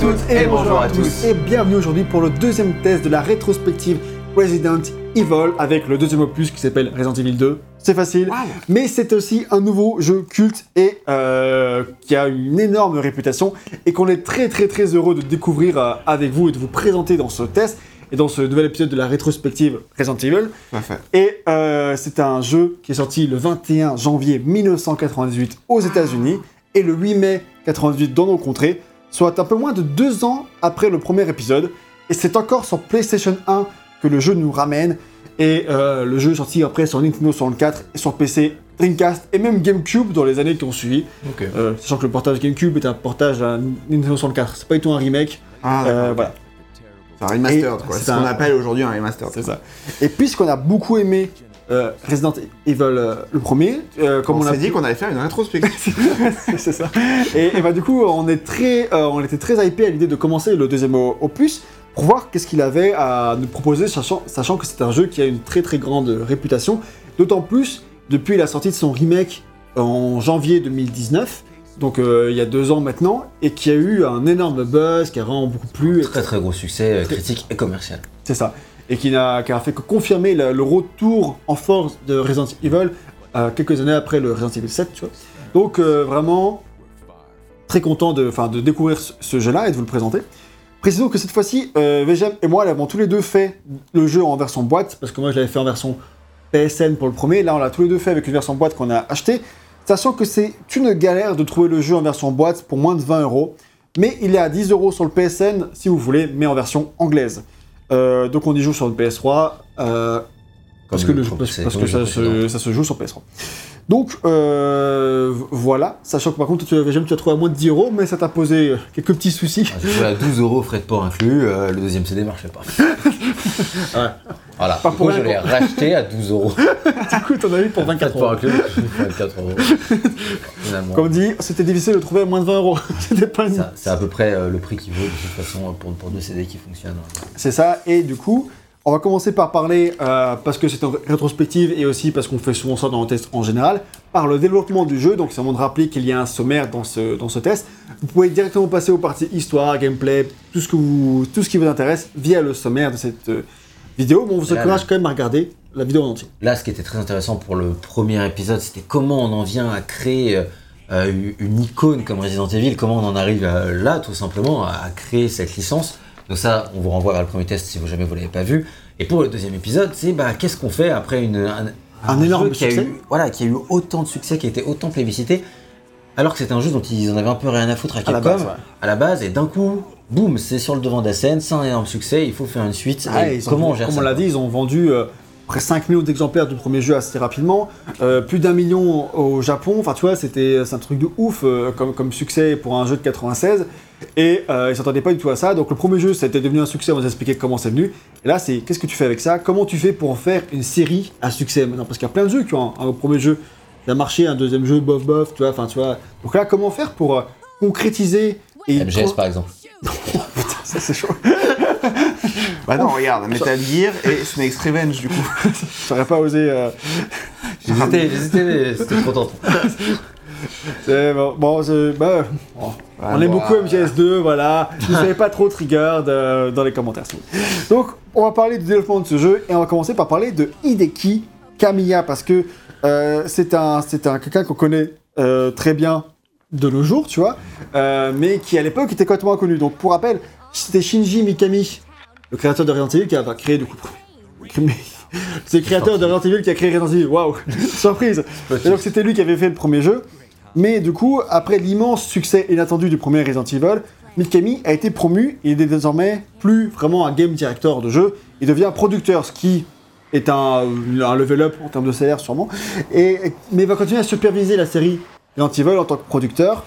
toutes et bonjour à tous. Et bienvenue aujourd'hui pour le deuxième test de la rétrospective Resident Evil avec le deuxième opus qui s'appelle Resident Evil 2. C'est facile, mais c'est aussi un nouveau jeu culte et euh, qui a une énorme réputation et qu'on est très très très heureux de découvrir euh, avec vous et de vous présenter dans ce test et dans ce nouvel épisode de la rétrospective Resident Evil. Parfait. Et euh, c'est un jeu qui est sorti le 21 janvier 1998 aux États-Unis et le 8 mai 98 dans nos contrées, soit un peu moins de deux ans après le premier épisode. Et c'est encore sur PlayStation 1 que le jeu nous ramène. Et euh, le jeu est sorti après sur Nintendo 64 et sur PC, Dreamcast et même GameCube dans les années qui ont suivi. Euh, sachant que le portage GameCube est un portage à Nintendo 64, c'est pas du tout un remake. Ah, Euh, d'accord. voilà. C'est un remastered, quoi. c'est C'est ce qu'on un- appelle aujourd'hui un remastered. C'est ça. Et puisqu'on a beaucoup aimé euh, Resident Evil euh, le premier, euh, comme on on, a s'est dit qu'on allait faire une rétrospective. c'est ça. Et, et bah du coup, on est très, euh, on était très hypé à l'idée de commencer le deuxième opus pour voir qu'est-ce qu'il avait à nous proposer, sachant, sachant que c'est un jeu qui a une très très grande réputation. D'autant plus depuis la sortie de son remake en janvier 2019. Donc euh, il y a deux ans maintenant, et qui a eu un énorme buzz, qui a vraiment beaucoup plu. Très très gros succès euh, critique et commercial. C'est ça. Et qui n'a fait que confirmer le, retour en force de Resident Evil euh, quelques années après le Resident Evil 7, tu vois. Donc euh, vraiment très content de, découvrir ce, jeu-là et de vous le présenter. Précisons que cette fois-ci, euh, VGM et moi l'avons tous les deux fait le jeu en version boîte, parce que moi je l'avais fait en version PSN pour le premier, là on l'a tous les deux fait avec une version boîte qu'on a acheté, sachant que c'est une galère de trouver le jeu en version boîte pour moins de 20 euros, mais il est à 10 euros sur le PSN si vous voulez, mais en version anglaise. Euh, donc on y joue sur le PS3, euh, parce que, le, parce, que se, ça se joue sur PS3. Donc euh, voilà, sachant que par contre tu tu as trouvé à moins de 10 euros, mais ça t'a posé quelques petits soucis. Ah, J'ai joué à 12 euros frais de port inclus, euh, le deuxième CD marchait pas. Voilà, Pas du pour coup, rien je l'ai racheté à 12 euros. du coup t'en as eu pour 24 Port euros. inclus, 24 euros. Finalement. Comme dit, c'était difficile de trouver à moins de 20 euros. C'était pas une... Ça- C'est à peu près euh, le prix qu'il vaut de toute façon euh, pour, pour deux CD qui fonctionnent. C'est ça, et du coup, on va commencer par parler, euh, parce que c'est en rétrospective et aussi parce qu'on fait souvent ça dans le test en général, par le développement du jeu. Donc, c'est moment de rappeler qu'il y a un sommaire dans ce, dans ce test. Vous pouvez directement passer aux parties histoire, gameplay, tout ce, que vous, tout ce qui vous intéresse via le sommaire de cette euh, vidéo. Mais on vous encourage quand même à regarder la vidéo en entier. Là, ce qui était très intéressant pour le premier épisode, c'était comment on en vient à créer euh, une icône comme Resident Evil, comment on en arrive là, tout simplement, à créer cette licence. Donc ça, on vous renvoie vers le premier test si vous jamais vous l'avez pas vu. Et pour le deuxième épisode, c'est bah, qu'est-ce qu'on fait après une, un, Un énorme jeu qui a eu, voilà, qui a eu autant de succès, qui a été autant plébiscité, alors que c'était un jeu dont ils en avaient un peu rien à foutre à À la Capcom, base, ouais. à la base, et d'un coup, boum, c'est sur le devant de la scène, c'est un énorme succès, il faut faire une suite. Ah, et ils ont- comment on gère Comme ça on l'a dit, ils ont vendu euh, près 5 millions d'exemplaires du premier jeu assez rapidement, euh, plus d'un million au Japon, enfin tu vois, c'était un truc de ouf euh, comme, comme succès pour un jeu de 96, et euh, ils s'attendaient pas du tout à ça, donc le premier jeu c'était devenu un succès, on va vous expliquer comment c'est venu, et là c'est qu'est-ce que tu fais avec ça, comment tu fais pour en faire une série à succès maintenant, parce qu'il y a plein de jeux qui ont un, un premier jeu qui a marché, un deuxième jeu bof bof, tu vois, enfin tu vois, donc là comment faire pour euh, concrétiser et MGS par exemple. ça c'est chaud, bah non, regarde, Metal Gear et Snake's Revenge, du coup. j'aurais pas osé... euh, J'hésitais, j'hésitais, mais c'était trop tentant. C'est bon, bon, c'est- bah, bon, on Ouais, aime beaucoup euh, MGS2, voilà. Ne soyez pas trop trigger de- dans les commentaires. vous. Donc, on va parler du développement de ce jeu et on va commencer par parler de Hideki Kamiya parce que euh, c'est un, c'est un quelqu'un qu'on connaît euh, très bien de nos jours, tu vois, euh, mais qui à l'époque était complètement inconnu. Donc, pour rappel, c'était Shinji Mikami, le créateur de Resident Evil, qui a créé du coup. C'est le créateur de Resident Evil qui a créé Resident Evil. Waouh, surprise. Et donc c'était lui qui avait fait le premier jeu. Mais du coup, après l'immense succès inattendu du premier Resident Evil, Mikami a été promu et il est désormais plus vraiment un game director de jeu. Il devient producteur, ce qui est un, un level up en termes de salaire sûrement. Et, mais il va continuer à superviser la série Resident Evil en tant que producteur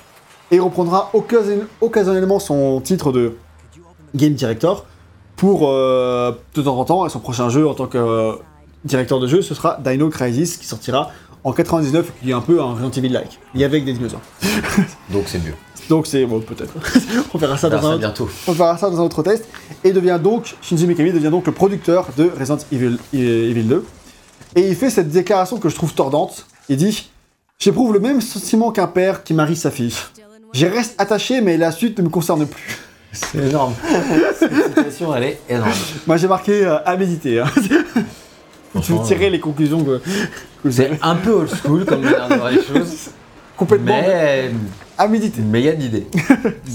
et reprendra occasion- occasionnellement son titre de game director pour euh, de temps en temps et son prochain jeu en tant que euh, directeur de jeu ce sera Dino Crisis qui sortira en 99 qui est un peu un Resident Evil-like et avec des dinosaures. Donc c'est mieux. Donc c'est bon peut-être. on verra ça On dans un autre bientôt. on verra ça dans un autre test. Et devient donc, Shinji Mikami devient donc le producteur de Resident Evil, Evil 2. Et il fait cette déclaration que je trouve tordante. Il dit J'éprouve le même sentiment qu'un père qui marie sa fille. J'y reste attaché, mais la suite ne me concerne plus. C'est énorme. Cette situation, elle est énorme. Moi j'ai marqué euh, à méditer. Hein. Je vais Franchement, tirer les conclusions que, C'est un peu old school comme manière de voir les choses, Complètement mais à méditer. mais il y a de l'idée.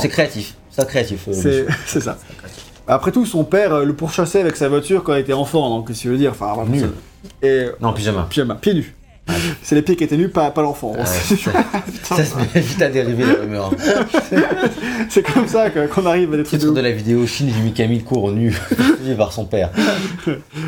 C'est créatif, c'est créatif. euh, C'est monsieur. c'est ça. Après tout, son père euh, le pourchassait avec sa voiture quand il était enfant, donc qu'est-ce que tu veux dire Enfin, Nul. Et Non, pyjama. pyjama, pieds nus. C'est les pieds qui étaient nus, pas, pas l'enfant. Ah ouais, ça, ça se met vite à dériver la rumeur. c'est comme ça que- qu'on arrive à des trucs Titre de de la vidéo Shinji Mikami court nu suivi par son père.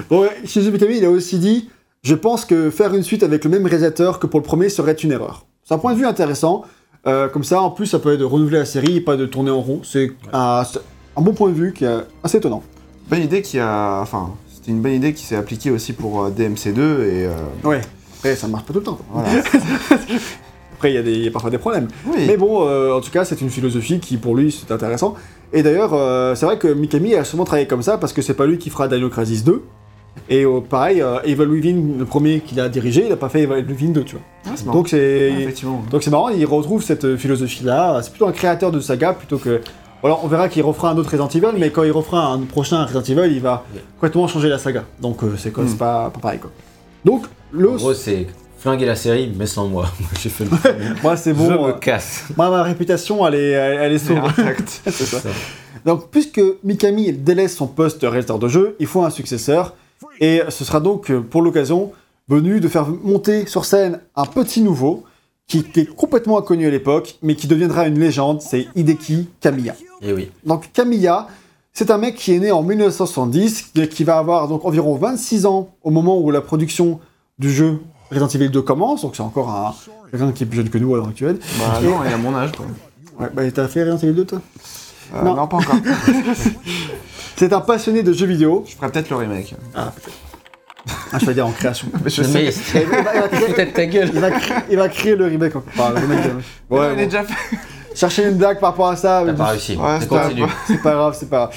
Bon, ouais, Shinji Mikami, il a aussi dit Je pense que faire une suite avec le même réalisateur que pour le premier serait une erreur. C'est un point de vue intéressant. Euh, comme ça, en plus, ça permet de renouveler la série et pas de tourner en rond. C'est un, c'est un bon point de vue qui est assez étonnant. Bonne idée qui a. Enfin, c'était une bonne idée qui s'est appliquée aussi pour euh, DMC2 et. euh, Ouais. Après, ça ne marche pas tout le temps. voilà. Après, il y, y a parfois des problèmes. oui. Mais bon, euh, en tout cas, c'est une philosophie qui, pour lui, c'est intéressant. Et d'ailleurs, euh, c'est vrai que Mikami a souvent travaillé comme ça parce que c'est pas lui qui fera Dino Crisis 2. Et euh, pareil, Evil Within, le premier qu'il a dirigé, il a pas fait Evil Within 2, tu vois. Ah. Donc c'est Ah, donc c'est marrant, il retrouve cette philosophie-là. C'est plutôt un créateur de saga plutôt que. Alors on verra qu'il refera un autre Resident Evil, mais quand il refera un prochain Resident Evil, il va complètement changer la saga. Donc euh, c'est quoi, Hmm. c'est pas, pas pareil quoi. Donc le, En gros, c'est flinguer la série, mais sans moi. Moi, j'ai fait le moi c'est Je bon. me euh, casse. moi ma réputation elle est, elle, elle est C'est sauve. C'est ça. Ça. Donc, puisque Mikami délaisse son poste de réalisateur de jeu, il faut un successeur. Et ce sera donc, euh, pour l'occasion, venu de faire monter sur scène un petit nouveau, qui était complètement inconnu à l'époque, mais qui deviendra une légende, c'est Hideki Kamiya. Et oui. Donc, Kamiya, c'est un mec qui est né en 1970, et qui va avoir donc environ 26 ans au moment où la production du jeu Resident Evil 2 commence, donc c'est encore un, quelqu'un qui est plus jeune que nous à l'heure actuelle. Bah non, il a mon âge, quoi. Ouais, bah, t'as fait Resident Evil 2, toi Euh, Non. non. pas encore. C'est un passionné de jeux vidéo. Je ferai peut-être le remake. Ah. Ah, je vais dire en création. Mais je sais. Il va, il va créer, peut-être ta gueule. il va créer- il va créer le remake. Enfin, le remake, euh, Ouais, il est déjà fait. Chercher une blague par rapport à ça, T'as pas réussi. Ouais, c'est pas- continue. c'est pas grave, c'est pas grave.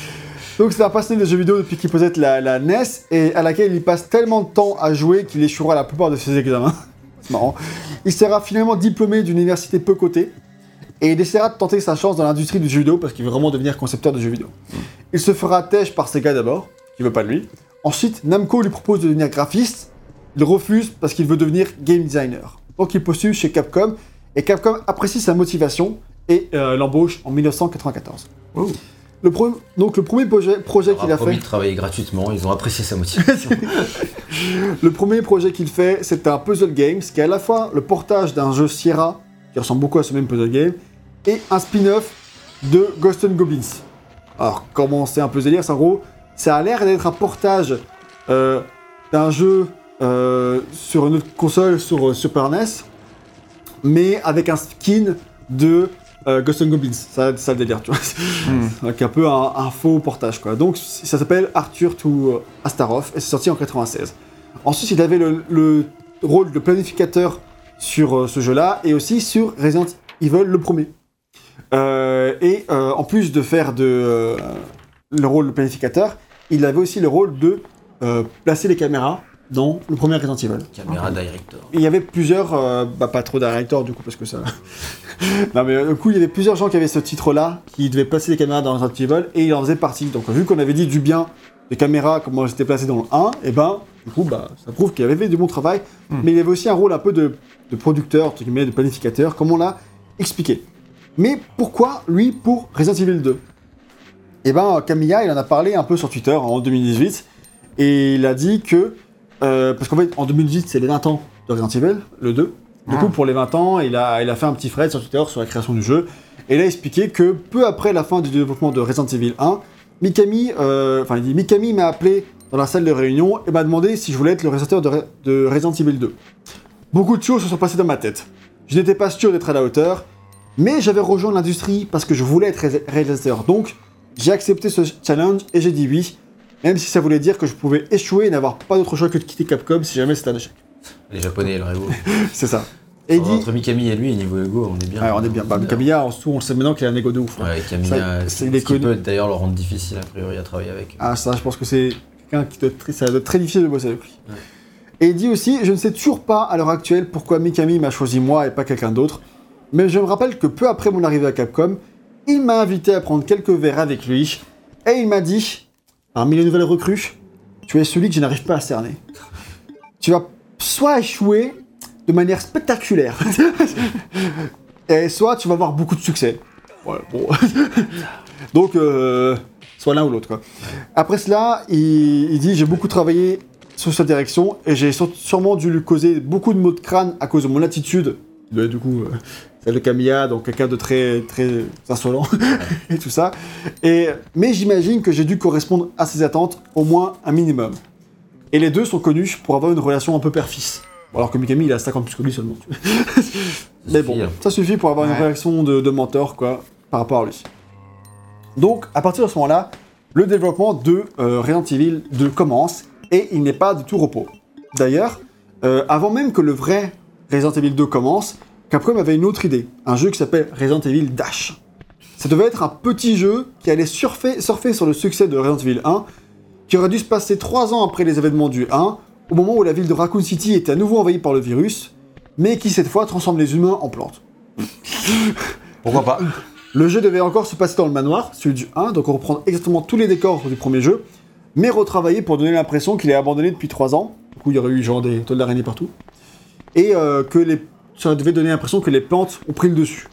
Donc c'est un passionné de jeux vidéo depuis qu'il possède la, la NES et à laquelle il passe tellement de temps à jouer qu'il échouera la plupart de ses examens. c'est marrant. Il sera finalement diplômé d'une université peu cotée et il essaiera de tenter sa chance dans l'industrie du jeu vidéo parce qu'il veut vraiment devenir concepteur de jeux vidéo. Il se fera têche par Sega d'abord, qui veut pas de lui. Ensuite, Namco lui propose de devenir graphiste. Il refuse parce qu'il veut devenir game designer. Donc il postule chez Capcom et Capcom apprécie sa motivation et euh, l'embauche en 1994. Oh. Le pro- donc le premier projet, projet Il qu'il a promis fait, de travailler gratuitement, ils ont apprécié sa motivation. le premier projet qu'il fait, c'est un puzzle game, ce qui est à la fois le portage d'un jeu Sierra qui ressemble beaucoup à ce même puzzle game et un spin-off de Ghost and Goblins. Alors comment c'est un puzzle game, c'est en gros, ça a l'air d'être un portage euh, d'un jeu euh, sur une autre console sur euh, Super NES, mais avec un skin de euh, Ghost and Goblins. Ça, ça le délire, tu vois. Hmm. Donc un peu un, un faux portage quoi. Donc ça s'appelle Arthur to Astaroth et c'est sorti en 96. Ensuite il avait le, le rôle de planificateur sur euh, ce jeu-là et aussi sur Resident Evil le premier. Euh, et euh, en plus de faire de, euh, le rôle de planificateur, il avait aussi le rôle de euh, placer les caméras dans le premier Resident Evil. Caméra director. Il y avait plusieurs, euh, bah pas trop directeurs du coup parce que ça. non mais euh, du coup il y avait plusieurs gens qui avaient ce titre-là, qui devaient placer les caméras dans Resident Evil et il en faisait partie. Donc vu qu'on avait dit du bien des caméras, comment elles étaient placées dans le 1, et ben du coup bah ça prouve qu'il avait fait du bon travail. Hmm. Mais il avait aussi un rôle un peu de, de producteur, entre guillemets, de planificateur, comme on l'a expliqué. Mais pourquoi lui pour Resident Evil 2 Eh ben Camilla il en a parlé un peu sur Twitter en 2018 et il a dit que euh, parce qu'en fait, en 2018, c'est les 20 ans de Resident Evil, le 2. Du Ah. coup, pour les 20 ans, il a, il a fait un petit thread sur Twitter sur la création du jeu. Et il a expliqué que peu après la fin du développement de Resident Evil 1, Mikami, euh, enfin, il dit Mikami m'a appelé dans la salle de réunion et m'a demandé si je voulais être le réalisateur de, Re- de Resident Evil 2. Beaucoup de choses se sont passées dans ma tête. Je n'étais pas sûr d'être à la hauteur, mais j'avais rejoint l'industrie parce que je voulais être ré- réalisateur. Donc, j'ai accepté ce challenge et j'ai dit oui, même si ça voulait dire que je pouvais échouer et n'avoir pas d'autre choix que de quitter Capcom si jamais c'était un échec. Les japonais, le ego. C'est ça. Dit. Entre Mikami et lui, niveau ego, on est bien. Ouais, on est bien. Bah, Camilla, en dessous, on sait maintenant qu'il a un ego de ouf. hein. Ouais, Ça, Camilla, c'est- ce qui peut d'ailleurs le rendre difficile a priori à travailler avec. Ah, ça, je pense que c'est quelqu'un qui doit être très, ça doit être très difficile de bosser avec lui. Ouais. Et il dit aussi Je ne sais toujours pas à l'heure actuelle pourquoi Mikami m'a choisi moi et pas quelqu'un d'autre, mais je me rappelle que peu après mon arrivée à Capcom, il m'a invité à prendre quelques verres avec lui, et il m'a dit, parmi les nouvelles recrues, tu es celui que je n'arrive pas à cerner. Tu vas soit échouer de manière spectaculaire, et soit tu vas avoir beaucoup de succès. Bon. Donc, euh, soit l'un ou l'autre, quoi. Après cela, il, dit J'ai beaucoup travaillé sur cette direction et j'ai sûrement dû lui causer beaucoup de maux de crâne à cause de mon attitude. De, du coup, celle de Camilla, donc quelqu'un de très, très insolent et tout ça. Et, mais j'imagine que j'ai dû correspondre à ses attentes au moins un minimum. Et les deux sont connus pour avoir une relation un peu père-fils. Bon, Alors que Mikami, il a 50 plus que lui seulement. Mais bon, hein. ça suffit pour avoir une de, de mentor, quoi, par rapport à lui. Donc, à partir de ce moment-là, le développement de euh, Resident Evil 2 commence, et il n'est pas du tout repos. D'ailleurs, euh, avant même que le vrai Resident Evil 2 commence, Capcom avait une autre idée, un jeu qui s'appelle Resident Evil Dash. Ça devait être un petit jeu qui allait surfer, surfer sur le succès de Resident Evil 1, qui aurait dû se passer 3 ans après les événements du 1, au moment où la ville de Raccoon City était à nouveau envahie par le virus, mais qui cette fois transforme les humains en plantes. Pourquoi pas? Le jeu devait encore se passer dans le manoir, celui du 1, donc on reprend exactement tous les décors du premier jeu, mais retravaillé pour donner l'impression qu'il est abandonné depuis 3 ans. Du coup, il y aurait eu genre des toiles d'araignée partout. Et euh, que les... ça devait donner l'impression que les plantes ont pris le dessus.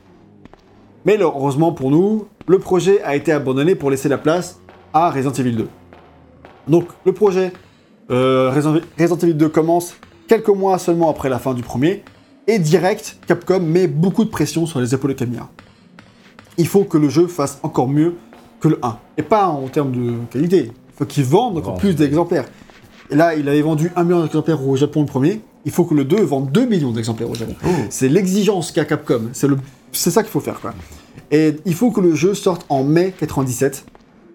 Mais heureusement pour nous, le projet a été abandonné pour laisser la place à Resident Evil 2. Donc, le projet euh, Resident Evil 2 commence quelques mois seulement après la fin du premier, et direct, Capcom met beaucoup de pression sur les épaules de Camilla il faut que le jeu fasse encore mieux que le 1. Et pas en termes de qualité. Il faut qu'il vende encore plus d'exemplaires. Et là, il avait vendu 1 million d'exemplaires au Japon le premier. Il faut que le 2 vende 2 millions d'exemplaires au Japon. C'est l'exigence qu'a Capcom. C'est le... ça qu'il faut faire, quoi. Et il faut que le jeu sorte en mai 97,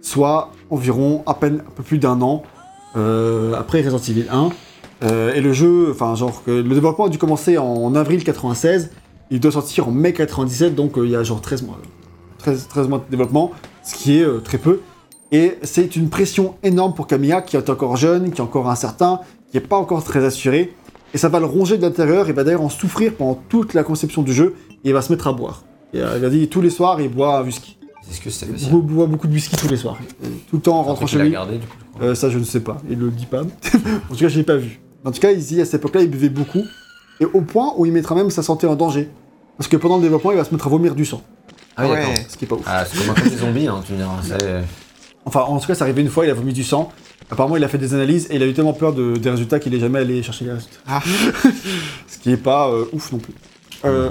soit environ à peine un peu plus d'un an euh, après Resident Evil 1. Euh, et le jeu, enfin, genre, que le développement a dû commencer en avril 96. Il doit sortir en mai 97, donc euh, il y a genre 13 mois. 13, 13 mois de développement, ce qui est très peu. Et c'est une pression énorme pour Camilla, qui est encore jeune, qui est encore incertain, qui n'est pas encore très assuré. Et ça va le ronger de l'intérieur, il va d'ailleurs en souffrir pendant toute la conception du jeu, et il va se mettre à boire. Et, euh, il a dit tous les soirs, il boit un whisky. C'est ce que c'est Il boit, boit beaucoup de whisky tous les soirs. Tout le temps en rentrant chez lui. gardé, du coup. Euh, ça, je ne sais pas. Il le dit pas. en tout cas, je l'ai pas vu. En tout cas, il dit à cette époque-là, il buvait beaucoup. Et au point où il mettra même sa santé en danger. Parce que pendant le développement, il va se mettre à vomir du sang. Ah oui, Ouais. Ce qui est pas ouf. Ah, c'est comme un côté zombie, hein, tu me diras. Enfin, en tout cas, c'est arrivé une fois, il a vomi du sang. Apparemment, il a fait des analyses et il a eu tellement peur de- des résultats qu'il est jamais allé chercher les résultats. Ah. Ce qui est pas euh, ouf non plus. Euh,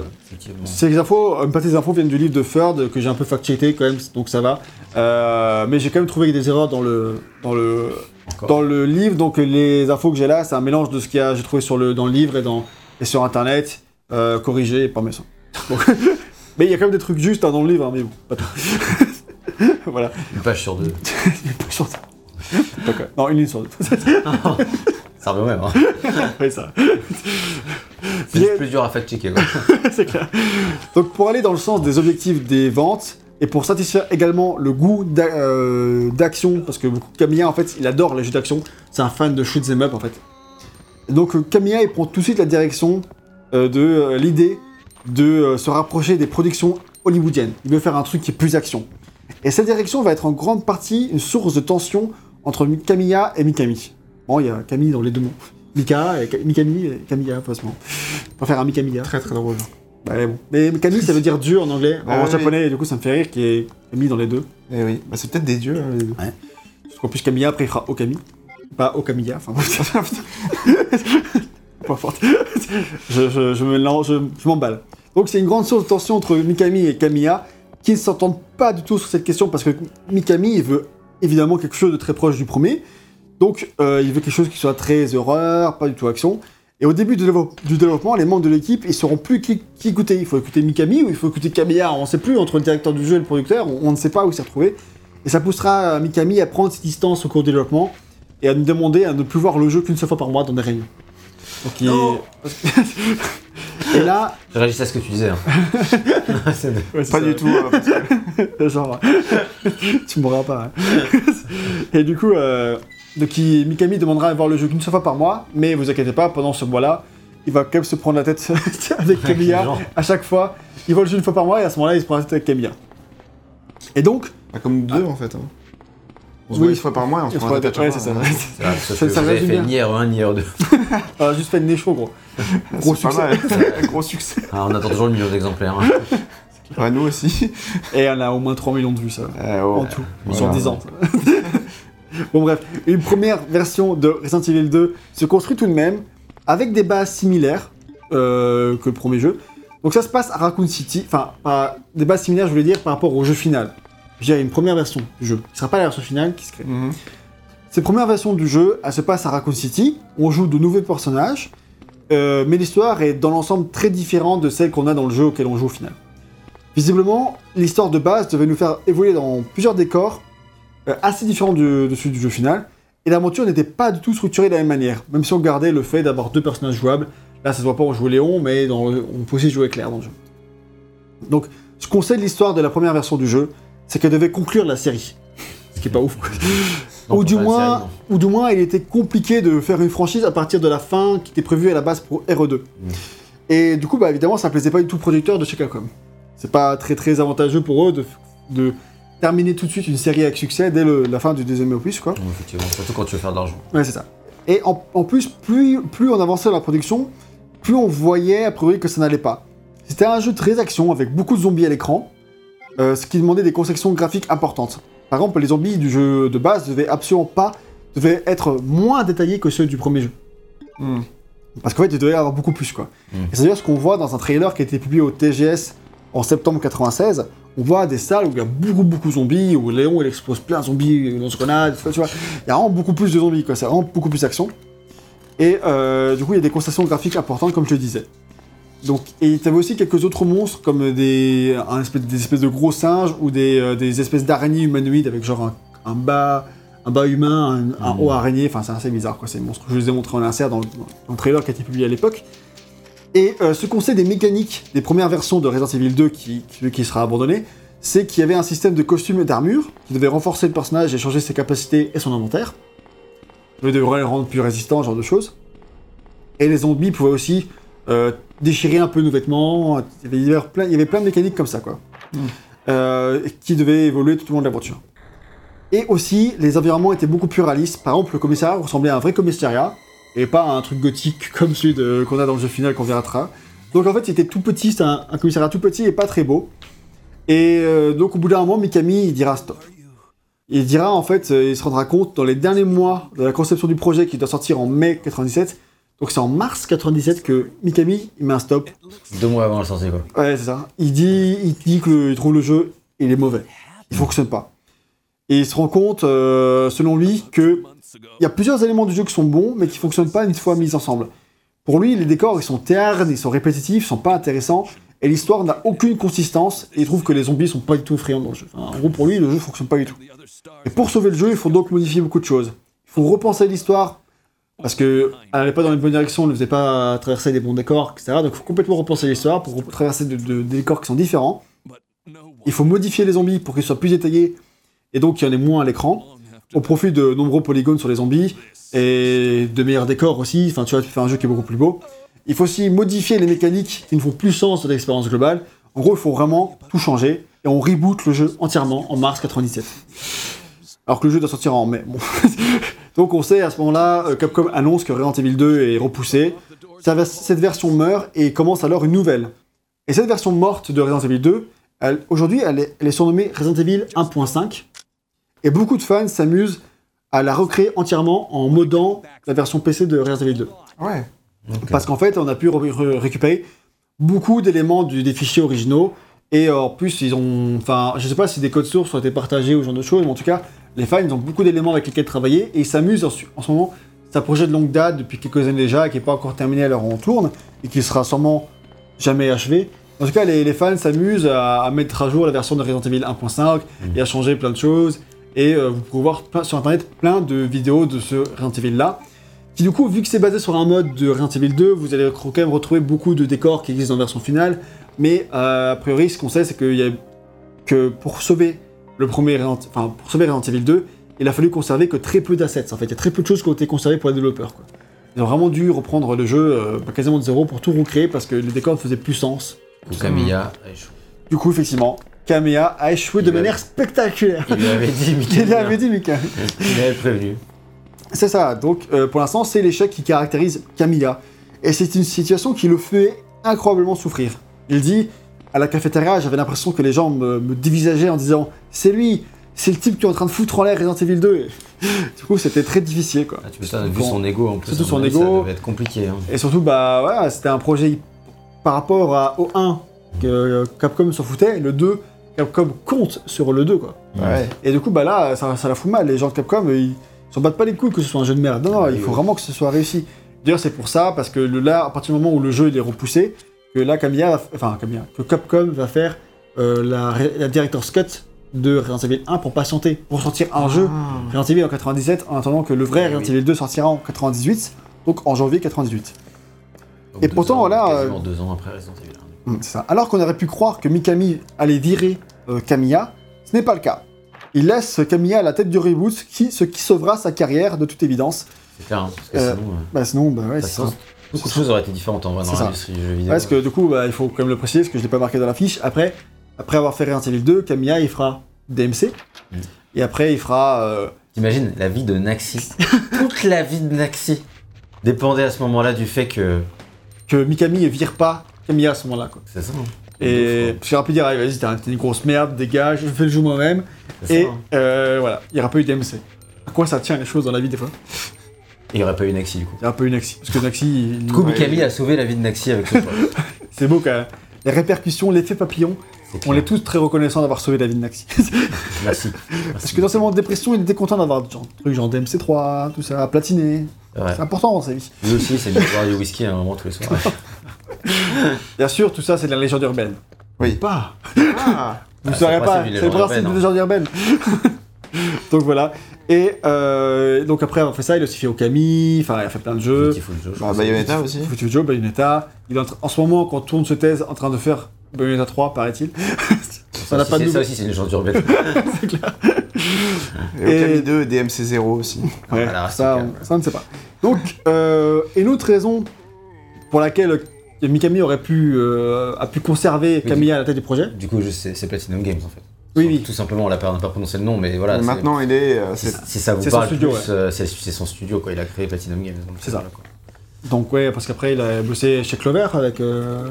ces infos, une partie des infos viennent du livre de Ferd que j'ai un peu fact-checké quand même, donc ça va. Euh, mais j'ai quand même trouvé des erreurs dans le, dans le, Encore. dans le livre. Donc les infos que j'ai là, c'est un mélange de ce qu'il y a, j'ai trouvé sur le, dans le livre et, dans, et sur internet, euh, corrigé par mes soins. Donc- mais il y a quand même des trucs justes hein, dans le livre, hein, mais bon, pas tout. voilà. Une page sur deux. Pas sur ça. Donc, euh, non, une ligne sur deux. Ça revient au même. Hein. Oui, ça. C'est juste plus dur à fact-checker. c'est clair. Donc pour aller dans le sens des objectifs des ventes et pour satisfaire également le goût euh, d'action, parce que Camilla en fait il adore les jeux d'action, c'est un fan de shoot 'em up en fait. Donc euh, Camilla il prend tout de suite la direction euh, de euh, l'idée de euh, se rapprocher des productions hollywoodiennes. Il veut faire un truc qui est plus action. Et cette direction va être en grande partie une source de tension entre Mi- Camilla et Mikami. Bon, il y a Camille dans les deux mots. Mika, et Ka- Mikami et Camilla, forcément. On va faire un Mikamiya. Très très drôle. Bah, mais bon. Mais Camille, ça veut dire Dieu en anglais, en Ah japonais, et du coup, ça me fait rire qu'il y ait mis dans les deux. Eh oui, bah, c'est peut-être des dieux. hein, les. Parce qu'en plus, Camilla, après, il fera Okami. Pas Okamiya, enfin, peu importe. je, je, je me lance, je, je m'emballe. Donc, c'est une grande source de tension entre Mikami et Camilla, qui ne s'entendent pas du tout sur cette question, parce que Mikami, il veut évidemment quelque chose de très proche du premier. Donc, euh, il veut quelque chose qui soit très horreur, pas du tout action. Et au début du, dévelop- du développement, les membres de l'équipe, ils sauront plus qui, qui écouter. Il faut écouter Mikami ou il faut écouter Camilla. On ne sait plus entre le directeur du jeu et le producteur. On, ne sait pas où s'y retrouver. Et ça poussera euh, Mikami à prendre ses distances au cours du développement et à nous demander à ne plus voir le jeu qu'une seule fois par mois dans des réunions. Donc, il- et là, Je réagissais à ce que tu disais. hein. Ouais, Pas ça. du tout. euh, Genre, tu mourras pas. hein. et du coup, euh, donc il- Mikami demandera à voir le jeu qu'une seule fois par mois, mais vous inquiétez pas, pendant ce mois-là, il va quand même se prendre la tête avec Camilla à chaque fois. Il voit le jeu une fois par mois et à ce moment-là, il se prend la tête avec Camilla. Et donc, Pas comme deux en fait. Hein. On se Oui. voit une fois par mois et on se prend ouais, c'est ça. Sauf Ça- ça vous avez résume fait bien. ni R1 ni R2. on a juste fait le nez chaud, gros. Gros succès. mal. Gros succès. Ah, on attend toujours le million d'exemplaires. hein. Ouais, nous aussi. Et on a au moins 3 millions de vues, ça. Euh, oh. en tout, voilà. sur 10 ans. bon bref, une première version de Resident Evil 2 se construit tout de même avec des bases similaires euh, que le premier jeu. Donc ça se passe à Raccoon City, enfin à des bases similaires je voulais dire par rapport au jeu final. Dirais une première version du jeu, qui sera pas la version finale qui se crée. Mhm. Cette première version du jeu, elle se passe à Raccoon City, on joue de nouveaux personnages, euh, mais l'histoire est dans l'ensemble très différente de celle qu'on a dans le jeu auquel on joue au final. Visiblement, l'histoire de base devait nous faire évoluer dans plusieurs décors euh, assez différents du- de celui du jeu final, et l'aventure n'était pas du tout structurée de la même manière, même si on gardait le fait d'avoir deux personnages jouables. Là, ça se voit pas, on jouait Léon, mais dans le- on peut aussi jouer Claire dans le jeu. Donc, ce qu'on sait de l'histoire de la première version du jeu, c'est qu'elle devait conclure la série. Ce qui est pas ouf. quoi. Non, ou, du moins, série, ou du moins, il était compliqué de faire une franchise à partir de la fin qui était prévue à la base pour RE2. Et du coup, bah, évidemment, ça plaisait pas du tout au producteur de chez Capcom. C'est pas très très avantageux pour eux de, de terminer tout de suite une série avec succès dès le- la fin du deuxième opus, quoi. Effectivement, surtout quand tu veux faire de l'argent. Ouais, c'est ça. Et en, en plus, plus, plus on avançait dans la production, plus on voyait a priori que ça n'allait pas. C'était un jeu très action avec beaucoup de zombies à l'écran, euh, ce qui demandait des conceptions graphiques importantes. Par exemple, les zombies du jeu de base devaient absolument pas, devaient être moins détaillés que ceux du premier jeu. Mhm. Parce qu'en fait, il devait y avoir beaucoup plus, quoi. Mm. Et c'est d'ailleurs ce qu'on voit dans un trailer qui a été publié au TGS en septembre 96. On voit des salles où il y a beaucoup, beaucoup de zombies, où Léon, il expose plein de zombies, lance-grenades, tu vois. Il y a vraiment beaucoup plus de zombies, quoi. C'est vraiment beaucoup plus d'action. Et euh, du coup, il y a des concessions graphiques importantes, comme je le disais. Donc, et tu avais aussi quelques autres monstres, comme des, un espèce, des espèces de gros singes ou des, euh, des espèces d'araignées humanoïdes avec genre un, un bas, un bas humain, un, un Mhm. haut araignée. Enfin, c'est assez bizarre, quoi. Ces monstres. Je les ai montrés en insert dans le, dans le trailer qui a été publié à l'époque. Et euh, ce qu'on sait des mécaniques des premières versions de Resident Evil 2 qui, qui, qui sera abandonné, c'est qu'il y avait un système de costume et d'armure qui devait renforcer le personnage et changer ses capacités et son inventaire. Il devrait le rendre plus résistant, ce genre de choses. Et les zombies pouvaient aussi euh, déchirer un peu nos vêtements. Il y, avait, plein, il y avait plein de mécaniques comme ça, quoi. Mm. Euh, qui devaient évoluer tout au long de l'aventure. Et aussi, les environnements étaient beaucoup plus réalistes. Par exemple, le commissariat ressemblait à un vrai commissariat, et pas à un truc gothique comme celui qu'on a dans le jeu final qu'on verra. Donc en fait, c'était tout petit, c'était un, un commissariat tout petit et pas très beau. Et euh, donc au bout d'un moment, Mikami, il dira stop. Il dira en fait, il se rendra compte dans les derniers mois de la conception du projet qui doit sortir en mai 97. Donc c'est en mars 97 que Mikami, il met un stop. Deux mois avant la sortie, quoi. Ouais, c'est ça. Il dit, il dit qu'il trouve le jeu, il est mauvais. Il fonctionne pas. Et il se rend compte, euh, selon lui, que il y a plusieurs éléments du jeu qui sont bons, mais qui fonctionnent pas une fois mis ensemble. Pour lui, les décors, ils sont ternes, ils sont répétitifs, ils sont pas intéressants, et l'histoire n'a aucune consistance, et il trouve que les zombies sont pas du tout effrayants dans le jeu. Enfin, en gros, pour lui, le jeu fonctionne pas du tout. Et pour sauver le jeu, il faut donc modifier beaucoup de choses. Il faut repenser l'histoire, parce que elle n'allait pas dans une bonne direction, elle ne faisait pas traverser des bons décors, etc. Donc il faut complètement repenser l'histoire pour traverser de- de- des décors qui sont différents. Il faut modifier les zombies pour qu'ils soient plus détaillés, et donc qu'il y en ait moins à l'écran, au profit de nombreux polygones sur les zombies, et de meilleurs décors aussi, enfin tu vois, tu fais un jeu qui est beaucoup plus beau. Il faut aussi modifier les mécaniques qui ne font plus sens de l'expérience globale. En gros, il faut vraiment tout changer, et on reboot le jeu entièrement en mars 97. Alors que le jeu doit sortir en mai. Donc on sait à ce moment-là, euh, Capcom annonce que Resident Evil 2 est repoussé. Cette version meurt et commence alors une nouvelle. Et cette version morte de Resident Evil 2, elle- aujourd'hui, elle est, elle est surnommée Resident Evil 1.5. Et beaucoup de fans s'amusent à la recréer entièrement en modant la version PC de Resident Evil 2. Ouais. Parce qu'en fait, on a pu re- re- récupérer beaucoup d'éléments des fichiers originaux. Et en plus, ils ont. Enfin, je sais pas si des codes sources ont été partagés ou ce genre de choses, mais en tout cas, les fans, ils ont beaucoup d'éléments avec lesquels travailler. Et ils s'amusent en, en ce moment. C'est un projet de longue date, depuis quelques années déjà, qui n'est pas encore terminé à l'heure où on tourne, et qui sera sûrement jamais achevé. En tout cas, les, les fans s'amusent à, à mettre à jour la version de Resident Evil 1.5 et à changer plein de choses. Et euh, vous pouvez voir plein- sur internet plein de vidéos de ce Resident Evil là. Qui du coup, vu que c'est basé sur un mode de Resident Evil 2, vous allez quand même retrouver beaucoup de décors qui existent dans la version finale. Mais euh, a priori, ce qu'on sait, c'est qu'il y a que pour sauver le premier Resident, enfin pour sauver Resident Evil 2, il a fallu conserver que très peu d'assets. En fait, il y a très peu de choses qui ont été conservées pour les développeurs. Quoi. Ils ont vraiment dû reprendre le jeu euh, quasiment de zéro pour tout recréer parce que les décors ne faisaient plus sens. Kamiya a échoué. Du coup, effectivement, Kamiya a échoué de manière spectaculaire. Il lui avait dit, Mickey. Il l'avait dit, Mika. Il avait prévenu. C'est ça, donc euh, pour l'instant, c'est l'échec qui caractérise Kamiya. Et c'est une situation qui le fait incroyablement souffrir. Il dit à la cafétéria, j'avais l'impression que les gens me, me dévisageaient en disant C'est lui, c'est le type qui est en train de foutre en l'air Resident Evil 2. Et du coup, c'était très difficile quoi. Ah, tu m'étonnes, vu son ego en plus. Surtout son ego. Ça devait être compliqué. hein. Et surtout, bah voilà, c'était un projet par rapport à, au 1 que euh, Capcom s'en foutait, le 2, Capcom compte sur le 2 quoi. Ouais. Et du coup, bah là, ça, ça la fout mal. Les gens de Capcom, ils s'en battent pas les couilles que ce soit un jeu de merde. Non, non, il faut vraiment que ce soit réussi. D'ailleurs, c'est pour ça, parce que le, là, à partir du moment où le jeu il est repoussé, que là, Kamiya, va- enfin Kamiya, que Capcom va faire euh, la, la Director's Cut de Resident Evil 1 pour patienter, pour sortir un jeu Ah. Resident Evil en 97, en attendant que le vrai Oui, Resident Evil 2 sortira en 98, donc en janvier 98. Donc Et pourtant, ans, voilà, euh, deux ans après Resident Evil 1. Mm, c'est ça. Alors qu'on aurait pu croire que Mikami allait virer euh, Kamiya, ce n'est pas le cas. Il laisse Kamiya à la tête du reboot, qui, ce qui sauvera sa carrière de toute évidence. C'est clair, hein, parce que Euh, sinon. euh, Bah sinon, bah ouais, c'est ça. Beaucoup de choses auraient été différentes en vrai dans l'industrie du jeu vidéo. Parce que du coup, bah, il faut quand même le préciser, parce que je l'ai pas marqué dans la fiche. Après, après avoir fait Resident Evil 2, Kamiya il fera DMC. Mm. Et après, il fera. euh, T'imagines la vie de Naxi Toute la vie de Naxi dépendait à ce moment-là du fait que. que Mikami vire pas Kamiya à ce moment-là. quoi. C'est ça. hein. Et parce qu'il aurait pu dire, vas-y, t'es un- t'es une grosse merde, dégage, je fais le jeu moi-même. C'est Et ça, hein. euh, voilà, il n'y aura pas eu DMC. À quoi ça tient les choses dans la vie des fois? Il n'y aurait pas eu Naxi du coup. Il y a un peu eu Naxi. Parce que Naxi, il- Du coup, Ouais. Mikami a sauvé la vie de Naxi avec ce choix. c'est beau quand même. Les répercussions, l'effet papillon, C'est on est tous très reconnaissants d'avoir sauvé la vie de Naxi. Merci. Parce que dans ses moments de dépression, il était content d'avoir genre, des trucs genre DMC3, tout ça, platiné. Ouais. C'est important dans sa vie. Lui aussi, c'est bien de boire du whisky à un moment tous les soirs. Bien sûr, tout ça, c'est de la légende urbaine. Oui. Pas Ah. Vous ne Ah, saurez pas, c'est le principe de urbaine, légende urbaine. donc voilà. Et euh, donc après avoir fait ça, il a aussi fait Okami, enfin il a fait plein de jeux. Joe, Bah. Bayonetta aussi. Foutu Joe, Bayonetta. Il est en, en ce moment, quand tourne ce thèse, en train de faire Bayonetta 3, paraît-il. Ça, n'a pas de ça aussi, c'est une légende urbaine. Et Okami Et- 2 et DMC0 aussi. Ouais, c'est ça, on, ça, on ne sait pas. Donc, euh, une autre raison pour laquelle Mikami aurait pu, euh, a pu conserver. Kamiya à la tête du projet. Du coup, c'est Platinum Games en fait. Oui, oui. Tout simplement, on n'a pas, prononcé le nom, mais voilà. Mais maintenant, il est. euh, Si, c'est- si ça vous parle studio, plus, euh, c'est c'est son studio quoi. Il a créé Platinum Games. C'est ça. quoi. Donc ouais, parce qu'après il a bossé chez Clover avec euh,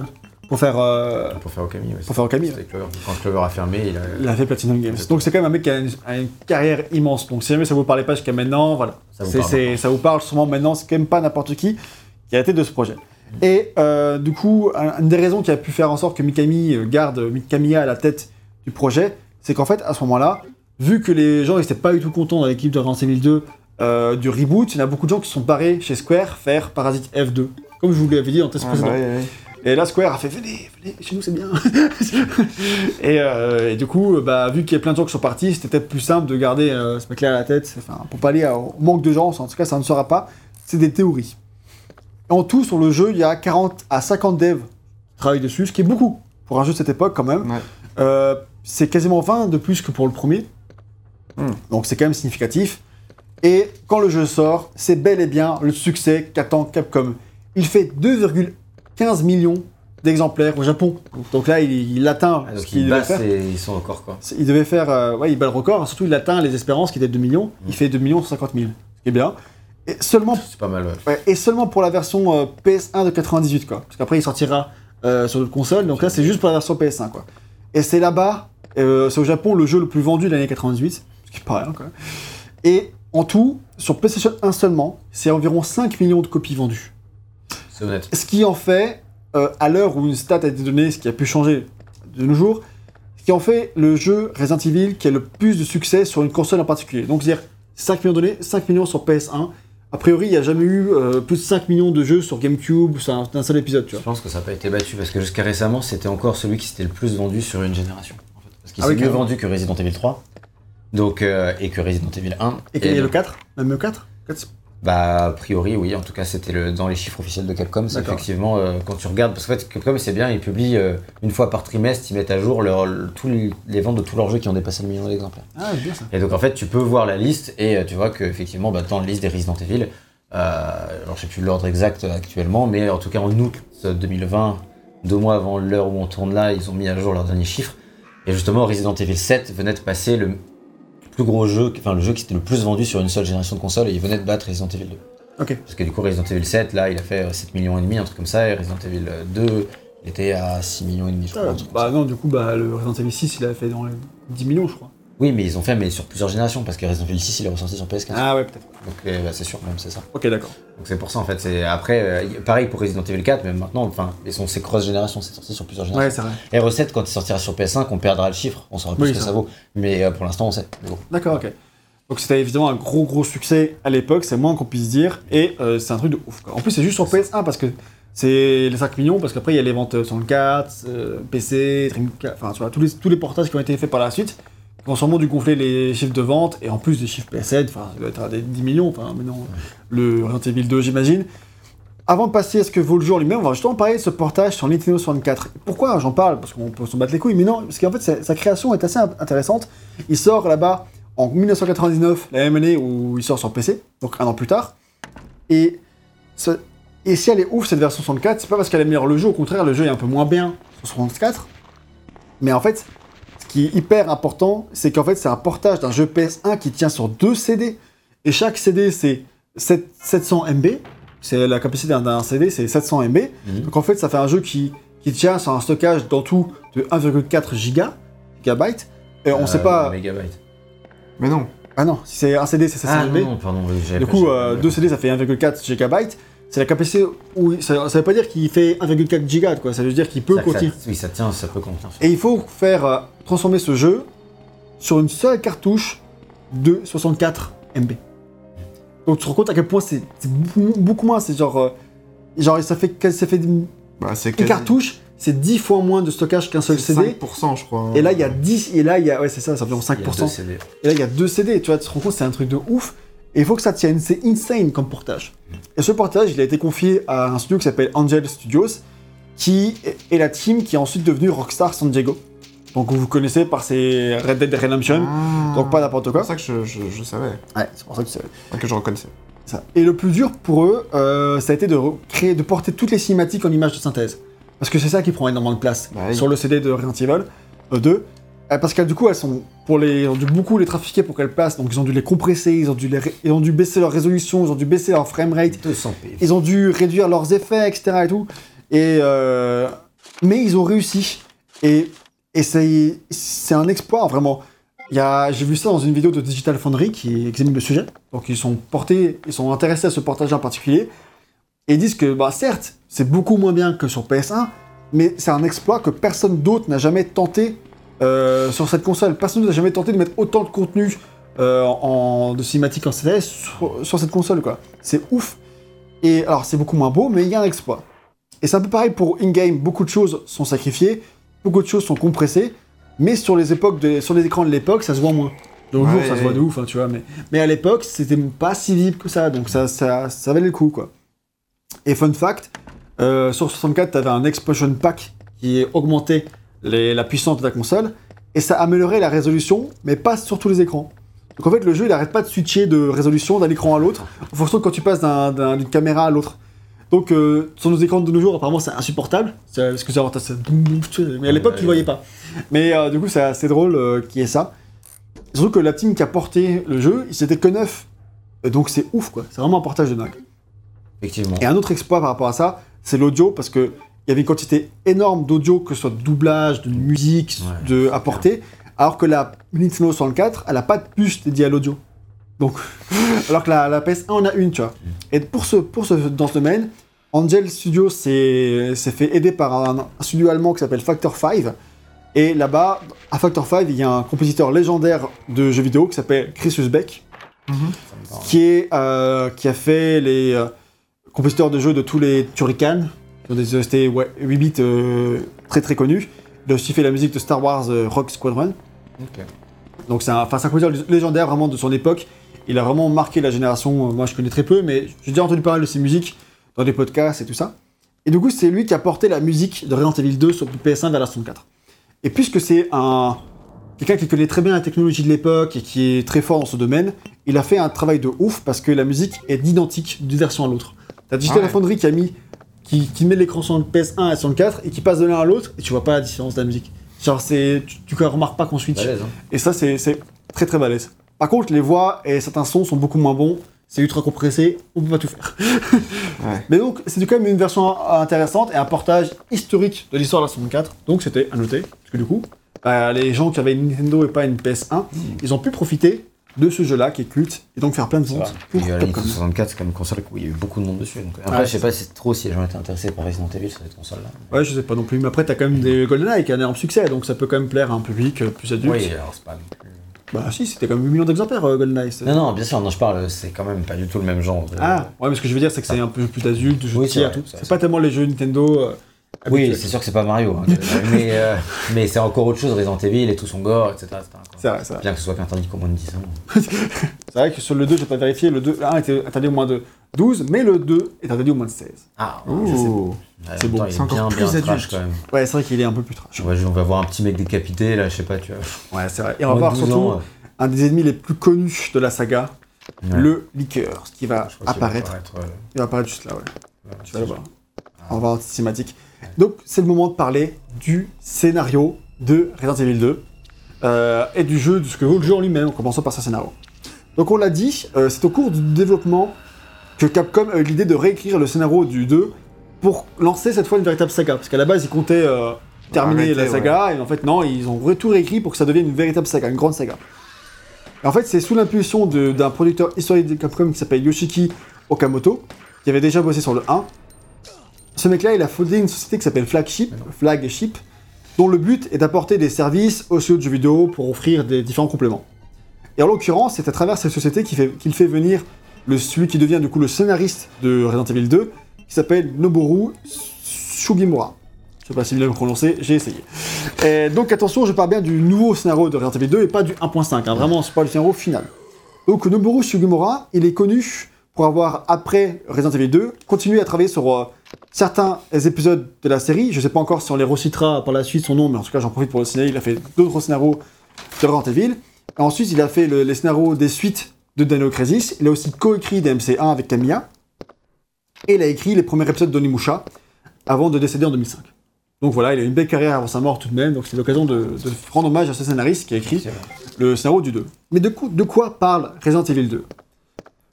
pour faire euh, Pour faire Okami. Ouais, pour faire Okami. C'était Clover. Quand Clover a fermé, il a. Il a fait Platinum Games. Donc c'est quand même un mec qui a une, a une carrière immense. Donc si jamais ça vous parlait pas jusqu'à maintenant, voilà. Ça vous C'est- parle ça vous parle sûrement maintenant. C'est quand même pas n'importe qui qui a été de ce projet. Et euh, du coup, un- une des raisons qui a pu faire en sorte que Mikami garde Mikamiya à la tête du projet, c'est qu'en fait à ce moment-là, vu que les gens n'étaient pas du tout contents dans l'équipe de Resident Evil 2 euh, du reboot, il y en a beaucoup de gens qui sont barrés chez Square faire Parasite F2. Comme je vous l'avais dit en test Ah, précédent. bah, ouais, ouais. Et là, Square a fait venez, venez, chez nous c'est bien. et, euh, et du coup, bah, vu qu'il y a plein de gens qui sont partis, c'était peut-être plus simple de garder euh, ce mec-là à la tête, enfin, pour pas aller au manque de gens, en tout cas ça ne sera pas. C'est des théories. En tout, sur le jeu, il y a 40 à 50 devs qui travaillent dessus, ce qui est beaucoup pour un jeu de cette époque quand même. Euh, c'est quasiment 20 de plus que pour le premier. Hmm. Donc c'est quand même significatif. Et quand le jeu sort, c'est bel et bien le succès qu'attend Capcom. Il fait 2,15 millions d'exemplaires au Japon. Donc là, il, il atteint Ah, ce donc qu'il devait faire. et ils sont encore quoi. Il devait faire, euh, ouais, il bat le record. Surtout, il atteint les espérances qui étaient de 2 millions. Il fait 2 millions 50 000, ce qui est bien. Et seulement, C'est pas mal. Ouais. ouais, et seulement pour la version euh, PS1 de 98, quoi. Parce qu'après, il sortira euh, sur d'autres consoles. Donc là, c'est juste pour la version PS1, quoi. Et c'est là-bas, euh, c'est au Japon le jeu le plus vendu de l'année 98, ce qui paraît, hein, quand même. Et en tout, sur PlayStation 1 seulement, c'est environ 5 millions de copies vendues. C'est honnête. Ce qui en fait, euh, à l'heure où une stat a été donnée, ce qui a pu changer de nos jours, ce qui en fait le jeu Resident Evil qui a le plus de succès sur une console en particulier. Donc, c'est-à-dire 5 millions donnés, 5 millions sur PS1. A priori, il n'y a jamais eu euh, plus de 5 millions de jeux sur GameCube, sur un, seul épisode, tu Je vois. pense que ça n'a pas été battu parce que jusqu'à récemment, c'était encore celui qui s'était le plus vendu sur une génération. en fait. Parce qu'il Ah s'est oui, mieux vendu que Resident Evil 3. Donc, euh, et que Resident Evil 1. Et qu'il y a le donc, 4 Même le 4 4, Bah, a priori, oui. En tout cas, c'était le, dans les chiffres officiels de Capcom. C'est effectivement, euh, quand tu regardes, parce qu'en fait, Capcom, c'est bien, ils publient euh, une fois par trimestre, ils mettent à jour leur- le- tous les, les ventes de tous leurs jeux qui ont dépassé le million d'exemplaires. Ah, bien ça. Et donc, en fait, tu peux voir la liste et euh, tu vois qu'effectivement, bah, dans la liste des Resident Evil, alors je sais plus l'ordre exact actuellement, mais en tout cas, en août 2020, deux mois avant l'heure où on tourne là, ils ont mis à jour leurs derniers chiffres. Et justement, Resident Evil 7 venait de passer le plus gros jeu, enfin le jeu qui était le plus vendu sur une seule génération de consoles, et il venait de battre Resident Evil 2. Ok. Parce que du coup, Resident Evil 7, là, il a fait euh, 7 millions et demi, un truc comme ça, et Resident Evil 2, il était à 6 millions et demi, je crois. truc comme bah non, du coup, bah, le Resident Evil 6, il a fait dans les 10 millions, je crois. Oui, mais ils ont fait mais sur plusieurs générations, parce que Resident Evil 6, il est ressorti sur PS4. Ah ouais, peut-être. Donc euh, bah, c'est sûr, même c'est ça. Ok, d'accord. Donc c'est pour ça en fait. C'est après, euh, pareil pour Resident Evil 4, même maintenant, enfin, ils sont c'est cross génération, c'est sorti sur plusieurs Ouais, générations. c'est vrai. Et RE7 quand il sortira sur PS5, on perdra le chiffre, on saura plus Oui, ce que ça ça vaut. Mais euh, pour l'instant, on sait. D'accord, ok. Donc c'était évidemment un gros gros succès à l'époque, c'est moins qu'on puisse dire, et c'est un truc de ouf. Quoi. En plus c'est juste sur PS1 parce que c'est les 5 millions, parce qu'après il y a les ventes sur le 4, euh, PC, Dreamcast, enfin tu vois, tous les, tous les portages qui ont été faits par la suite, qui ont sûrement dû gonfler les chiffres de vente, et en plus des chiffres PS7, enfin ça doit être à des 10 millions, enfin maintenant le Resident Evil 2 j'imagine. Avant de passer à ce que vaut le jour lui-même, on va justement parler de ce portage sur Nintendo 64. Pourquoi j'en parle? Parce qu'on peut s'en battre les couilles, mais non, parce qu'en fait sa, création est assez intéressante. Il sort là-bas en 1999, la même année où il sort sur PC, donc un an plus tard. Et, et si elle est ouf cette version 64, c'est pas parce qu'elle améliore le jeu, au contraire, le jeu est un peu moins bien sur 64. Mais en fait, qui est hyper important, c'est qu'en fait, c'est un portage d'un jeu PS1 qui tient sur deux CD. Et chaque CD, c'est 7 700 MB. C'est la capacité d'un- CD, c'est 700 MB. Mhm. Donc en fait, ça fait un jeu qui, qui tient sur un stockage dans tout de 1,4 giga, gigabytes. Et on Euh, sait pas. mégabytes. Mais non. Ah non, si c'est un CD, c'est 700 Ah MB. non, pardon. Du coup, euh, deux CD, ça fait 1,4 gigabytes. C'est la capacité où ça, ça veut pas dire qu'il fait 1,4 giga, quoi. Ça veut dire qu'il peut ça- ça- continuer. Oui, ça tient, ça peut contenir. Et il faut faire euh, transformer ce jeu sur une seule cartouche de 64 MB. Donc tu te rends compte à quel point c'est beaucoup, moins. C'est genre, euh, genre ça fait, ça fait Bah, c'est une quasi- cartouche, c'est 10 fois moins de stockage qu'un seul c'est CD. 5%, je crois. hein. Et là, il y a 10, et là, il y a, ouais, c'est ça, ça fait environ Il y a 5%. deux CD. Et là, il y a deux CD, tu vois, tu te rends compte, c'est un truc de ouf. Et il faut que ça tienne, c'est insane comme portage. Et ce portage, il a été confié à un studio qui s'appelle Angel Studios, qui est la team qui est ensuite devenue Rockstar San Diego. Donc vous connaissez par ses Red Dead Redemption, Ah. donc pas n'importe C'est quoi. pour ça que je, je, je savais, Ouais, c'est pour ça que tu sais. que je reconnaissais. Ça. Et le plus dur pour eux, euh, ça a été de recréer, de porter toutes les cinématiques en images de synthèse. Parce que c'est ça qui prend énormément de place Bah oui. sur le CD de Resident Evil euh, 2. Euh, parce que du coup, elles sont pour les, ils ont dû beaucoup les trafiquer pour qu'elles passent. Donc ils ont dû les compresser, ils ont dû, les ils ont dû baisser leur résolution, ils ont dû baisser leur framerate, 200 p. ils ont dû réduire leurs effets, etc. Et tout. Et euh, mais ils ont réussi. Et, et c'est un exploit vraiment. J'ai vu ça dans une vidéo de Digital Foundry qui examine le sujet. Donc ils sont portés, ils sont intéressés à ce portage en particulier. Et ils disent que, bah certes, c'est beaucoup moins bien que sur PS1, mais c'est un exploit que personne d'autre n'a jamais tenté euh, sur cette console. Personne n'a jamais tenté de mettre autant de contenu euh, en, de cinématique en CTS sur, sur cette console, quoi. C'est ouf. Et alors, c'est beaucoup moins beau, mais il y a un exploit. Et c'est un peu pareil pour in-game. Beaucoup de choses sont sacrifiées, beaucoup de choses sont compressées, mais sur les époques, de, sur les écrans de l'époque, ça se voit moins. De nos Ouais, jours, ça se voit de ouf, hein, tu vois. Mais, mais à l'époque, c'était pas si visible que ça, donc ça, ça, ça valait le coup, quoi. Et fun fact, euh, sur 64, tu avais un Explosion Pack qui augmentait les- la puissance de ta console, et ça améliorait la résolution, mais pas sur tous les écrans. Donc en fait, le jeu, il arrête pas de switcher de résolution d'un écran à l'autre, en fonction de quand tu passes d'un- d'un- d'une caméra à l'autre. Donc euh, sur nos écrans de nos jours, apparemment, c'est insupportable, c'est- parce que ça, ça- mais à l'époque, tu le voyais pas. Mais euh, du coup, c'est assez drôle euh, qu'il y ait ça. Surtout que la team qui a porté le jeu, c'était que neuf. Et donc c'est ouf, quoi. C'est vraiment un portage de dingue. Effectivement. Et un autre exploit par rapport à ça, c'est l'audio, parce que il y avait une quantité énorme d'audio, que ce soit de doublage, de musique, Ouais, de c'est apporter, alors que la Nintendo 64, elle a pas de puce dédiée à l'audio. Donc, alors que la, la PS1 en a une, tu vois. Et pour ce, pour ce, dans ce domaine, Angel Studio s'est fait aider par un, un studio allemand qui s'appelle Factor 5. Et là-bas, à Factor 5, il y a un compositeur légendaire de jeux vidéo qui s'appelle Chris Usbeck, Ça me parle. qui, est, euh, qui a fait les euh, compositeurs de jeux de tous les Turrican, qui ont des OST ouais, 8 bits euh, très très connus. Il a aussi fait la musique de Star Wars Rock Squadron. Donc c'est un, enfin, c'est un compositeur légendaire vraiment de son époque. Il a vraiment marqué la génération. euh, Moi je connais très peu, mais j'ai déjà entendu parler de ses musiques dans des podcasts et tout ça. Et du coup, c'est lui qui a porté la musique de Resident Evil 2 sur PS1 vers la 64. Et puisque c'est un quelqu'un qui connaît très bien la technologie de l'époque et qui est très fort dans ce domaine, il a fait un travail de ouf parce que la musique est identique d'une version à l'autre. T'as Digital Ah ouais. Foundry qui a mis qui, qui met l'écran sur le PS1 à 64 et qui passe de l'un à l'autre et tu vois pas la différence de la musique. Genre, c'est, tu, tu remarques pas qu'on switch. Balèze, hein. Et ça, c'est c'est très très balèze. Par contre, les voix et certains sons sont beaucoup moins bons. C'est ultra compressé, on peut pas tout faire. Ouais. Mais donc, c'est quand même une version intéressante et un portage historique de l'histoire de la 64. Donc, c'était à noter. Parce que du coup, euh, les gens qui avaient une Nintendo et pas une PS1, ils ont pu profiter de ce jeu-là qui est culte et donc faire plein de ventes pour Et, euh, la. Nintendo 64, c'est quand même une console où il y a eu beaucoup de monde dessus. Donc, après, je sais pas si trop si les gens étaient intéressés par Resident Evil sur cette console-là. Ouais, je sais pas non plus. Mais après, t'as quand même des GoldenEye qui a un énorme succès, donc ça peut quand même plaire à un public euh, plus adulte. Oui, alors c'est pas non plus. Bah si, c'était quand même 8 millions d'exemplaires, euh, GoldenEye. Non, non, bien sûr, non, je parle, c'est quand même pas du tout le même genre. de- Ah, ouais, mais ce que je veux dire, c'est que c'est un peu plus adulte, jeu Oui, de tir, tout. c'est pas tellement les jeux Nintendo. euh, Oui, c'est sûr que c'est pas Mario, hein, mais, euh, mais c'est encore autre chose, Resident Evil et tout son gore, etc. C'est vrai, c'est vrai. Bien que ce soit qu'interdit qu'au moins de 10 ans. C'est vrai que sur le 2, j'ai pas vérifié, le 2, le 1 était interdit au moins de 12, mais le 2 est interdit au moins de 16. Ah, c'est ouais, c'est en même bon, temps, il c'est est encore bien, plus bien trash, adulte. quand même. Ouais, c'est vrai qu'il est un peu plus trash. On va, on va voir un petit mec décapité, là, je sais pas, tu vois. Ouais, c'est vrai. Et on va voir de 12 surtout ans, un des ennemis les plus connus de la saga, ouais. le liqueur, ce qui va Je crois qu'il va apparaître. euh, Il va apparaître juste là, ouais. ouais, Tu vas le voir. On va voir la cinématique. Donc, c'est le moment de parler du scénario de Resident Evil 2 euh, et du jeu, de ce que vaut le jeu en lui-même, en commençant par ce scénario. Donc, on l'a dit, euh, c'est au cours du développement que Capcom a eu l'idée de réécrire le scénario du 2 pour lancer cette fois une véritable saga. Parce qu'à la base, ils comptaient euh, terminer Arrêter, la saga, et en fait, non, ils ont tout réécrit pour que ça devienne une véritable saga, une grande saga. Et en fait, c'est sous l'impulsion d'un producteur historique de Capcom qui s'appelle Yoshiki Okamoto, qui avait déjà bossé sur le 1. Ce mec-là, il a fondé une société qui s'appelle Flagship, Flagship, dont le but est d'apporter des services aux studios de jeux vidéo pour offrir des différents compléments. Et en l'occurrence, c'est à travers cette société qu'il fait, qu'il fait venir le, celui qui devient du coup le scénariste de Resident Evil 2, qui s'appelle Noboru Shugimura. Je sais pas si bien le prononcer, j'ai essayé. Et donc attention, je parle bien du nouveau scénario de Resident Evil 2 et pas du 1.5, hein, vraiment, c'est pas le scénario final. Donc Noboru Shugimura, il est connu pour avoir, après Resident Evil 2, continué à travailler sur euh, certains épisodes de la série. Je sais pas encore si on les recitera par la suite son nom, mais en tout cas j'en profite pour le signaler, il a fait d'autres scénarios de Resident Evil. Ensuite, il a fait le- les scénarios des suites de Dino Crisis. Il a aussi coécrit des MC1 avec Camilla. Et il a écrit les premiers épisodes d'Onimusha avant de décéder en 2005. Donc voilà, il a une belle carrière avant sa mort tout de même, donc c'est l'occasion de, de rendre hommage à ce scénariste qui a écrit le scénario du 2. Mais de, coup- de quoi parle Resident Evil 2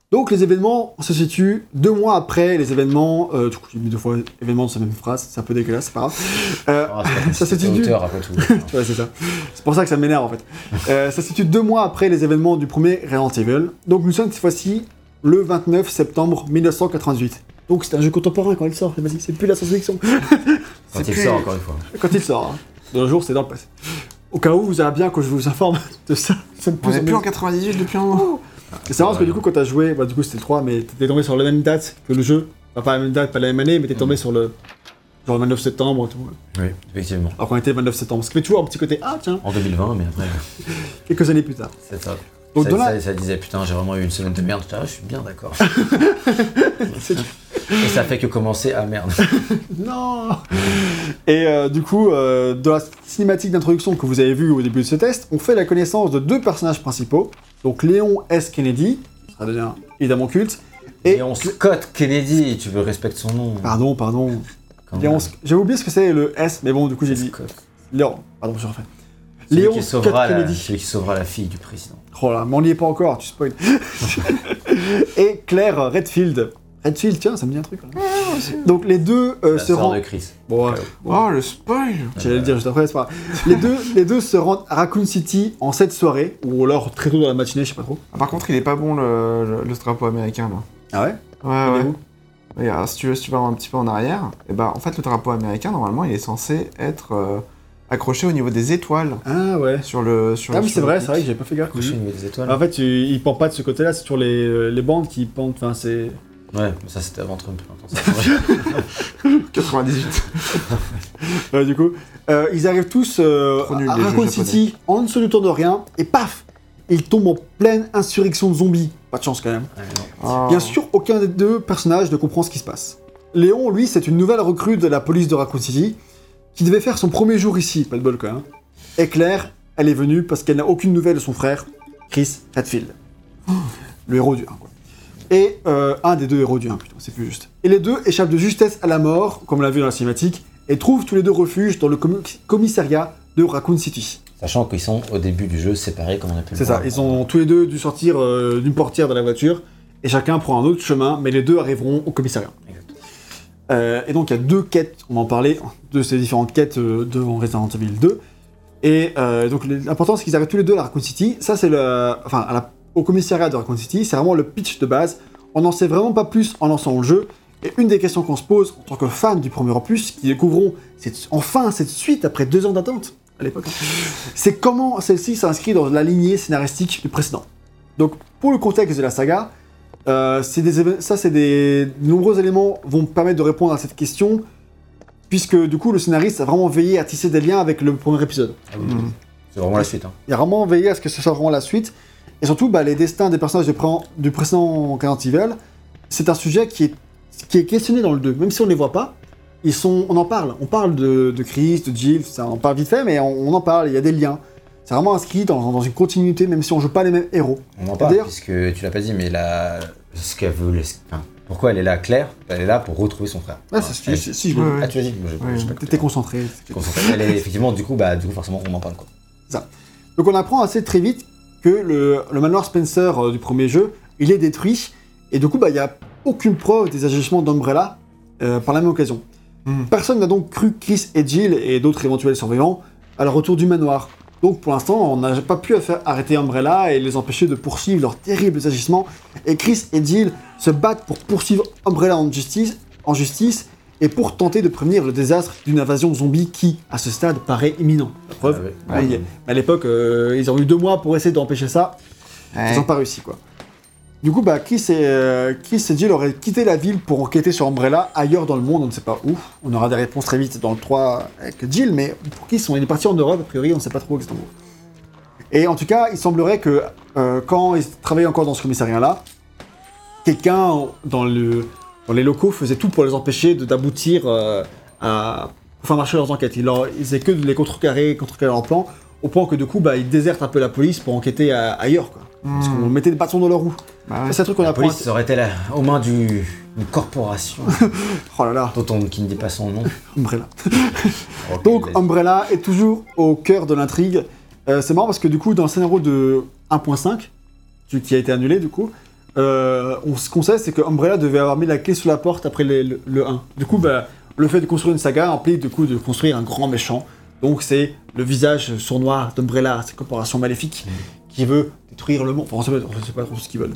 Donc les événements se situent deux mois après les événements... Euh, du coup, j'ai mis deux fois événements dans sa même phrase, c'est un peu dégueulasse, c'est pas grave. Euh, Ah, pas Ça se situe- après tout. Ouais, c'est ça. C'est pour ça que ça m'énerve en fait. Euh, ça se situe deux mois après les événements du premier Resident Evil. Donc nous sommes cette fois-ci le 29 septembre 1998. Donc c'est un jeu contemporain quand il sort. Vas-y, c'est plus la science-fiction. Quand il plus- sort, encore une fois. Quand il sort. hein. De nos jours, c'est dans le passé. Au cas où, vous avez bien que je vous informe de ça. ça en plus en merde. 98 depuis un moment. Et c'est marrant parce que du coup, quand t'as joué, bah du coup c'était le 3, mais t'étais tombé sur la même date que le jeu. Enfin, pas la même date, pas la même année, mais t'es tombé sur le. Genre le 29 septembre et tout. Oui, effectivement. Alors qu'on était le 29 septembre. Ce qui fait toujours un petit côté, ah tiens, En 2020, mais après, quelques années plus tard. c'est ça. Donc ça, dans la- ça, ça disait, putain, j'ai vraiment eu une semaine de merde. J'étais, ah, je suis bien d'accord. C'est- Et ça fait que commencer, ah merde. Non Et euh, du coup, euh, dans la cinématique d'introduction que vous avez vue au début de ce test, on fait la connaissance de deux personnages principaux. Donc Léon S. Kennedy, qui sera déjà évidemment culte. Et Et on Scott Kennedy, tu veux respecter son nom. Pardon, pardon. Léon, J'avais oublié ce que c'est le S, mais bon, du coup j'ai dit Scott. Léon. Pardon, je refais. Celui Léon qui, Scott la, Kennedy. celui qui sauvera la fille du président. Oh là, mais on n'y est pas encore, tu spoil. Et Claire Redfield. Redfield, tiens, ça me dit un truc. là. Donc les deux euh, La se rendent. de Chris. Bon, ouais, Oh, le spoil J'allais le dire juste après, c'est pas grave. Les deux, les deux se rendent à Raccoon City en cette soirée, ou alors très tôt dans la matinée, je sais pas trop. Ah, Par contre, il est pas bon le, le, le drapeau américain là. Ah ouais? Ouais, Il est ouais. où Oui, alors, si tu veux, si tu vas un petit peu en arrière, et ben en fait le drapeau américain normalement il est censé être euh, accroché au niveau des étoiles Ah ouais. sur le sur Ah oui, c'est vrai, c'est vrai que j'avais pas fait gaffe. Couché au niveau des étoiles. En fait, tu- il pend pas de ce côté-là, c'est sur les, euh, les bandes qui pendent, enfin c'est... Ouais, mais ça c'était avant Trump. Attends, ça, 98. Euh, du coup, euh, ils arrivent tous euh, nul, à Raccoon. City, en dessous du tour de rien, et paf Ils tombent en pleine insurrection de zombies. Pas de chance quand même. Ouais. Oh. Bien sûr, aucun des deux personnages ne comprend ce qui se passe. Léon, lui, c'est une nouvelle recrue de la police de Raccoon City, qui devait faire son premier jour ici, pas de bol quoi. Hein. Et Claire, elle est venue parce qu'elle n'a aucune nouvelle de son frère, Chris Redfield. Le héros du 1, quoi. Et euh, un des deux héros du 1, plutôt, c'est plus juste. Et les deux échappent de justesse à la mort, comme on l'a vu dans la cinématique, et trouvent tous les deux refuge dans le commi- commissariat de Raccoon City. Sachant qu'ils sont au début du jeu séparés, comme on a pu le C'est ça, ils ont tous les deux dû sortir euh, d'une portière de la voiture, et chacun prend un autre chemin, mais les deux arriveront au commissariat. Euh, et donc il y a deux quêtes, on va en parlait, de ces différentes quêtes euh, devant Resident Evil 2. Et donc l'important c'est qu'ils arrivent tous les deux à la Raccoon City. Ça c'est le, enfin à la- au commissariat de Raccoon City, c'est vraiment le pitch de base. On n'en sait vraiment pas plus en lançant le jeu. Et une des questions qu'on se pose en tant que fan du premier opus, qui découvrons cette- enfin cette suite après deux ans d'attente à l'époque, c'est comment celle-ci s'inscrit dans la lignée scénaristique du précédent. Donc pour le contexte de la saga, euh, des ça c'est des de nombreux éléments vont permettre de répondre à cette question, puisque du coup le scénariste a vraiment veillé à tisser des liens avec le premier épisode. Ah oui. C'est vraiment la suite. Hein. Il a vraiment veillé à ce que ce soit vraiment la suite. Et surtout, bah, les destins des personnages du, pré- du précédent Evil, c'est un sujet qui est, qui est questionné dans le 2. Même si on ne les voit pas, ils sont, on en parle. On parle de, de Chris, de Jill, ça, on parle vite fait, mais on, on en parle, il y a des liens. C'est vraiment inscrit dans, dans une continuité, même si on joue pas les mêmes héros. On en parle, D'ailleurs- puisque tu l'as pas dit, mais la... ce qu'elle veut. enfin, pourquoi elle est là, Claire Elle est là pour retrouver son frère. Ouais, Enfin, c'est- elle- si, si, je Ouais, me-. Ah, tu as dit Ouais, T'étais concentré. Concentré. Elle est effectivement, du coup, bah, du coup, forcément, on en parle quoi. Donc on apprend assez très vite que le, le manoir Spencer euh, du premier jeu, il est détruit, et du coup, bah, il n'y a aucune preuve des agissements d'Umbrella euh, par la même occasion. Hmm. Personne n'a donc cru Chris et Jill et d'autres éventuels survivants à leur retour du manoir. Donc pour l'instant, on n'a pas pu faire arrêter Umbrella et les empêcher de poursuivre leurs terribles agissements. Et Chris et Jill se battent pour poursuivre Umbrella en justice, en justice et pour tenter de prévenir le désastre d'une invasion zombie qui, à ce stade, paraît imminent. La preuve, Ah ouais. Ouais, il- à l'époque, euh, ils ont eu deux mois pour essayer d'empêcher ça. Ouais. Ils n'ont pas réussi, quoi. Du coup, bah, Chris, et, euh, Chris et Jill auraient quitté la ville pour enquêter sur Umbrella ailleurs dans le monde, on ne sait pas où. On aura des réponses très vite dans le 3 avec Jill, mais pour Chris, on est parti en Europe, a priori, on ne sait pas trop exactement où. Et en tout cas, il semblerait que euh, quand ils travaillaient encore dans ce commissariat-là, quelqu'un dans, le, les locaux faisait tout pour les empêcher de- d'aboutir euh, à faire marcher leurs enquêtes. Ils, leur, ils faisaient que de les contrecarrer, contrecarrer leur plan, au point que du coup, bah, ils désertent un peu la police pour enquêter à- ailleurs, quoi. Parce qu'on Hmm. mettait des bâtons dans leur roue. Bah ouais. C'est un truc qu'on La apprend. police serait-elle aux mains d'une corporation Oh là là, dont on qui ne dit pas son nom Umbrella. Donc. Umbrella est toujours au cœur de l'intrigue. Euh, c'est marrant parce que du coup, dans le scénario de 1.5, qui qui a été annulé du coup, euh, on, ce qu'on sait, c'est que Umbrella devait avoir mis la clé sous la porte après les- le, le 1. Du coup, bah, le fait de construire une saga implique du coup de construire un grand méchant. Donc c'est le visage sournois d'Umbrella, cette corporation maléfique, qui veut détruire le monde. Enfin, on on sait pas trop ce qu'ils veulent.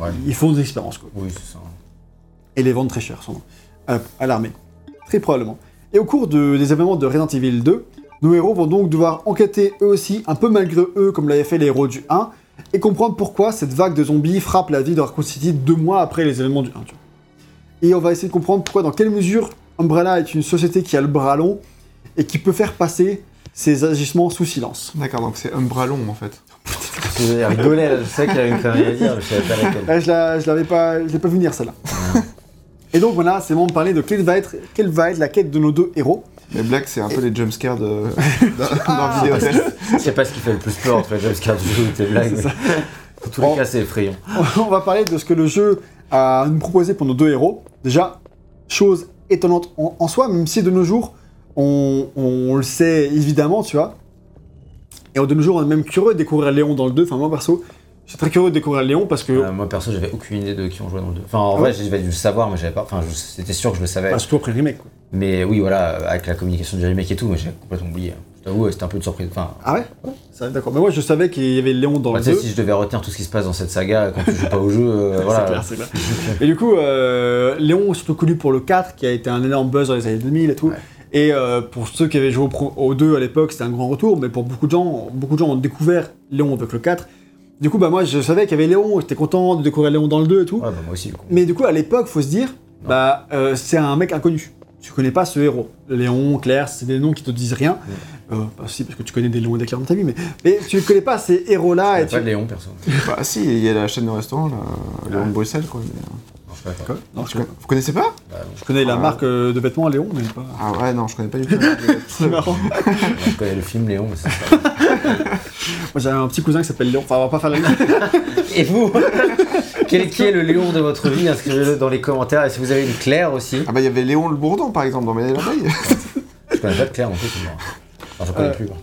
Ouais. Ils font des expériences, quoi. Oui, c'est ça. et les vendre très cher, sûrement, à, à l'armée. Très probablement. Et au cours de- des événements de Resident Evil 2, nos héros vont donc devoir enquêter eux aussi, un peu malgré eux, comme l'avaient fait les héros du 1, et comprendre pourquoi cette vague de zombies frappe la ville de Raccoon City deux mois après les événements du 1. tu vois. Et on va essayer de comprendre pourquoi, dans quelle mesure Umbrella est une société qui a le bras long et qui peut faire passer ses agissements sous silence. D'accord, donc c'est Umbralon en fait. J'ai rigolé, je sais qu'il y avait une connerie à dire, mais je savais pas laquelle. Je la- je l'avais pas, je l'ai pas vu venir celle-là. Et donc voilà, c'est moment de parler de quelle va être, quelle va être la quête de nos deux héros. Les blagues, c'est un peu les jumpscares de... dans, dans Vidéotel. Je sais pas ce qui fait le plus peur entre les jumpscares du jeu ou tes blagues. C'est En tous les Bon. cas, c'est effrayant. On va parler de ce que le jeu a à nous proposer pour nos deux héros. Déjà, chose étonnante en, en soi, même si de nos jours, on, on le sait évidemment, tu vois. Et de nos jours, on est même curieux de découvrir Léon dans le 2. Enfin, moi perso, je suis très curieux de découvrir Léon parce que. Euh, moi perso, j'avais aucune idée de qui on jouait dans le 2. Enfin, en Ah vrai, ouais j'avais dû le savoir, mais j'avais pas. Enfin, c'était sûr que je le savais. bah, surtout après le remake. Quoi. Mais oui, voilà, avec la communication du remake et tout, mais j'ai complètement oublié. Je t'avoue, c'était un peu une surprise. Enfin, Ah ouais, D'accord. Mais moi, je savais qu'il y avait Léon dans bah, le tu sais, 2. si je devais retenir tout ce qui se passe dans cette saga quand tu joues pas au jeu, euh, voilà. C'est clair, c'est clair. Et du coup, euh, Léon est surtout connu pour le 4, qui a été un énorme buzz dans les années 2000 et tout. Ouais. Et euh, pour ceux qui avaient joué au 2 à l'époque, c'était un grand retour, mais pour beaucoup de gens, beaucoup de gens ont découvert Léon avec le 4. Du coup, bah moi, je savais qu'il y avait Léon, j'étais content de découvrir Léon dans le 2 et tout. Ouais, bah, moi aussi, du coup. Mais du coup, à l'époque, faut se dire, bah, euh, c'est un mec inconnu. Tu connais pas ce héros. Léon, Claire, c'est des noms qui te disent rien. Euh, bah si, parce que tu connais des Léon et des Claire dans ta vie, mais, mais tu connais pas ces héros-là. Tu... pas de Léon, perso. Bah si, il y a la chaîne de restaurant, là, Léon de Bruxelles, quoi. mais, euh, Non, je. Quoi? Non, Vous connaissez pas? Bah, je connais la Ah. marque euh, de vêtements Léon, mais pas. Ah ouais, non, je connais pas du tout. C'est marrant. Je connais le film Léon, mais c'est pas. Moi j'ai un petit cousin qui s'appelle Léon, enfin on va pas faire la Et vous Quel qui est le Léon de votre vie? Inscrivez-le dans les commentaires. Et si vous avez une Claire aussi? ah bah il y avait Léon le Bourdon, par exemple, dans Ménel l'abeille. Je connais pas de Claire non plus, c'est. Enfin, je connais Euh, plus. moi.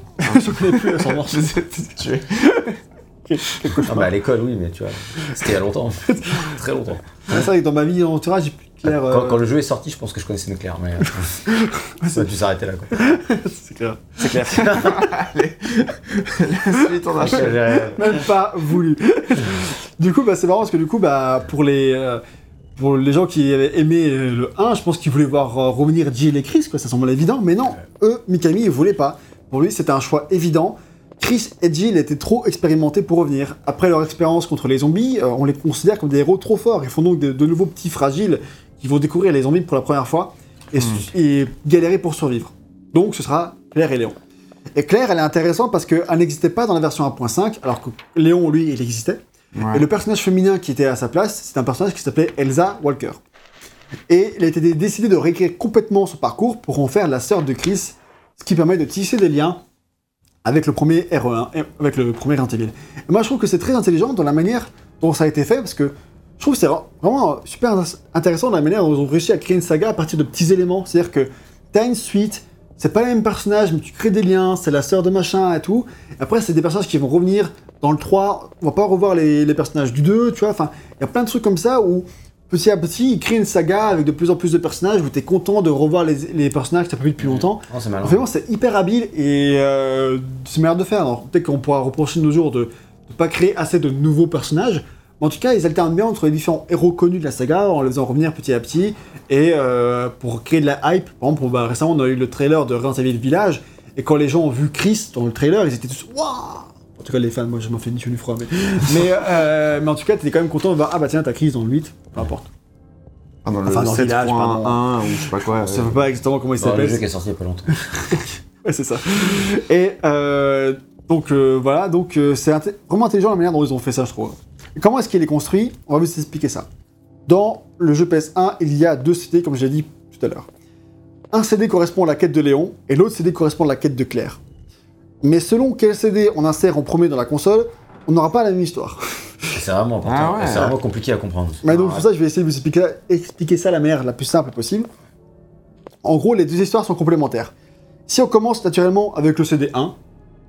Je connais plus, elles sont mortes. Quel Ah bah à l'école, oui, mais tu vois, c'était il y a longtemps. Très longtemps. C'est vrai que dans ma vie en entourage, j'ai Quand, euh, quand le jeu est sorti, je pense que je connaissais Nucléaire, mais euh, ça a dû s'arrêter là. Quoi. C'est clair. C'est clair. Allez, la suite, on achète. Même pas voulu. du coup, bah, c'est marrant parce que du coup, bah, pour les. euh, pour les gens qui avaient aimé le 1, je pense qu'ils voulaient voir euh, revenir Jill et Chris, quoi, ça semble évident, mais non, eux, Mikami, ils voulaient pas. Pour lui, c'était un choix évident. Chris et Jill étaient trop expérimentés pour revenir. Après leur expérience contre les zombies, euh, on les considère comme des héros trop forts. Ils font donc de, de nouveaux petits fragiles qui vont découvrir les zombies pour la première fois et, su- et galérer pour survivre. Donc ce sera Claire et Léon. Et Claire, elle est intéressante parce qu'elle n'existait pas dans la version 1.5, alors que Léon, lui, il existait. Ouais. Et le personnage féminin qui était à sa place, c'est un personnage qui s'appelait Elsa Walker. Et il a été dé- décidé de réécrire complètement son parcours pour en faire la sœur de Chris, ce qui permet de tisser des liens avec le premier RE1, et avec le premier Resident moi, je trouve que c'est très intelligent dans la manière dont ça a été fait, parce que je trouve que c'est vra- vraiment super intéressant dans la manière dont ils ont réussi à créer une saga à partir de petits éléments. C'est-à-dire que t'as une suite, c'est pas les mêmes personnages, mais tu crées des liens, c'est la sœur de machin et tout. Après, c'est des personnages qui vont revenir dans le 3, on va pas revoir les, les personnages du 2, tu vois. Enfin, il y a plein de trucs comme ça où petit à petit, ils créent une saga avec de plus en plus de personnages où t'es content de revoir les, les personnages que t'as pas vu depuis longtemps. Non, c'est malin. Vraiment, c'est hyper habile et euh, c'est meilleur de faire. Alors, peut-être qu'on pourra reprocher de nos jours de ne pas créer assez de nouveaux personnages. En tout cas, ils alternent bien entre les différents héros connus de la saga en les faisant revenir petit à petit. Et euh, pour créer de la hype, par exemple, bah, récemment, on a eu le trailer de Resident Evil Village. Et quand les gens ont vu Chris dans le trailer, ils étaient tous Waouh En tout cas, les fans, moi je m'en fais ni chaud ni froid. Mais, mais, euh, mais en tout cas, t'étais quand même content de voir Ah bah tiens, t'as Chris dans le 8, peu importe. Ah, dans le Enfin, dans le village, 7.1 pardon. ou je sais pas quoi. Je sais euh, pas exactement comment il Dans le s'appelle. jeu qui est sorti il y a pas longtemps. Ouais, c'est ça. Et euh, donc euh, voilà, donc euh, c'est inté- vraiment intelligent la manière dont ils ont fait ça, je trouve. Et comment est-ce qu'il est construit? On va vous expliquer ça. Dans le jeu PS1, il y a deux CD, comme j'ai dit tout à l'heure. Un CD correspond à la quête de Léon, et l'autre CD correspond à la quête de Claire. Mais selon quel CD on insère en premier dans la console, on n'aura pas la même histoire. C'est vraiment important. Ah ouais. C'est vraiment compliqué à comprendre. Mais donc pour ça, je vais essayer de vous expliquer, expliquer ça de la manière la plus simple possible. En gros, les deux histoires sont complémentaires. Si on commence naturellement avec le CD 1,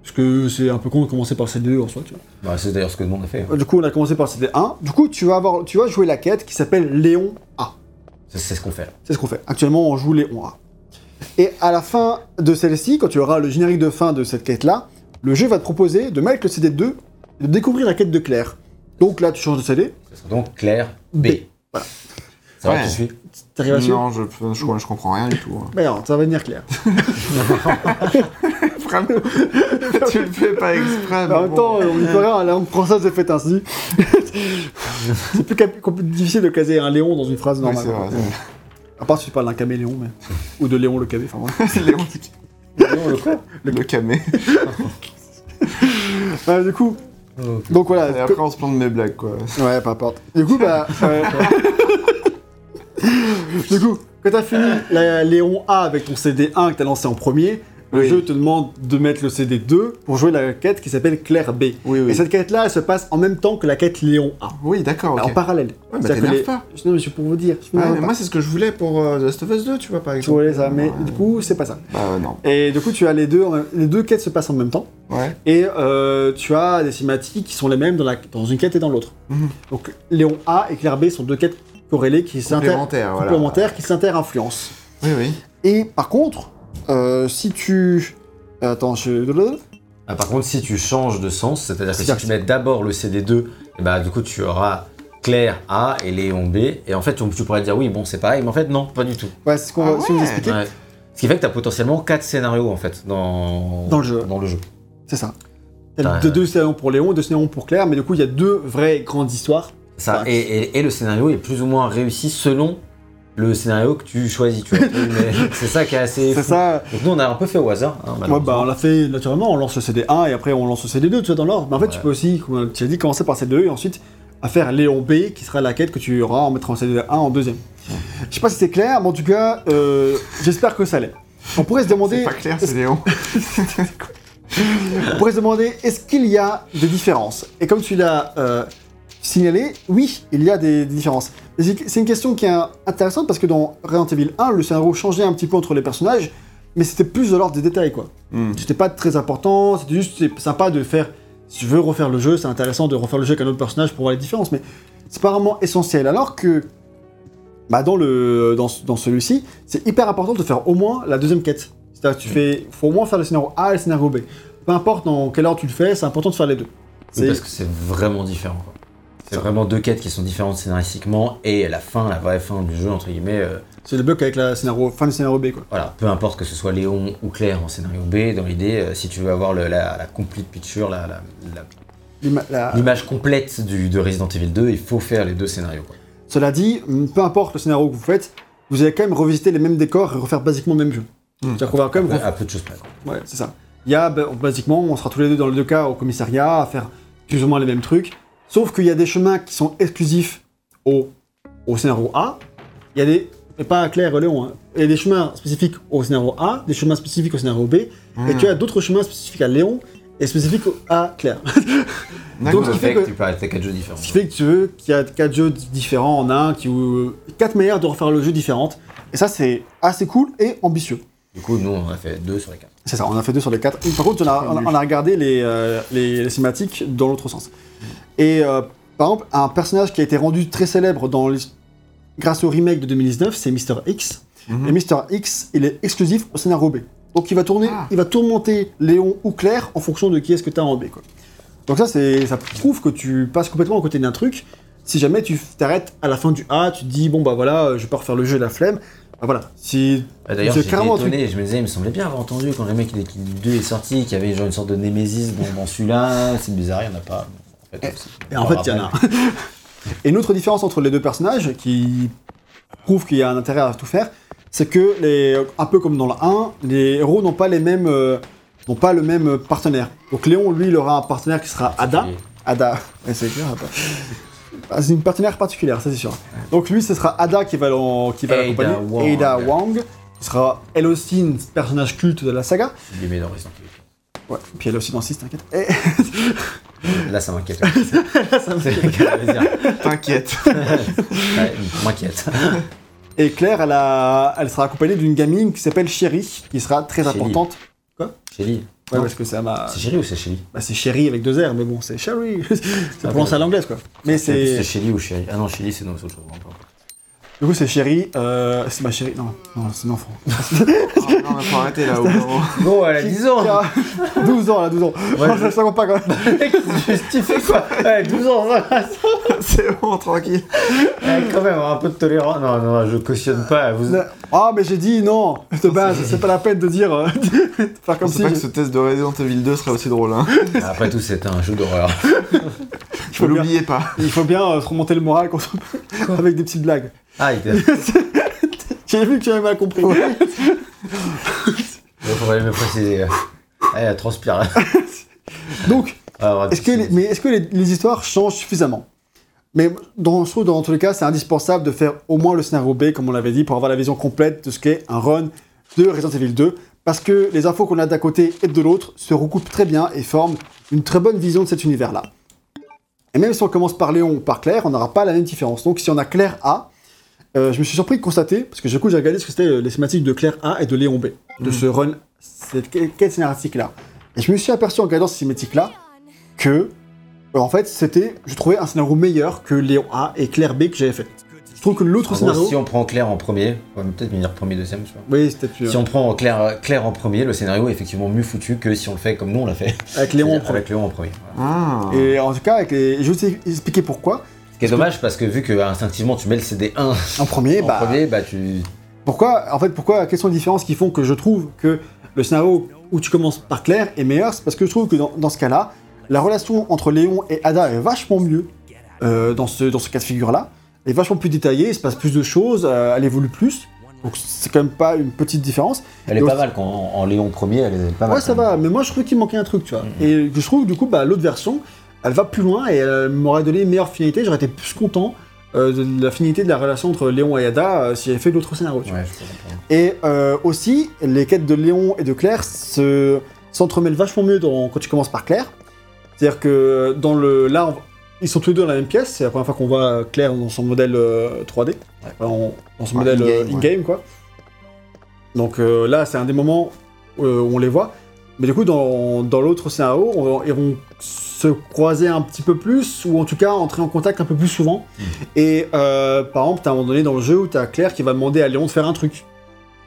parce que c'est un peu con de commencer par le CD 2 en soi, tu vois. Bah, c'est d'ailleurs ce que tout le monde a fait. Du coup, on a commencé par le CD 1. Du coup, tu vas, avoir, tu vas jouer la quête qui s'appelle Léon A. C'est c'est ce qu'on fait. C'est ce qu'on fait. Actuellement, on joue Léon A. Et à la fin de celle-ci, quand tu auras le générique de fin de cette quête-là, le jeu va te proposer de mettre le CD 2 et de découvrir la quête de Claire. Donc là, tu changes de CD. Ce sera donc Claire B. B. Voilà. Ça va, Ouais. tu suis T'arrives à suivre Non, je, je, je comprends rien du tout. hein. Mais non, ça va venir clair. Vraiment Tu le fais pas exprès. mais En même bon. temps, on y peut rien, la langue française est faite ainsi. c'est plus, difficile de caser un Léon dans une phrase Oui, normale. c'est vrai, c'est À part si tu parles d'un caméléon, mais... ou de Léon le cabé, enfin. Léon, Non, le quoi le, le camé. Euh, du coup, Oh, donc voilà. Et après, on se plante de mes blagues, quoi. Ouais, peu importe. Du coup, bah. euh, du coup, quand t'as fini la Léon A avec ton CD1 que t'as lancé en premier, le Oui. jeu te demande de mettre le CD2 pour jouer la quête qui s'appelle Claire B. Oui, oui. Et cette quête-là, elle se passe en même temps que la quête Léon A. Oui, d'accord, ok. En parallèle. Ouais, t'énerve les- pas. Non, mais c'est pour vous dire. mais moi, c'est ce que je voulais pour euh, The Last of Us 2, tu vois, par Tu exemple. voulais ça, mais Ouais. du coup, c'est pas ça. Bah, euh, non. Et du coup, tu as les deux, les deux quêtes se passent en même temps. Ouais. Et euh, tu as des cinématiques qui sont les mêmes dans, la, dans une quête et dans l'autre. Mhm. Donc Léon A et Claire B sont deux quêtes corrélées qui voilà. complémentaires qui s'inter-influencent. Oui, oui. Et par contre, euh, si tu... euh, Attends, je... Ah, par contre, si tu changes de sens, c'est-à-dire que si tu mets d'abord le CD2, et bah, du coup, tu auras Claire A et Léon B. Et en fait, tu, pourrais dire oui, bon, c'est pareil, mais en fait, non, pas du tout. Ouais, c'est ce qu'on Ah va ouais. vous expliquer. Ouais. Ce qui fait que tu as potentiellement 4 scénarios en fait dans, Dans le jeu. Dans le jeu. C'est ça. Il y a Ouais. deux, deux scénarios pour Léon, deux scénarios pour Claire, mais du coup, il y a deux vraies grandes histoires. Ça, Ouais. et, et- et le scénario est plus ou moins réussi selon le scénario que tu choisis. Tu vois. Mais c'est ça qui est assez. C'est ça. Donc nous, on a un peu fait au hasard. hein, Ouais, bah on l'a fait naturellement, on lance le CD1 et après on lance le CD2, tu vois, dans l'ordre. Mais en fait, tu Ouais. peux aussi, comme tu as dit, commencer par CD2 et ensuite à faire Léon B, qui sera la quête que tu auras en mettre en CD1 en deuxième. Je sais pas si c'est clair, mais en tout cas, euh, j'espère que ça l'est. On pourrait se demander, C'est pas clair, c'est Léon. on pourrait se demander, est-ce qu'il y a des différences? Et comme tu l'as euh, signalé, oui, il y a des, des différences. C'est une question qui est intéressante parce que dans Resident Evil 1, le scénario changeait un petit peu entre les personnages, mais c'était plus de l'ordre des détails, quoi. Hmm. C'était pas très important, c'était juste sympa de faire. Si tu veux refaire le jeu, c'est intéressant de refaire le jeu avec un autre personnage pour voir les différences, mais c'est pas vraiment essentiel. Alors que, bah dans, le, dans, dans celui-ci, c'est hyper important de faire au moins la deuxième quête. C'est-à-dire tu fais. faut au moins faire le scénario A et le scénario B. Peu importe dans quelle ordre tu le fais, c'est important de faire les deux. Oui, parce que c'est vraiment différent. quoi. C'est vraiment deux quêtes qui sont différentes scénaristiquement et la fin, la vraie fin du jeu, entre guillemets, euh, C'est le bug avec la scénario, fin du scénario B, quoi. voilà, peu importe que ce soit Léon ou Claire en scénario B, dans l'idée, euh, si tu veux avoir le- la, la complete picture, la- la- la- L'ima- la- l'image complète du, de Resident Evil 2, il faut faire les deux scénarios. Quoi. Cela dit, peu importe le scénario que vous faites, vous allez quand même revisiter les mêmes décors et refaire basiquement le même jeu. Hmm. C'est-à-dire qu'on va quand même À, à peu de choses près. quoi. Ouais, c'est ça. Il y a, bah, basiquement, on sera tous les deux dans les deux cas au commissariat à faire plus ou moins les mêmes trucs. Sauf qu'il y a des chemins qui sont exclusifs au, au scénario A. Il y a des. Et pas à Claire et Léon. hein. Il y a des chemins spécifiques au scénario A, des chemins spécifiques au scénario B. Hmm. Et tu as d'autres chemins spécifiques à Léon et spécifiques à Claire. D'accord. Donc, ce qui fait que que- tu peux arrêter quatre jeux différents. Ce qui fait que tu veux qu'il y a quatre jeux différents en un, qui, ou- quatre manières de refaire le jeu différentes. Et ça, c'est assez cool et ambitieux. Du coup, nous, on a fait deux sur les quatre. C'est ça, on a fait deux sur les quatre. Par contre, on a, on a- on a regardé les, euh, les, les cinématiques dans l'autre sens. Et euh, par exemple, un personnage qui a été rendu très célèbre dans les- grâce au remake de 2019, c'est Mr. X. Mhm. Et Mr. X, il est exclusif au scénario B. Donc il va tourner, Ah. il va tourmenter Léon ou Claire en fonction de qui est-ce que tu as en B. Quoi. Donc ça, ça prouve que tu passes complètement à côté d'un truc. Si jamais tu t'arrêtes à la fin du A, tu te dis bon bah voilà, euh, je vais pas refaire le jeu de la flemme. Bah voilà. Si Bah, D'ailleurs, j'étais étonné, je me disais, il me semblait bien avoir entendu quand le mec il est- qui- le 2 est sorti, qu'il y avait genre une sorte de némésis dans, dans celui-là, c'est bizarre, il n'y en a pas. Et en fait, il y en a. Et une autre différence entre les deux personnages, qui prouve qu'il y a un intérêt à tout faire, c'est que, les, un peu comme dans le 1, les héros n'ont pas, les mêmes, euh, n'ont pas le même partenaire. Donc Léon, lui, il aura un partenaire qui sera Ada. Ada, ouais, c'est clair. Ada. Ah, C'est une partenaire particulière, ça c'est sûr. Donc lui, ce sera Ada qui va l'accompagner. Wong. Ada Wang, qui sera elle aussi une personnage culte de la saga. Il les met dans Resident Evil. Ouais, puis elle aussi dans 6, t'inquiète. Et Là, ça m'inquiète. De le dire. T'inquiète. Ouais, m'inquiète. Et Claire, elle, a, elle sera accompagnée d'une gamine qui s'appelle Chérie, qui sera très Chérie. importante. Shelly. Ouais, Non. parce que ça m'a. C'est Shelly ou c'est Shelly Bah, c'est Chérie avec deux R, mais bon, c'est Chérie. c'est prononcé à l'anglaise, quoi. Mais C'est c'est. Shelly ou Shelly Ah non, Shelly, c'est autre chose. pas. Du coup, c'est Chérie. Euh... C'est ma chérie. Non, non, c'est une enfant. Oh, non, faut arrêter là, au. Bon, elle a 10 ans Qui a 12 ans, elle a 12 ans. Ouais, Oh, ça compte pas quand même. Tu fais quoi Ouais, 12 ans, ça C'est bon, tranquille. Ouais, quand même, un peu de tolérance. Non, non, je cautionne pas. Vous... Ah, mais j'ai dit non. De base, c'est pas la peine de dire. euh, de faire Je comme sais si. pas que ce test de Resident Evil 2 serait aussi drôle, hein. Après tout, c'est un jeu d'horreur. Faut bien. l'oublier pas. Il faut bien euh, se remonter le moral quand on- avec des petites blagues. Ah, il était. J'ai vu que tu avais mal compris. Il faudrait me préciser. Elle transpire. Donc, Alors, Est-ce que les- mais est-ce que les, les histoires changent suffisamment? Mais dans, je trouve dans tous les cas, c'est indispensable de faire au moins le scénario B, comme on l'avait dit, pour avoir la vision complète de ce qu'est un run de Resident Evil 2. Parce que les infos qu'on a d'un côté et de l'autre se recoupent très bien et forment une très bonne vision de cet univers-là. Et même si on commence par Léon ou par Claire, on n'aura pas la même différence. Donc si on a Claire A, euh, je me suis surpris de constater, parce que du coup j'ai regardé ce que c'était euh, les scématiques de Claire A et de Léon B, de ce run, cette quête scénaristique-là. Et je me suis aperçu en regardant ces cinématiques-là que, euh, en fait, c'était, je trouvais un scénario meilleur que Léon A et Claire B que j'avais fait. Je trouve que l'autre gros, scénario. si on prend Claire en premier, on va peut-être me dire premier, deuxième, je sais pas. Oui, c'était plus. Si on prend Claire, Claire en premier, le scénario est effectivement mieux foutu que si on le fait comme nous on l'a fait. Avec Léon en premier. Avec Léon en premier. voilà. Ah. Et en tout cas, avec les... je vais aussi expliquer pourquoi. Qui est dommage parce que vu que instinctivement tu mets le CD1 En premier, en bah. premier, bah tu. Pourquoi, en fait, pourquoi, quelles sont les différences qui font que je trouve que le scénario où tu commences par Claire est meilleur? C'est parce que je trouve que dans, dans ce cas-là, la relation entre Léon et Ada est vachement mieux euh, dans, ce, dans ce cas de figure-là. Elle est vachement plus détaillée, il se passe plus de choses, euh, elle évolue plus. Donc c'est quand même pas une petite différence. Elle est pas mal quand en, en Léon premier, elle est pas mal. Ouais, ça va, mais moi je trouvais qu'il manquait un truc, tu vois. Mhm. Et je trouve du coup, bah, l'autre version, elle va plus loin et elle m'aurait donné une meilleure finalité. J'aurais été plus content euh, de la finalité de la relation entre Léon et Ada euh, si j'avais fait l'autre scénario, tu vois. Ouais, je peux comprendre. Et euh, aussi, les quêtes de Léon et de Claire se s'entremêlent vachement mieux dans- quand tu commences par Claire. C'est-à-dire que dans le là, on- ils sont tous les deux dans la même pièce. C'est la première fois qu'on voit Claire dans son modèle euh, 3D, Enfin, en- dans son Ouais, modèle in-game, in-game, quoi. Donc là, c'est un des moments où on les voit. Mais du coup, dans, dans l'autre scénario, on- ils vont se croiser un petit peu plus, ou en tout cas entrer en contact un peu plus souvent. Et euh, par exemple, t'as un moment donné dans le jeu où t'as Claire qui va demander à Léon de faire un truc.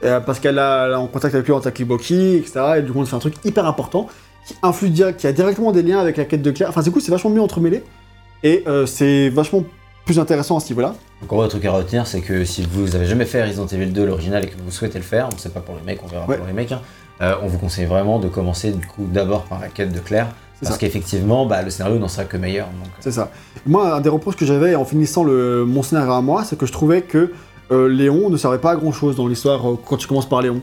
Euh, parce qu'elle est en contact avec lui en Takiboki, etc. Et du coup, on fait un truc hyper important qui influe direct, qui a directement des liens avec la quête de Claire. Enfin, c'est cool, c'est vachement mieux entremêlé. Et euh, c'est vachement plus intéressant à ce niveau-là. Donc, en gros, le truc à retenir, c'est que si vous avez jamais fait Resident Evil 2, l'original, et que vous souhaitez le faire, on sait pas pour les mecs, on verra Ouais. pour les mecs, hein, euh, on vous conseille vraiment de commencer du coup d'abord par la quête de Claire. Parce qu'effectivement, bah, le scénario n'en sera que meilleur. Euh, C'est ça. Moi, un des reproches que j'avais en finissant le, mon scénario à moi, c'est que je trouvais que euh, Léon ne servait pas à grand chose dans l'histoire euh, quand tu commences par Léon.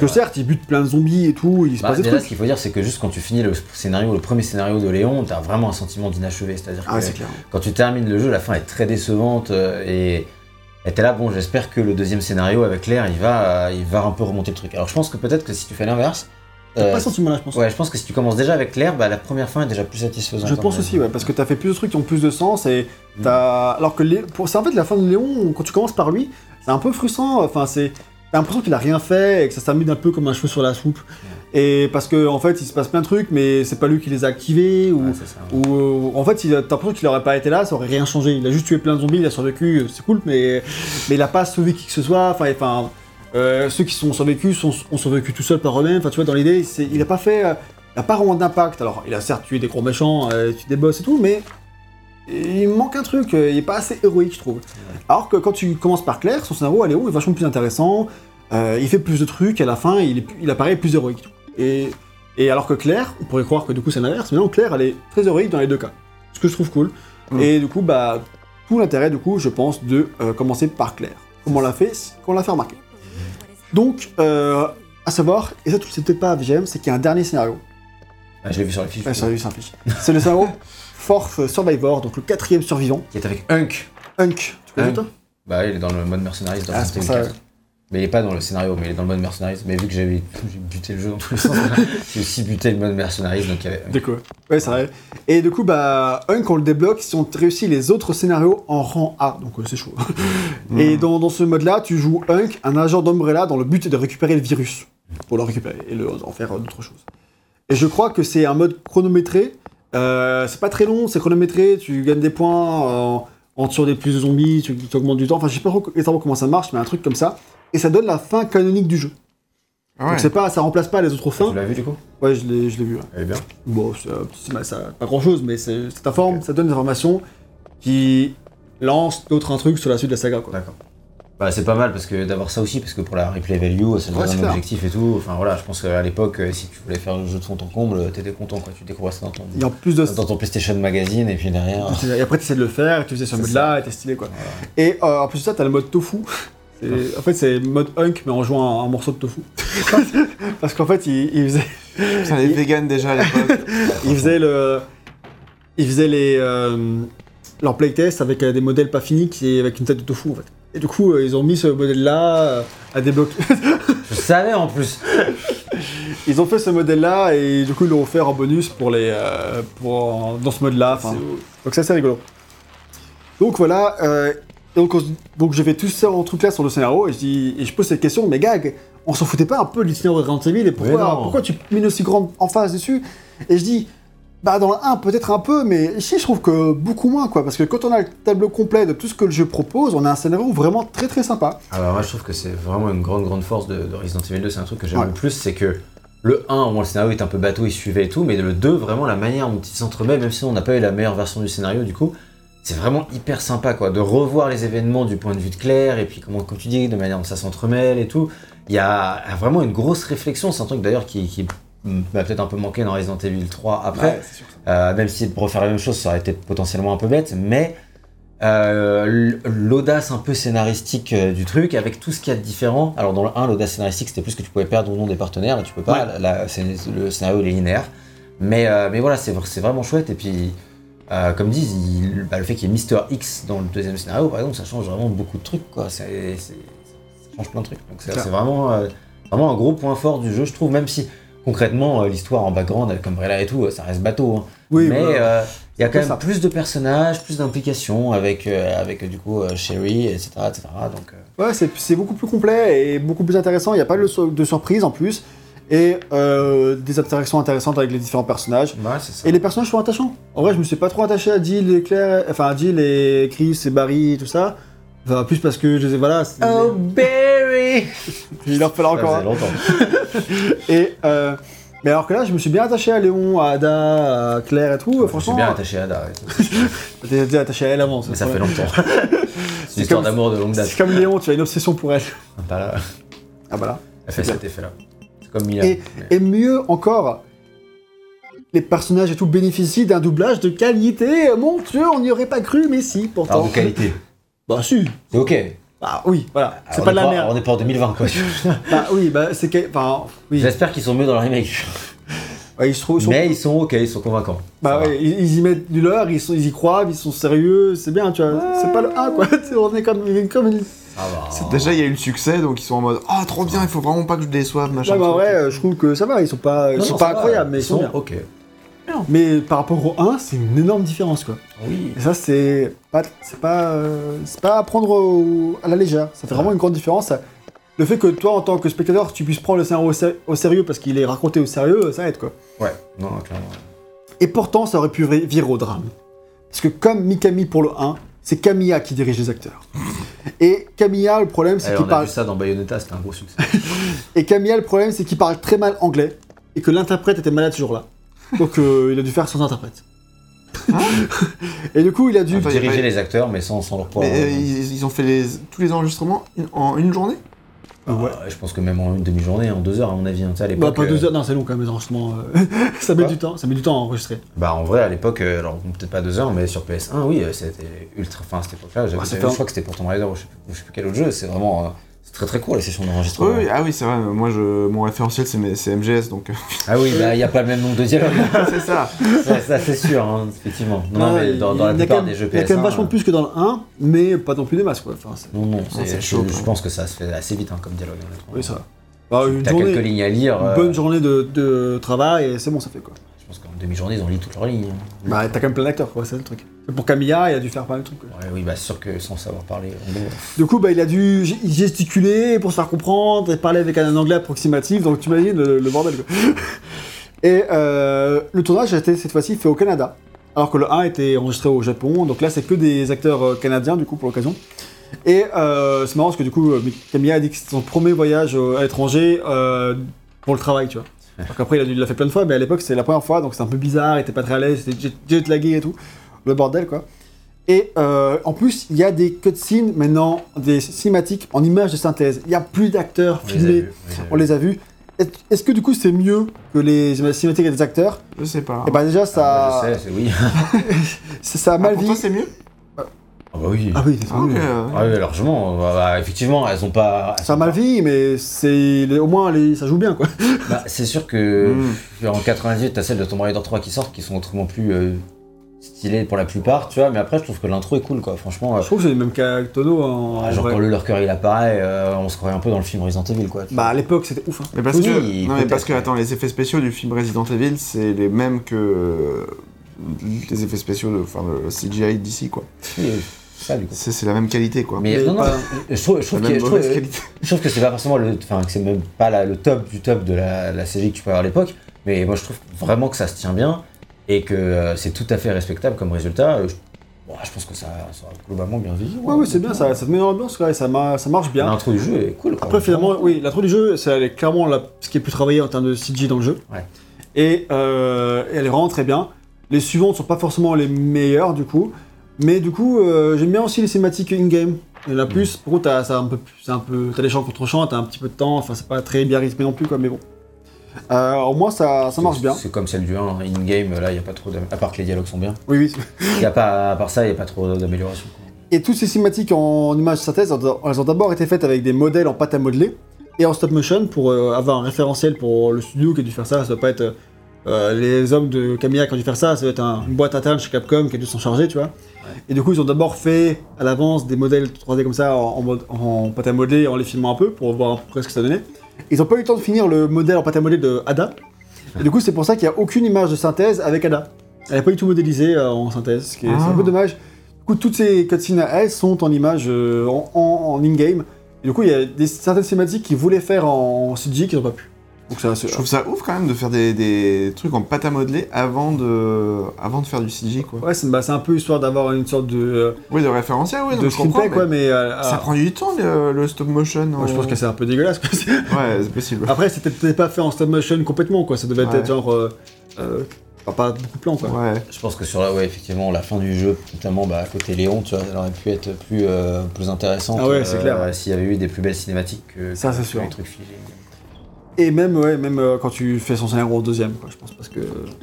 Parce que certes, il bute plein de zombies et tout, il se Bah, passe des déjà, ce trucs. qu'il faut dire, c'est que juste quand tu finis le scénario, le premier scénario de Léon, t'as vraiment un sentiment d'inachevé. C'est-à-dire Ah, que quand tu termines le jeu, la fin est très décevante euh, et t'es là, bon, j'espère que le deuxième scénario avec Claire, il va, euh, il va un peu remonter le truc. Alors je pense que peut-être que si tu fais l'inverse, euh, pas ce sentiment-là, je pense. ouais, je pense que si tu commences déjà avec Claire, bah, la première fin est déjà plus satisfaisante. Je pense mon aussi, ouais, parce que t'as fait plus de trucs qui ont plus de sens et Mm. t'as. Alors que Lé- pour... c'est en fait la fin de Léon, quand tu commences par lui, c'est un peu frustrant. Enfin, c'est. L'impression qu'il a rien fait et que ça s'amuse un peu comme un cheveu sur la soupe. Et parce que en fait, il se passe plein de trucs, mais c'est pas lui qui les a activés ou. Ouais, en fait, t'as l'impression qu'il aurait pas été là, ça aurait rien changé. Il a juste tué plein de zombies, il a survécu, c'est cool, mais, mais il a pas sauvé qui que ce soit. Enfin, enfin euh, ceux qui sont survécus sont, ont survécu tout seuls par eux-mêmes. Enfin, tu vois, dans l'idée, il a pas fait, euh, il a pas vraiment d'impact. Alors, il a certes tué des gros méchants, euh, tué des boss et tout, mais il manque un truc. euh, Il est pas assez héroïque, je trouve. Alors que quand tu commences par Claire, son scénario, à Léon est vachement plus intéressant. euh, il fait plus de trucs. À la fin, il, est, il apparaît plus héroïque. Et et alors que Claire, on pourrait croire que du coup c'est l'inverse, mais non, Claire elle est très héroïque dans les deux cas. Ce que je trouve cool. Mm. Et du coup, bah, tout l'intérêt du coup, je pense, de euh, commencer par Claire. Comme on l'a fait, qu'on l'a fait remarquer. Donc, euh, à savoir, et ça tu le sais peut-être pas VGM, c'est qu'il y a un dernier scénario. Ah, je l'ai vu sur la fiche. Ouais, c'est fiche. C'est le scénario Fourth Survivor, donc le quatrième survivant. Qui est avec Hunk. Hunk. Tu connais Hunk. toi? Bah, il est dans le mode mercenaries dans Ah, c'est Resident Evil ça, 4. Mais il est pas dans le scénario, mais il est dans le mode mercenaries. Mais vu que j'avais j'ai buté le jeu dans tous les sens, j'ai aussi buté le mode mercenaries, donc il y avait Hunk. Déco. Ouais, c'est vrai. Et du coup, bah, Hunk, on le débloque si on réussit les autres scénarios en rang A. Donc, euh, c'est chaud. Et dans, dans ce mode-là, tu joues Hunk, un agent d'Umbrella, dont le but de récupérer le virus. Pour le récupérer et le, en faire euh, d'autres choses. Et je crois que c'est un mode chronométré. Euh, c'est pas très long, c'est chronométré. Tu gagnes des points en, en tuant des plus de zombies, tu, tu augmentes du temps. Enfin, je sais pas trop exactement comment ça marche, mais un truc comme ça. Et ça donne la fin canonique du jeu. Ah ouais. Donc, c'est pas, ça remplace pas les autres fins. Tu l'as vu du coup? Ouais, je l'ai je l'ai vu. ouais. Elle est bien. Bon, c'est euh, ça- pas grand chose, mais c'est c'est ta forme, ça donne des informations qui lancent d'autres un truc sur la suite de la saga. Quoi. D'accord. Bah, c'est pas mal parce que d'avoir ça aussi, parce que pour la replay value, ça Ouais, donne c'est un clair. objectif et tout. Enfin voilà, je pense qu'à l'époque, euh, si tu voulais faire le jeu de fond en comble, t'étais content quoi. Tu découvrais ça dans ton, Et en plus de dans ton PlayStation Magazine et puis derrière. Et après, tu essaies de le faire, et tu faisais ce mode-là, et t'es stylé quoi. Voilà. Et euh, en plus de ça, t'as le mode tofu. C'est- En fait, c'est mode hunk, mais en jouant un, un morceau de tofu. Parce qu'en fait, il, il faisait, Putain, les vegans déjà à l'époque. il faisait le. Il faisait les. euh, leur playtest avec euh, des modèles pas finis qui, avec une tête de tofu en fait. Et du coup, euh, ils ont mis ce modèle-là euh, à débloquer. Je savais en plus. Ils ont fait ce modèle-là et du coup ils l'ont offert en bonus pour les, euh, pour, dans ce mode-là. Donc c'est assez rigolo. Donc voilà. euh, et donc, on donc j'ai fait tout ça en truc là sur le scénario et je, dis, et je pose cette question, mais gag, on s'en foutait pas un peu du scénario de Resident Evil et pourquoi, pourquoi tu mets une aussi grande emphase dessus? Et je dis, bah dans le 1 peut-être un peu, mais ici je trouve que beaucoup moins quoi, parce que quand on a le tableau complet de tout ce que le jeu propose, on a un scénario vraiment très très sympa. Alors moi je trouve que c'est vraiment une grande grande force de, de Resident Evil 2, c'est un truc que j'aime Ouais. le plus, c'est que le 1, bon, le scénario est un peu bateau, il suivait et tout, mais le 2, vraiment la manière dont il s'entremet, même si on n'a pas eu la meilleure version du scénario du coup, c'est vraiment hyper sympa quoi, de revoir les événements du point de vue de Claire, et puis comment, comme tu dis, de manière dont ça s'entremêle et tout. Il y a vraiment une grosse réflexion, c'est un truc d'ailleurs qui, qui m'a peut-être un peu manqué dans Resident Evil 3 après. Ouais. Euh, même si pour refaire la même chose, ça aurait été potentiellement un peu bête, mais euh, l'audace un peu scénaristique euh, du truc, avec tout ce qu'il y a de différent. Alors dans le 1, l'audace scénaristique, c'était plus que tu pouvais perdre ou non des partenaires, là tu peux pas, Ouais. là, le scénario il est linéaire. Mais, euh, mais voilà, c'est c'est vraiment chouette, et puis... euh, comme disent, il- bah, le fait qu'il y ait Mister X dans le deuxième scénario, par exemple, ça change vraiment beaucoup de trucs, quoi. Ça change plein de trucs. Donc c'est vraiment, euh, vraiment un gros point fort du jeu, je trouve, même si concrètement, euh, l'histoire en background, avec Umbrella et tout, ça reste bateau. hein. Oui, mais voilà. euh, il y a quand même ça. plus de personnages, plus d'implications avec, euh, avec du coup euh, Sherry, etc. etc. donc, Ouais, c'est c'est beaucoup plus complet et beaucoup plus intéressant. Il n'y a pas de, sur- de surprise en plus. Et des interactions intéressantes avec les différents personnages. ouais, c'est ça. Et les personnages sont attachants. En vrai, je me suis pas trop attaché à Jill et Claire, enfin à Jill et Chris et Barry et tout ça. Enfin, plus parce que je les ai, voilà. Oh, Barry Il leur fallait Ça encore. faisait longtemps. Et euh, mais alors que là, je me suis bien attaché à Léon, à Ada, à Claire et tout. Je suis franchement, bien attaché à Ada. t'es déjà attaché à elle avant. Mais c'est ça fait longtemps. C'est une histoire d'amour de longue date. C'est comme Léon, tu as une obsession pour elle. Pas là. Ah bah là. Elle fait cet effet-là. C'est comme Mila. Et, mais- et mieux encore, les personnages et tout bénéficient d'un doublage de qualité. Mon Dieu, on n'y aurait pas cru, mais si, pourtant. Alors de qualité. Bah si. C'est ok. Bah oui, voilà. C'est Alors, pas on de est la merde. On est pas en 2020 quoi. Bah oui, bah c'est que. Enfin, oui. J'espère qu'ils sont mieux dans le remake. Ouais, ils se trouvent- ils sont- Mais ils sont ok, ils sont convaincants. Bah ouais, ils, ils y mettent du leur, ils, sont, ils y croient, ils sont sérieux, c'est bien, tu vois. C'est pas le 1, quoi. on est comme, comme une... Va. C'est- Déjà, il y a eu le succès, donc ils sont en mode Ah, trop bien, il faut vraiment pas que je déçoive, machin. Là, bah, euh, je trouve que ça va, ils sont pas, ils Non, sont non, pas va. incroyables, mais ils sont bien. ok. Mais par rapport au 1, c'est une énorme différence, quoi. Oui. Et ça, c'est pas, c'est pas, euh, c'est pas à prendre au- à la légère. Ça fait vraiment une grande différence. Le fait que toi, en tant que spectateur, tu puisses prendre le scénario au, sé- au sérieux parce qu'il est raconté au sérieux, ça aide, quoi. Ouais, non, clairement. Et pourtant, ça aurait pu vi- virer au drame. Parce que comme Mikami pour le 1, c'est Camilla qui dirige les acteurs. Et Camilla, le problème, c'est Eh, qu'il on a parle. vu ça dans Bayonetta, c'était un gros succès. Et Camilla, le problème, c'est qu'il parle très mal anglais et que l'interprète était malade ce jour-là. Donc euh, il a dû faire sans interprète. et du coup, il a dû. Attends, Diriger mais- les acteurs, mais sans, sans leur pouvoir. Mais euh, ils, ils ont fait les, tous les enregistrements en une journée? Ah, Ouais. Je pense que même en une demi-journée, en deux heures, à mon avis. hein. Tu sais, à Bah, pas deux euh, heures, non, c'est long quand même, les enregistrements. euh, ça met du temps, ça met du temps à enregistrer. Bah en vrai à l'époque, alors peut-être pas deux heures, mais sur PS1, oui, c'était ultra. Enfin à cette époque-là, j'avais Ouais, je crois que c'était pour Tomb Raider ou je sais, plus- quel autre jeu. C'est vraiment, euh, très très court les sessions d'enregistrement. Oui, oui, ah oui, c'est vrai. Moi, je, mon référentiel, c'est mes- c'est MGS, donc. euh, Ah oui, bah il y a pas le même nombre de dialogues. c'est ça. Ouais, ça c'est sûr, hein, effectivement. Non, non, mais il- dans, dans la il y a plupart quand même- des jeux PS1. Il y a quand même vachement euh, plus que dans le 1, mais pas non plus des masses, quoi. Enfin, c'est- Non, non, c'est- je, chaud, je pense que ça se fait assez vite hein, comme dialogue. oui, ça va. Bah, une T'as journée, quelques lignes à lire. une euh, bonne journée de, de travail et c'est bon, ça fait quoi. Demi-journée, ils ont lu toutes leurs lignes. hein. Bah, t'as quand même plein d'acteurs, quoi, c'est le truc. Pour Camilla, il a dû faire pas mal de trucs. quoi. Ouais, oui, bah sûr que sans savoir parler anglais. Du coup, bah, il a dû gesticuler pour se faire comprendre et parler avec un anglais approximatif, donc tu imagines le, le bordel. Quoi. Et euh, le tournage a été cette fois-ci fait au Canada, alors que le 1 était enregistré au Japon, donc là c'est que des acteurs euh, canadiens du coup pour l'occasion. Et euh, c'est marrant parce que du coup, Camilla a dit que c'était son premier voyage à l'étranger euh, pour le travail, tu vois. Alors qu'après il a dû- l'a fait plein de fois, mais à l'époque c'était la première fois, donc c'était un peu bizarre, il était pas très à l'aise, c'était jet, lagué et tout, le bordel quoi. Et euh, en plus, il y a des cutscenes maintenant, des cinématiques en images de synthèse. Il y a plus d'acteurs filmés, on les a vus. Est- Est-ce que du coup c'est mieux que les cinématiques des acteurs? Je sais pas. Et bah déjà vus. ça, Ah, je sais, c'est oui. ça, ça a Ah, mal pour vie. toi, c'est mieux? Ah bah oui. Ah oui, c'est Ah, ok. mieux. Ah oui, largement. Bah, bah, effectivement, elles ont pas. elles Ça a sont mal pas- vie, mais c'est au moins les- ça joue bien quoi. Bah, c'est sûr que Mm. en 98, t'as celle de Tomb Raider 3 qui sortent, qui sont autrement plus euh, stylées pour la plupart, tu vois. Mais après, je trouve que l'intro est cool, quoi. Franchement, euh, Je trouve que c'est le même cas que Tono en, ah, en genre vrai. quand le leur cœur il apparaît, euh, on se croirait un peu dans le film Resident Evil, quoi. Bah à l'époque c'était ouf. Hein. Mais parce Oui, que, non, mais parce que, attends, les effets spéciaux du film Resident Evil, c'est les mêmes que euh, les effets spéciaux de, enfin, le CGI d'ici, quoi. Oui, ça, du coup. C'est la même qualité, quoi. Mais, Mais non, non, je trouve, je trouve la que, je trouve- mauvaise qualité. je trouve que c'est pas forcément le, enfin que c'est même pas la- le top du top de la, la CG que tu peux avoir à l'époque, mais moi je trouve vraiment que ça se tient bien et que euh, c'est tout à fait respectable comme résultat. Euh, Je, bon, je pense que ça, ça a globalement bien vieilli. Ouais, ouais, c'est bien, ça, ça te met dans l'ambiance, ça, ça marche bien. L'intro du jeu est cool. quoi. Après, finalement, oui, l'intro du jeu, c'est elle est clairement la- ce qui est plus travaillé en termes de CG dans le jeu. Ouais. Et, euh, et elle est vraiment très bien. Les suivantes sont pas forcément les meilleures, du coup. Mais du coup, euh, j'aime bien aussi les cinématiques in-game. Il y en a plus. Pour t'as un peu, un peu, t'as des champs contre champs, t'as un petit peu de temps. Enfin, c'est pas très bien rythmé non plus, quoi, mais bon. Euh, au moins, ça, ça marche bien. C'est comme celle du 1, hein. in-game, là, il n'y a pas trop À part que les dialogues sont bien. Oui, oui. Y a pas, à part ça, il n'y a pas trop d'amélioration. Et toutes ces cinématiques en images synthèse, elles ont d'abord été faites avec des modèles en pâte à modeler et en stop motion pour euh, avoir un référentiel pour le studio qui a dû faire ça. Ça doit pas être euh, les hommes de Camilla qui ont dû faire ça, ça doit être un- une boîte interne chez Capcom qui a dû s'en charger, tu vois. Et du coup, ils ont d'abord fait à l'avance des modèles 3D comme ça en, en mode, en pâte à modeler en les filmant un peu pour voir à peu près ce que ça donnait. Ils ont pas eu le temps de finir le modèle en pâte à modeler de Ada. Et du coup, c'est pour ça qu'il n'y a aucune image de synthèse avec Ada. Elle n'est pas du tout modélisée euh, en synthèse, ce qui est c'est un Ah. peu dommage. Du coup, toutes ces cutscenes à elle sont en image euh, en, en- en in-game. Et du coup, il y a des, certaines cinématiques qu'ils voulaient faire en CG qu'ils n'ont pas pu. Donc ça, Je trouve ça ouf quand même de faire des, des trucs en pâte à modeler avant de, avant de faire du CG quoi. Ouais, c'est bah, c'est un peu histoire d'avoir une sorte de, euh, Oui, de référentiel, oui, de screenplay, quoi, mais mais... euh, Ça ah, prend du temps le, le stop motion. moi, je pense en- que c'est un peu dégueulasse. quoi. Ouais, c'est possible. Après, c'était peut-être pas fait en stop motion complètement, quoi. Ça devait Ouais. être genre... euh, euh, enfin, pas beaucoup de plans, quoi. Ouais. Je pense que sur la, ouais, effectivement, la fin du jeu, notamment bah, à côté Léon, tu vois, elle aurait pu être plus, euh, plus intéressante. Ah ouais, c'est clair. S'il y avait eu des plus belles cinématiques que, Ça, c'est sûr. les trucs figés. Et même, ouais, même euh, quand tu fais son scénario au deuxième, quoi, je pense. Parce que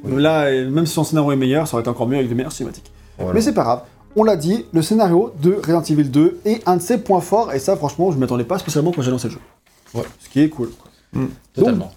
là, même si son scénario est meilleur, ça aurait été encore mieux avec de meilleures cinématiques. Voilà. Mais c'est pas grave. On l'a dit, le scénario de Resident Evil 2 est un de ses points forts, et ça, franchement, je m'attendais pas spécialement quand j'ai lancé le jeu. Ouais. Ce qui est cool. Totalement.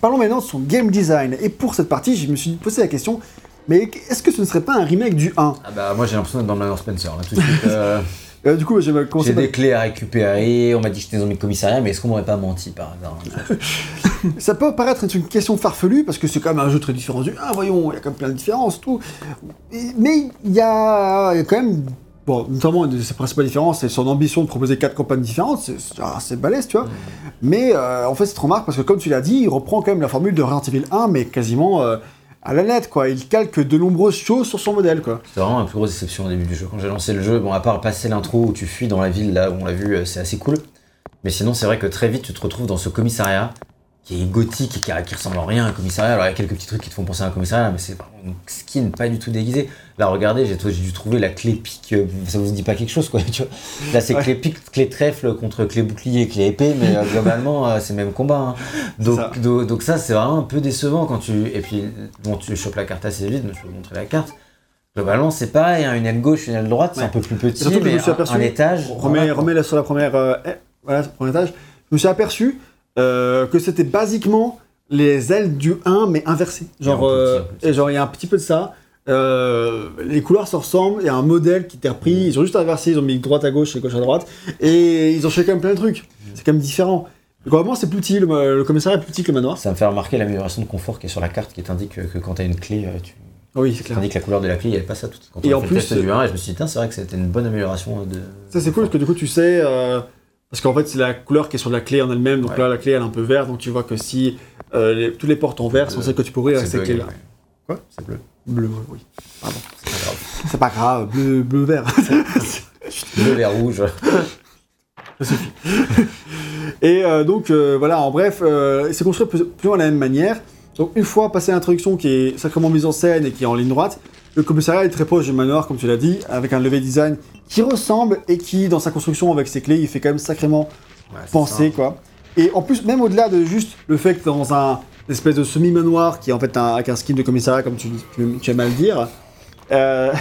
Parlons maintenant de son game design. Et pour cette partie, je me suis posé la question, mais est-ce que ce ne serait pas un remake du 1 Ah bah, moi j'ai l'impression d'être dans Manoir Spencer là tout de suite. euh, Euh, Du coup, commencer j'ai par... des clés à récupérer, on m'a dit que j'étais dans mes commissariats, mais est-ce qu'on m'aurait pas menti par hein Ça peut paraître être une question farfelue, parce que c'est quand même un jeu très différent du 1, voyons, il y a quand même plein de différences, tout. Mais il y a, il y a quand même... Bon, notamment, une de ses principales différences, c'est son ambition de proposer quatre campagnes différentes, c'est assez balèze, tu vois. Mais euh, en fait, c'est trop remarque, parce que comme tu l'as dit, il reprend quand même la formule de Resident Evil 1, mais quasiment euh, à la lettre, quoi. Il calque de nombreuses choses sur son modèle, quoi. C'était vraiment la plus grosse déception au début du jeu. Quand j'ai lancé le jeu, bon, à part passer l'intro où tu fuis dans la ville, là où on l'a vu, euh, c'est assez cool. Mais sinon, c'est vrai que très vite, tu te retrouves dans ce commissariat qui est gothique et qui, ressemble en rien à un commissariat. Alors, il y a quelques petits trucs qui te font penser à un commissariat, mais c'est une skin pas du tout déguisée. Là, regardez, j'ai dû trouver la clé pique. euh, Ça vous dit pas quelque chose, quoi, tu vois. Là, c'est Ouais. clé pique, clé trèfle contre clé bouclier, clé épée, mais euh, globalement, euh, c'est le même combat. hein. Donc, ça. do- donc, ça, c'est vraiment un peu décevant quand tu. Et puis, bon, tu chopes la carte assez vite, mais je vais vous montrer la carte. Globalement, c'est pareil, hein, une aile gauche, une aile droite, c'est Ouais. un peu plus petit, surtout que je mais me suis un, aperçu- un étage. Remets-la sur la première, euh, eh, voilà, sur le premier étage. Je me suis aperçu que c'était basiquement les ailes du 1, mais inversées. Genre, Et et genre, il y a un petit peu de ça. Euh, les couleurs se ressemblent, il y a un modèle qui était repris, ils ont juste inversé, ils ont mis droite à gauche et gauche à droite, et ils ont fait quand même plein de trucs. C'est quand même différent. Globalement, c'est plus petit, le, le commissariat est plus petit que le manoir. Ça me fait remarquer l'amélioration de confort qui est sur la carte qui t'indique que, que quand t'as une clé, euh, tu oui, c'est clair. t'indiques la couleur de la clé, il n'y avait pas ça tout Quand Et on en fait plus, le test du 1, et je me suis dit, c'est vrai que c'était une bonne amélioration de. Ça c'est cool parce que du coup tu sais euh, parce qu'en fait c'est la couleur qui est sur la clé en elle-même donc Ouais. là la clé elle est un peu verte donc tu vois que si euh, les- toutes les portes en vert sont Euh, celles que tu peux ouvrir avec C'est cette bleu, clé là. ouais. Quoi? C'est bleu. Bleu oui. Pardon. C'est pas grave. Bleu bleu vert. Bleu, vert, rouge. Et euh, donc euh, voilà en bref euh, c'est construit plus, plus ou moins de la même manière. Donc une fois passé l'introduction qui est sacrément mise en scène et qui est en ligne droite, le commissariat est très proche du manoir comme tu l'as dit avec un level design qui ressemble et qui dans sa construction avec ses clés il fait quand même sacrément Ouais, penser quoi. Et en plus, même au-delà de juste le fait que dans un espèce de semi-manoir qui est en fait un, avec un skin de commissariat, comme tu, tu, tu aimes à le dire, euh,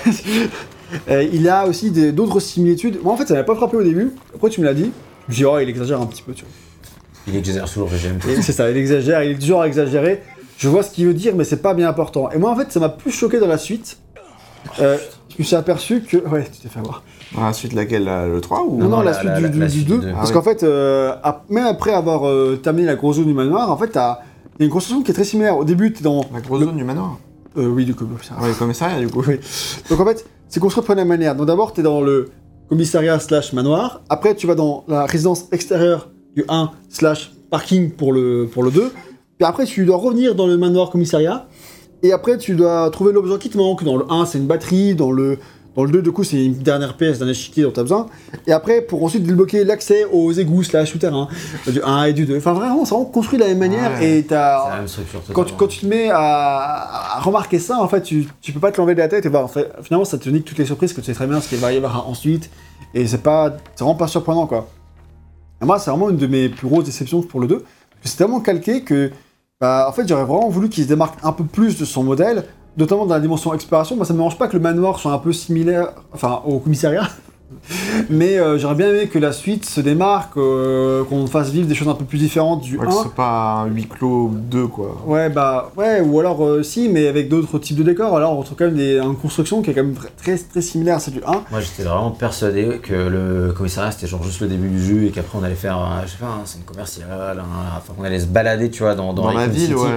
euh, il a aussi des- d'autres similitudes. Moi en fait, ça m'a pas frappé au début. Après, tu me l'as dit. Je me dis, oh, il exagère un petit peu, tu vois. Il exagère toujours, j'aime. Et C'est ça, il exagère, il est toujours à exagérer. Je vois ce qu'il veut dire, mais c'est pas bien important. Et moi, en fait, ça m'a plus choqué dans la suite. Euh, je me suis aperçu que. Ouais, tu t'es fait avoir. Dans la suite laquelle Le 3 ou Non, non, non, la, la- suite la- du, la- du- la du suite 2. du deux. Parce Ah qu'en fait, euh, même après avoir euh, terminé la grosse zone du manoir, en fait, t'as il y a une construction qui est très similaire. Au début, t'es dans. La grosse zone du manoir Euh, oui, du commissariat. Ouais, le commissariat du coup. Oui. Donc en fait, c'est construit de la même manière. Donc d'abord, t'es dans le commissariat slash manoir. Après, tu vas dans la résidence extérieure du 1 slash parking pour le, pour le 2. Puis après, tu dois revenir dans le manoir commissariat. Et après, tu dois trouver l'objet qui te manque. Dans le 1, c'est une batterie. Dans le, dans le 2, du coup, c'est une dernière pièce d'un échiquier dont tu as besoin. Et après, pour ensuite débloquer l'accès aux égouts slash souterrains du 1 et du 2. Enfin, vraiment, c'est vraiment construit de la même manière. Ouais. Et t'as... Même structure. Quand tu, quand tu te mets à, à remarquer ça, en fait, tu, tu peux pas te l'enlever de la tête et voir. En fait, finalement, ça te nique toutes les surprises que tu sais très bien ce qu'il va y avoir ensuite. Et c'est pas, c'est vraiment pas surprenant, quoi. Et moi, c'est vraiment une de mes plus grosses déceptions pour le 2. Parce que c'est tellement calqué que, bah, en fait, j'aurais vraiment voulu qu'il se démarque un peu plus de son modèle, notamment dans la dimension exploration. Moi, ça me dérange pas que le manoir soit un peu similaire, enfin, au commissariat. Mais euh, j'aurais bien aimé que la suite se démarque, euh, qu'on fasse vivre des choses un peu plus différentes du Ouais, 1. que ce soit pas un huis clos 2 quoi. Ouais, bah, ouais, ou alors euh, si, mais avec d'autres types de décors. Alors, on retrouve quand même des, une construction qui est quand même très, très, très similaire à celle du 1. Moi j'étais vraiment persuadé que le commissariat c'était genre juste le début du jeu et qu'après on allait faire, un- je sais pas, un centre commercial, un- enfin qu'on allait se balader tu vois dans, dans, Dans la ville, City. ouais.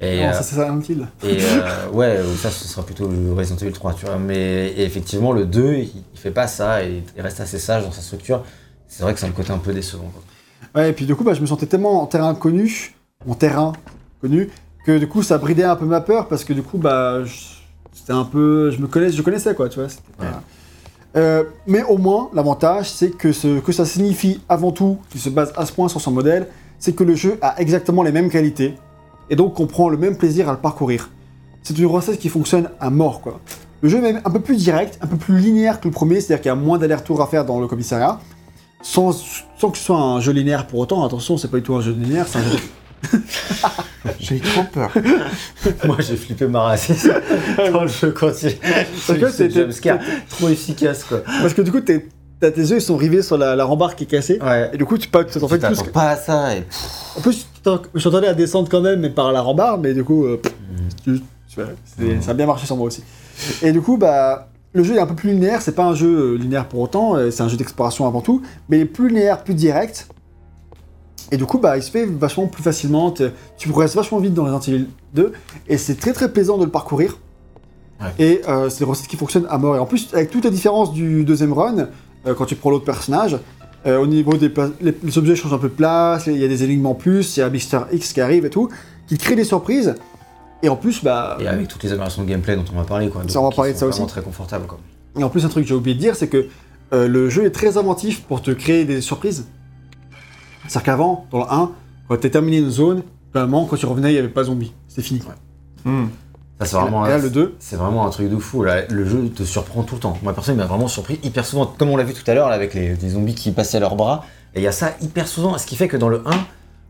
Et, Non, euh, ça, c'est Silent Hill. et euh, ouais, ou ça, ce sera plutôt le Resident Evil 3, tu vois. Mais effectivement, le 2, il, il fait pas ça et il reste assez sage dans sa structure. C'est vrai que c'est un côté un peu décevant. Quoi. Ouais, et puis du coup, bah, je me sentais tellement en terrain connu, en terrain connu, que du coup, ça bridait un peu ma peur parce que du coup, bah, je- c'était un peu, je me connais, je connaissais quoi, tu vois. c'était pas- Ouais. Euh, mais au moins, l'avantage, c'est que ce que ça signifie avant tout, qui se base à ce point sur son modèle, c'est que le jeu a exactement les mêmes qualités et donc qu'on prend le même plaisir à le parcourir. C'est une recette qui fonctionne à mort quoi. Le jeu est même un peu plus direct, un peu plus linéaire que le premier, c'est-à-dire qu'il y a moins d'allers-retours à faire dans le commissariat, sans, sans que ce soit un jeu linéaire pour autant. Attention, c'est pas du tout un jeu linéaire, c'est un jeu J'ai eu trop peur. Moi, j'ai flippé ma race dans le jeu quand il que jumpscare trop efficace, quoi. Parce que du coup, t'es- t'as tes yeux, ils sont rivés sur la, la rambarde qui est cassée. Ouais. Et du coup, tu pas, Tu fait plus. t'attends pas à ça. Et... En plus, je t'entendais à descendre quand même, mais par la rambarde, mais du coup, euh, pff, c'est- ça a bien marché sur moi aussi. Et du coup, bah, le jeu est un peu plus linéaire. C'est pas un jeu euh, linéaire pour autant. euh, C'est un jeu d'exploration avant tout, mais il est plus linéaire, plus direct. Et du coup, bah, il se fait vachement plus facilement. Tu progresses vachement vite dans Resident Evil 2, et c'est très très plaisant de le parcourir. Ouais. Et euh, c'est des recettes qui fonctionnent à mort. Et en plus, avec toutes les différences du deuxième run, euh, quand tu prends l'autre personnage, euh, au niveau des les, les objets changent un peu de place, il y a des énigmes en plus, il y a Mister X qui arrive et tout, qui crée des surprises. Et en plus, bah, Et avec toutes les améliorations de gameplay dont on va parler, quoi. Ça, on va parler de ça aussi. vraiment très confortable, quoi. et en plus un truc que j'ai oublié de dire, c'est que euh, le jeu est très inventif pour te créer des surprises. C'est-à-dire qu'avant, dans le 1, quand tu terminé une zone, vraiment, quand tu revenais, il n'y avait pas de zombies. C'était fini. Hmm. Ça, c'est vraiment, là, un- le 2, c'est vraiment un truc de fou. Là. Le jeu te surprend tout le temps. Moi, personne, il m'a vraiment surpris hyper souvent. Comme on l'a vu tout à l'heure, avec les, les zombies qui passaient leurs bras. Et il y a ça hyper souvent. Ce qui fait que dans le 1,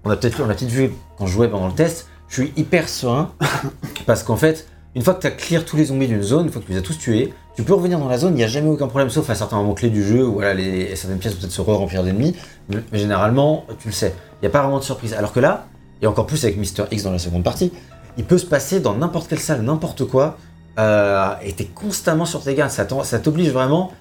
on a peut-être peut-être vu quand je jouais pendant le test, je suis hyper serein. parce qu'en fait, une fois que tu as clear tous les zombies d'une zone, une fois que tu les as tous tués, tu peux revenir dans la zone, il n'y a jamais aucun problème, sauf à certains moments clés du jeu où voilà, les, certaines pièces vont peut-être se re-remplir d'ennemis. Mais, mais généralement, tu le sais, il n'y a pas vraiment de surprise. Alors que là, et encore plus avec Mister X dans la seconde partie, il peut se passer dans n'importe quelle salle, n'importe quoi, euh, et t'es constamment sur tes gardes. Ça t'oblige vraiment.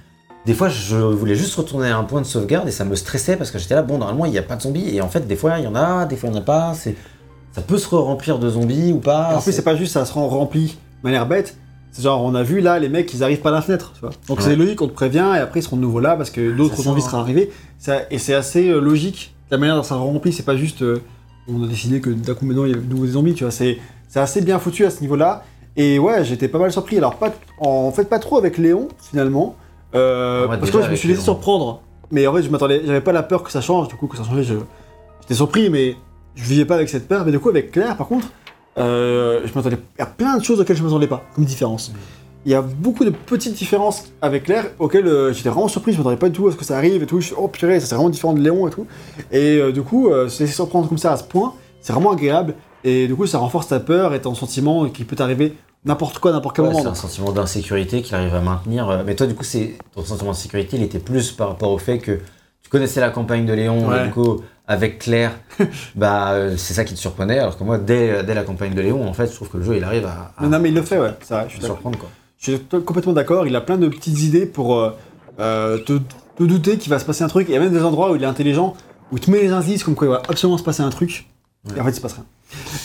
Des fois, je voulais juste retourner à un point de sauvegarde et ça me stressait parce que j'étais là, bon, normalement, il n'y a pas de zombies. Et en fait, des fois, il y en a, des fois, il n'y en a pas. Ça peut se remplir de zombies ou pas. en plus, c'est pas juste, ça se rend rempli de manière bête. C'est genre, on a vu là, les mecs, ils arrivent pas à la fenêtre, tu vois. Donc Ouais. c'est logique, on te prévient, et après, ils seront de nouveau là parce que d'autres Ça zombies seront arrivés. Ça- et c'est assez euh, logique, la manière dont ça remplit, c'est pas juste, euh, on a décidé que d'un coup, maintenant, il y a de nouveau des zombies, tu vois. C'est, c'est assez bien foutu à ce niveau-là. Et ouais, j'étais pas mal surpris. Alors, pas, en fait, pas trop avec Léon, finalement. Euh, Ouais, parce que moi, je me suis laissé Léon. surprendre. Mais en fait, je m'attendais, j'avais pas la peur que ça change. Du coup, que ça changeait, je- j'étais surpris, mais je vivais pas avec cette peur. Mais du coup, avec Claire, par contre, euh, je m'attendais. A plein de choses auxquelles je m'attendais pas, comme différence. Il y a beaucoup de petites différences avec Claire auxquelles euh, j'étais vraiment surpris. Je m'attendais pas du tout à ce que ça arrive et tout. Je suis, oh purée, ça c'est vraiment différent de Léon et tout. Et du coup, se laisser surprendre comme ça à ce point, c'est vraiment agréable. Et du coup, ça renforce ta peur et ton sentiment qui peut t'arriver n'importe quoi, n'importe quel Ouais, moment. c'est un sentiment d'insécurité qu'il arrive à maintenir. Euh, Mais toi, du coup, c'est ton sentiment d'insécurité, il était plus par rapport au fait que tu connaissais la campagne de Léon, Ouais. et du coup, avec Claire, bah, euh, c'est ça qui te surprenait. Alors que moi, dès, dès la campagne de Léon, en fait, je trouve que le jeu, il arrive à, non, mais il le fait, ouais. C'est vrai, je suis surprendre, quoi. Je suis complètement d'accord. Il a plein de petites idées pour euh, euh, te, te douter qu'il va se passer un truc. Il y a même des endroits où il est intelligent, où il te met les indices comme quoi il va absolument se passer un truc. Et en fait, il se passe rien.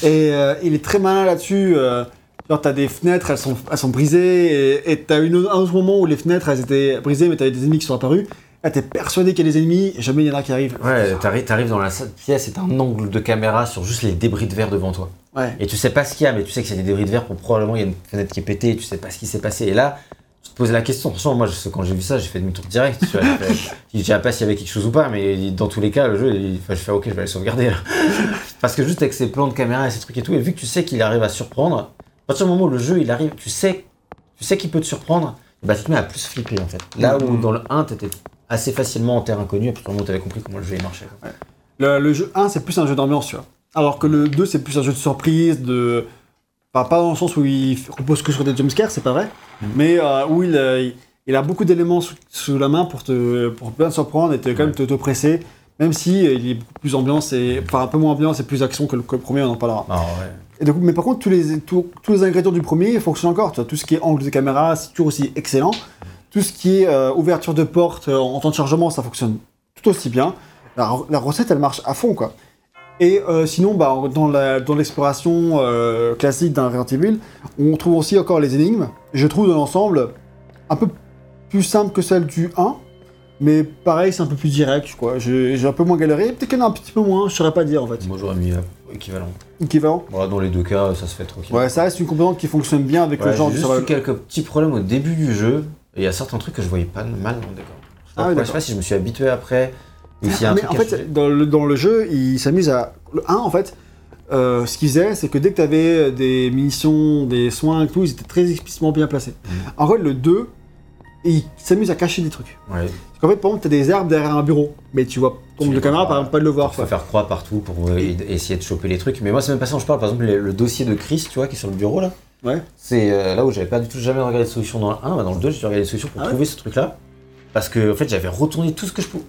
Et euh, il est très malin là-dessus. euh, genre, t'as des fenêtres, elles sont, elles sont brisées. Et t'as une- un autre moment où les fenêtres, elles étaient brisées, mais t'avais des ennemis qui sont apparus. Là, t'es persuadé qu'il y a des ennemis, et jamais il y en a qui arrivent. Ouais, t'arrives, t'arrives dans la pièce et t'as un angle de caméra sur juste les débris de verre devant toi. Ouais. Et tu sais pas ce qu'il y a, mais tu sais que c'est des débris de verre pour probablement il y a une fenêtre qui est pétée et tu sais pas ce qui s'est passé. Et là, tu te poses la question. Franchement, moi, je- quand j'ai vu ça, j'ai fait demi-tour direct. Tu vois, je savais pas s'il y avait quelque chose ou pas, mais dans tous les cas, le jeu, il, je fais ok, je vais aller sauvegarder. là. Parce que juste avec ses plans de caméra et ces trucs et tout, et vu que tu sais qu'il arrive à surprendre, à partir du moment où le jeu il arrive, tu sais, tu sais qu'il peut te surprendre, bah tu te mets à plus flipper en fait. Là où Mhm. dans le 1, t'étais assez facilement en terrain inconnu, à partir du moment où t'avais compris comment le jeu il marchait. Le, le jeu 1, c'est plus un jeu d'ambiance, tu vois. Alors que le 2, c'est plus un jeu de surprise, de. Enfin, pas dans le sens où il repose que sur des jumpscares, c'est pas vrai, mais euh, où il, euh, il- il a beaucoup d'éléments sous, sous la main pour te pour bien te surprendre et te, quand même te, te presser, même si euh, il est beaucoup plus ambiance et. Enfin, un peu moins ambiance et plus action que le, que le premier, on en parlera. Ah ouais. Et mais par contre, tous les, tous, tous les ingrédients du premier fonctionnent encore. Tu vois, tout ce qui est angle de caméra, c'est toujours aussi excellent. Tout ce qui est euh, ouverture de porte euh, en temps de chargement, ça fonctionne tout aussi bien. La, la recette, elle marche à fond, quoi. Et euh, sinon, bah, dans l'exploration classique d'un Resident Evil, on trouve aussi encore les énigmes. Je trouve dans l'ensemble un peu plus simple que celle du 1, mais pareil, c'est un peu plus direct, quoi. J'ai j'ai un peu moins galéré, peut-être qu'il y en a un petit peu moins, je saurais pas dire en fait. Moi j'aurais mis équivalent. Équivalent. Dans les deux cas, ça se fait tranquille. Ouais, ça reste une composante qui fonctionne bien avec Ouais, le genre j'ai juste survival. eu quelques petits problèmes au début du jeu. Et il y a certains trucs que je voyais pas mal dans le décor. Je Ah oui, je sais pas si je me suis habitué après. Ou s'il y a un Mais truc en fait, dans le, dans le jeu, il s'amuse à. Le 1, en fait, euh, ce qu'il faisait, c'est que dès que tu avais des munitions, des soins et tout, ils étaient très explicitement bien placés. Mhm. En fait, le 2, il s'amuse à cacher des trucs. Ouais. Parce qu'en fait, par exemple, tu as des arbres derrière un bureau, mais tu vois ton de caméra, par exemple, pas de le voir. Il faut faire croix partout pour euh, essayer de choper les trucs. Mais moi, c'est même pas ça dont je parle. Par exemple, le, le dossier de Chris, tu vois, qui est sur le bureau là. Ouais. C'est euh, là où j'avais pas du tout jamais regardé de solution dans le 1. Bah, dans le 2, j'ai dû regarder des solutions pour Ah ouais trouver ce truc là. Parce que, en fait, j'avais retourné tout ce que je pouvais.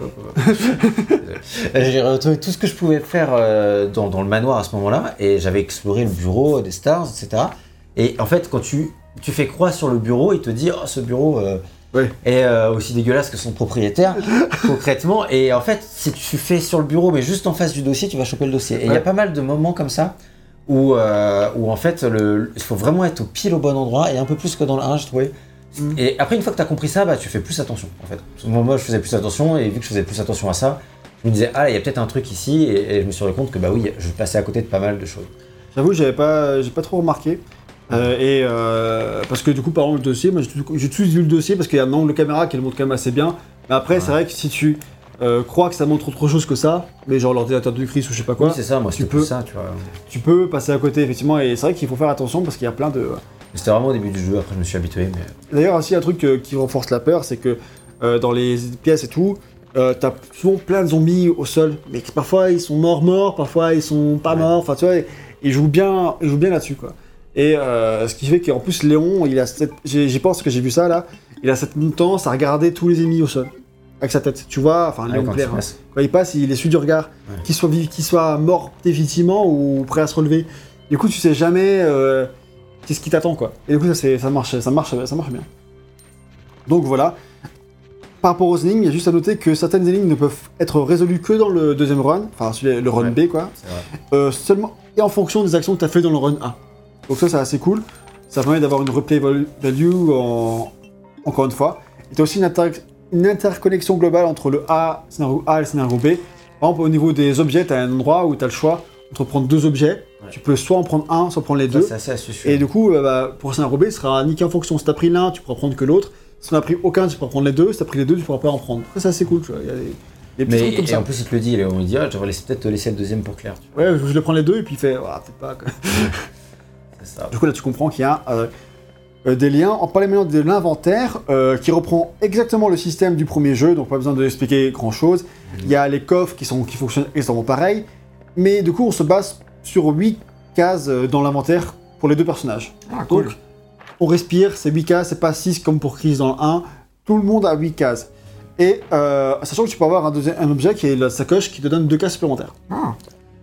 J'ai retourné tout ce que je pouvais faire euh, dans, dans le manoir à ce moment-là et j'avais exploré le bureau des stars, etc. Et en fait, quand tu, tu fais croix sur le bureau, il te dit Oh, ce bureau euh, est euh, aussi dégueulasse que son propriétaire, concrètement. Et en fait, si tu fais sur le bureau, mais juste en face du dossier, tu vas choper le dossier. Et il y a pas mal de moments comme ça où, euh, où en fait, il faut vraiment être au pile au bon endroit et un peu plus que dans le 1, je trouvais. Mm. Et après, une fois que tu as compris ça, bah, tu fais plus attention en fait. Moi, moi, je faisais plus attention et vu que je faisais plus attention à ça, je me disais, ah, il y a peut-être un truc ici et, et je me suis rendu compte que bah oui, je passais à côté de pas mal de choses. J'avoue, j'avais pas, j'ai pas trop remarqué. Euh, et euh, parce que du coup, par exemple, le dossier, moi j'ai tout- vu le dossier parce qu'il y a un angle de caméra qui le montre quand même assez bien. Mais après, c'est vrai que si tu euh, crois que ça montre autre chose que ça, mais genre l'ordinateur de Chris ou je sais pas quoi, oui, c'est ça, moi, tu peux- ça, tu vois. tu peux passer à côté effectivement. Et c'est vrai qu'il faut faire attention parce qu'il y a plein de. Mais C'était vraiment au début du jeu, après, je me suis habitué, mais. D'ailleurs, aussi un truc euh, qui renforce la peur, c'est que euh, dans les pièces et tout, euh, t'as souvent plein de zombies au sol, mais parfois ils sont morts morts, parfois ils sont pas morts. Enfin, tu vois, ils jouent bien, ils jouent bien là-dessus, quoi. Et euh, ce qui fait qu'en plus Léon, il a cette... j'y pense que j'ai vu ça là, il a cette tendance à regarder tous les ennemis au sol avec sa tête. Tu vois, enfin Léon quand Claire, tu hein. quand il passe, il est suivi du regard, Ouais. qu'il soit soit mort définitivement ou prêt à se relever. Du coup, tu sais jamais euh, qu'est-ce qui t'attend quoi. Et du coup, ça, marche, ça marche, ça marche bien. Donc voilà. Par rapport aux énigmes, il y a juste à noter que certaines énigmes ne peuvent être résolues que dans le deuxième run, enfin le run Ouais. B quoi, euh, seulement et en fonction des actions que tu as fait dans le run A. Donc ça c'est assez cool, ça permet d'avoir une replay val- value en... encore une fois. Et tu as aussi une, inter- une interconnexion globale entre le A, scénario A et le scénario B. Par exemple au niveau des objets, tu as un endroit où tu as le choix entre prendre deux objets, Ouais. tu peux soit en prendre un, soit prendre les Ça, deux. Assez. Et du coup, euh, bah, pour un scénario B, il sera niqué en fonction. Si t'as pris l'un, tu pourras prendre que l'autre. Si t'en as pris aucun, tu pourras prendre les deux. Si t'as pris les deux, tu pourras pas en prendre. Ça, c'est assez cool, tu vois. Y a des, Mais et en plus, il te le dit, Léon, il dit, ah, laisser- peut-être te laisser le deuxième pour Claire. Tu vois. Ouais, je je le prends les deux, et puis il fait, ah, peut-être pas. quoi. Ça. Du coup, là, tu comprends qu'il y a euh, euh, des liens. Parlait maintenant de l'inventaire, euh, qui reprend exactement le système du premier jeu, donc pas besoin de expliquer grand-chose. Il y a les coffres qui, sont, qui fonctionnent exactement pareil, mais du coup, on se base sur 8 cases dans l'inventaire pour les deux personnages. Ah, cool. Donc, on respire, c'est 8 cases, c'est pas 6 comme pour Chris dans le 1. Tout le monde a 8 cases. Et euh, sachant que tu peux avoir un, objet qui est la sacoche qui te donne 2 cases supplémentaires. Ah,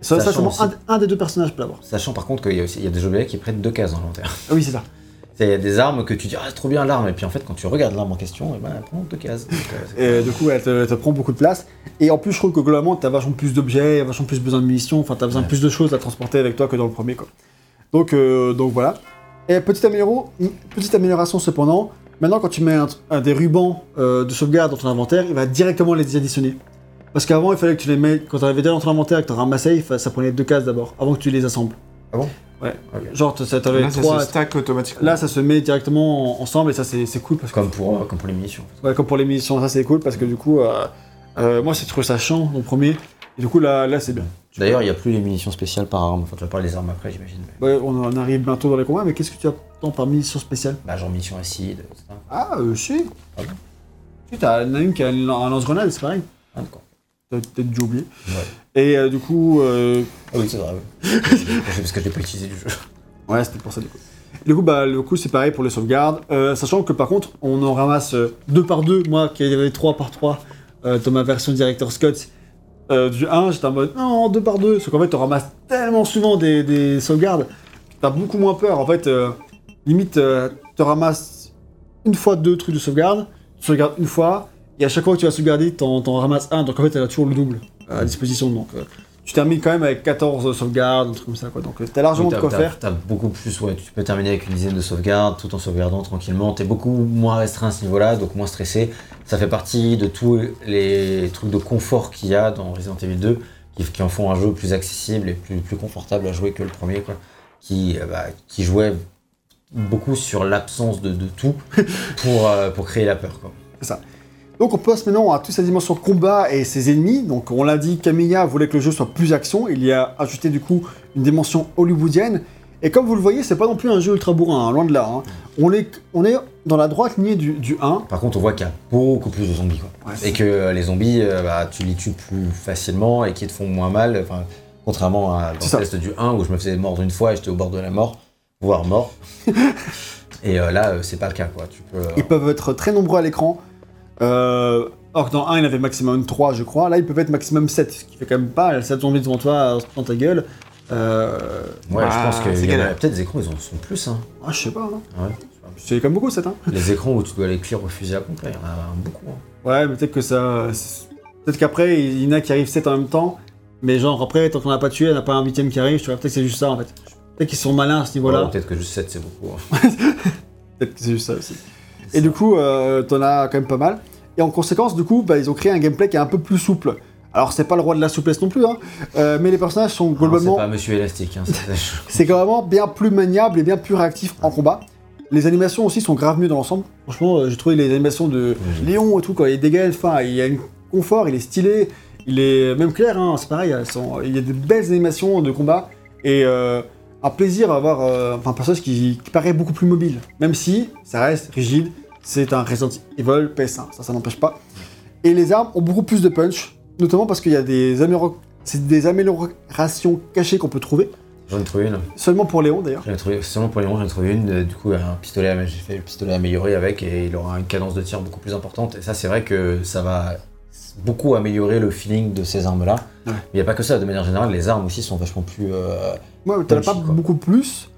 Ça, ça seulement un, des deux personnages peut l'avoir. Sachant par contre qu'il y a aussi il y a des objets qui prennent deux cases dans l'inventaire. Ah oui, c'est ça. Il y a des armes que tu dis, ah, c'est trop bien l'arme, et puis en fait, quand tu regardes l'arme en question, eh ben, elle prend deux cases. Donc, euh, Et du coup, elle te, prend beaucoup de place. Et en plus, je trouve que globalement, t'as vachement plus d'objets, vachement plus besoin de munitions, enfin, t'as besoin de plus de choses à transporter avec toi que dans le premier, quoi. Donc, euh, donc voilà. Et petite, amélioration cependant, maintenant, quand tu mets un- un des rubans euh, de sauvegarde dans ton inventaire, il va directement les additionner. Parce qu'avant, il fallait que tu les mettes, quand tu avais déjà dans ton inventaire et que tu ramassais, ça prenait deux cases d'abord, avant que tu les assembles. Ah bon? Ouais. Ok. Genre, tu avais là, ça trois. se stack automatiquement. Là, ça se met directement en- ensemble et ça, c'est c'est cool parce que Comme pour, euh, comme pour les munitions. Ouais, comme pour les munitions, ça c'est cool parce que du coup, euh, euh, moi c'est trouvé ça chiant le premier. Et du coup, là, là c'est bien. D'ailleurs, il n'y a plus les munitions spéciales par arme. Enfin, tu vas parler des armes après, j'imagine. mais- Ouais, on en arrive bientôt dans les combats, mais qu'est-ce que tu attends par munitions spéciales? Bah, genre munitions acide, etc. Ah, euh, si. Ah bon? Si, t'as une, qui a un un lance-grenade, c'est pareil. Ah, d'accord. T'as peut-être dû oublier. Ouais. Et euh, du coup, euh, Ah oui, c'est vrai. parce que je l'ai pas utilisé du jeu. ouais, c'était pour ça du coup. Du coup, bah, le coup, c'est pareil pour les sauvegardes. Euh, sachant que par contre, on en ramasse deux par deux. Moi, qui avait trois par trois euh, dans ma version Director Scott du 1, j'étais en mode non, deux par deux. Parce qu'en fait, on ramasse tellement souvent des, des sauvegardes. T'as beaucoup moins peur. En fait, limite, tu ramasses une fois deux trucs de sauvegarde. Tu sauvegardes une fois. Et à chaque fois que tu vas sauvegarder, t'en, t'en ramasses un. Donc en fait, elle a toujours le double à disposition. Donc euh, tu termines quand même avec 14 sauvegardes, un truc comme ça, quoi. Donc, euh, t'as largement Oui, de t'as- quoi t'as- faire. T'as beaucoup plus, ouais, tu peux terminer avec une dizaine de sauvegardes tout en sauvegardant tranquillement. T'es beaucoup moins restreint à ce niveau-là, donc moins stressé. Ça fait partie de tous les trucs de confort qu'il y a dans Resident Evil 2 qui, qui en font un jeu plus accessible et plus, plus confortable à jouer que le premier, quoi. Qui, euh, bah, qui jouait beaucoup sur l'absence de, de tout pour, euh, pour créer la peur, quoi. Donc on passe maintenant à toute sa dimension combat et ses ennemis. Donc on l'a dit, Camilla voulait que le jeu soit plus action. Il y a ajouté du coup une dimension hollywoodienne. Et comme vous le voyez, c'est pas non plus un jeu ultra bourrin, hein, loin de là. hein. On, est, on est dans la droite lignée du, du 1. Par contre, on voit qu'il y a beaucoup plus de zombies. Quoi. Ouais, c'est- et que euh, les zombies, euh, bah, tu les tues plus facilement et qu'ils te font moins mal. Enfin, contrairement à dans le test du 1 où je me faisais mordre une fois et j'étais au bord de la mort, voire mort. et euh, là, euh, c'est pas le cas. Quoi. Tu peux, Ils peuvent être très nombreux à l'écran. Euh, or que dans 1, il avait maximum 3, je crois. Là, ils peuvent être maximum 7, ce qui fait quand même pas 7 zombies devant toi, dans ta gueule. Euh... ouais, je Ah, pense que y en a- peut-être des écrans, ils en sont plus. Hein. Ah, je sais pas. Hein. Ouais. C'est quand même beaucoup 7. Hein. Les écrans où tu dois les clear au fusil à pompe, il y en a beaucoup. hein. Ouais, mais peut-être que ça. Peut-être qu'après, il y en a qui arrivent 7 en même temps. Mais genre, après, tant qu'on n'a pas tué, il n'y en a pas un huitième qui arrive. Vois, peut-être que c'est juste ça en fait. Peut-être qu'ils sont malins à ce niveau-là. Ouais, peut-être que juste 7 c'est beaucoup. hein. Peut-être que c'est juste ça aussi. Et du coup, euh, t'en as quand même pas mal. Et en conséquence, du coup, bah, ils ont créé un gameplay qui est un peu plus souple. Alors, c'est pas le roi de la souplesse non plus, hein, euh, mais les personnages sont globalement. C'est pas Monsieur Élastique. Hein, c'est- vraiment bien plus maniable et bien plus réactif en combat. Les animations aussi sont grave mieux dans l'ensemble. Franchement, euh, j'ai trouvé les animations de Oui. Léon et tout, quand il dégaine, enfin, il y a un confort, il est stylé, il est même clair, hein, c'est pareil, sont- il y a de belles animations de combat et euh, un plaisir à avoir euh, enfin, un personnage qui, qui paraît beaucoup plus mobile. Même si ça reste rigide, c'est un Resident Evil PS1, ça, ça n'empêche pas. Et les armes ont beaucoup plus de punch, notamment parce qu'il y a des, c'est des améliorations cachées qu'on peut trouver, J'en ai trouvé une. seulement pour Léon d'ailleurs. J'en ai trouvé, seulement pour ronds, j'en ai trouvé une. euh, Du coup, un pistolet, j'ai fait le pistolet amélioré avec et il aura une cadence de tir beaucoup plus importante. Et ça, c'est vrai que ça va beaucoup améliorer le feeling de ces armes-là. Ouais. Mais il n'y a pas que ça, de manière générale, les armes aussi sont vachement plus. euh, Ouais, t'en as pas quoi. beaucoup plus.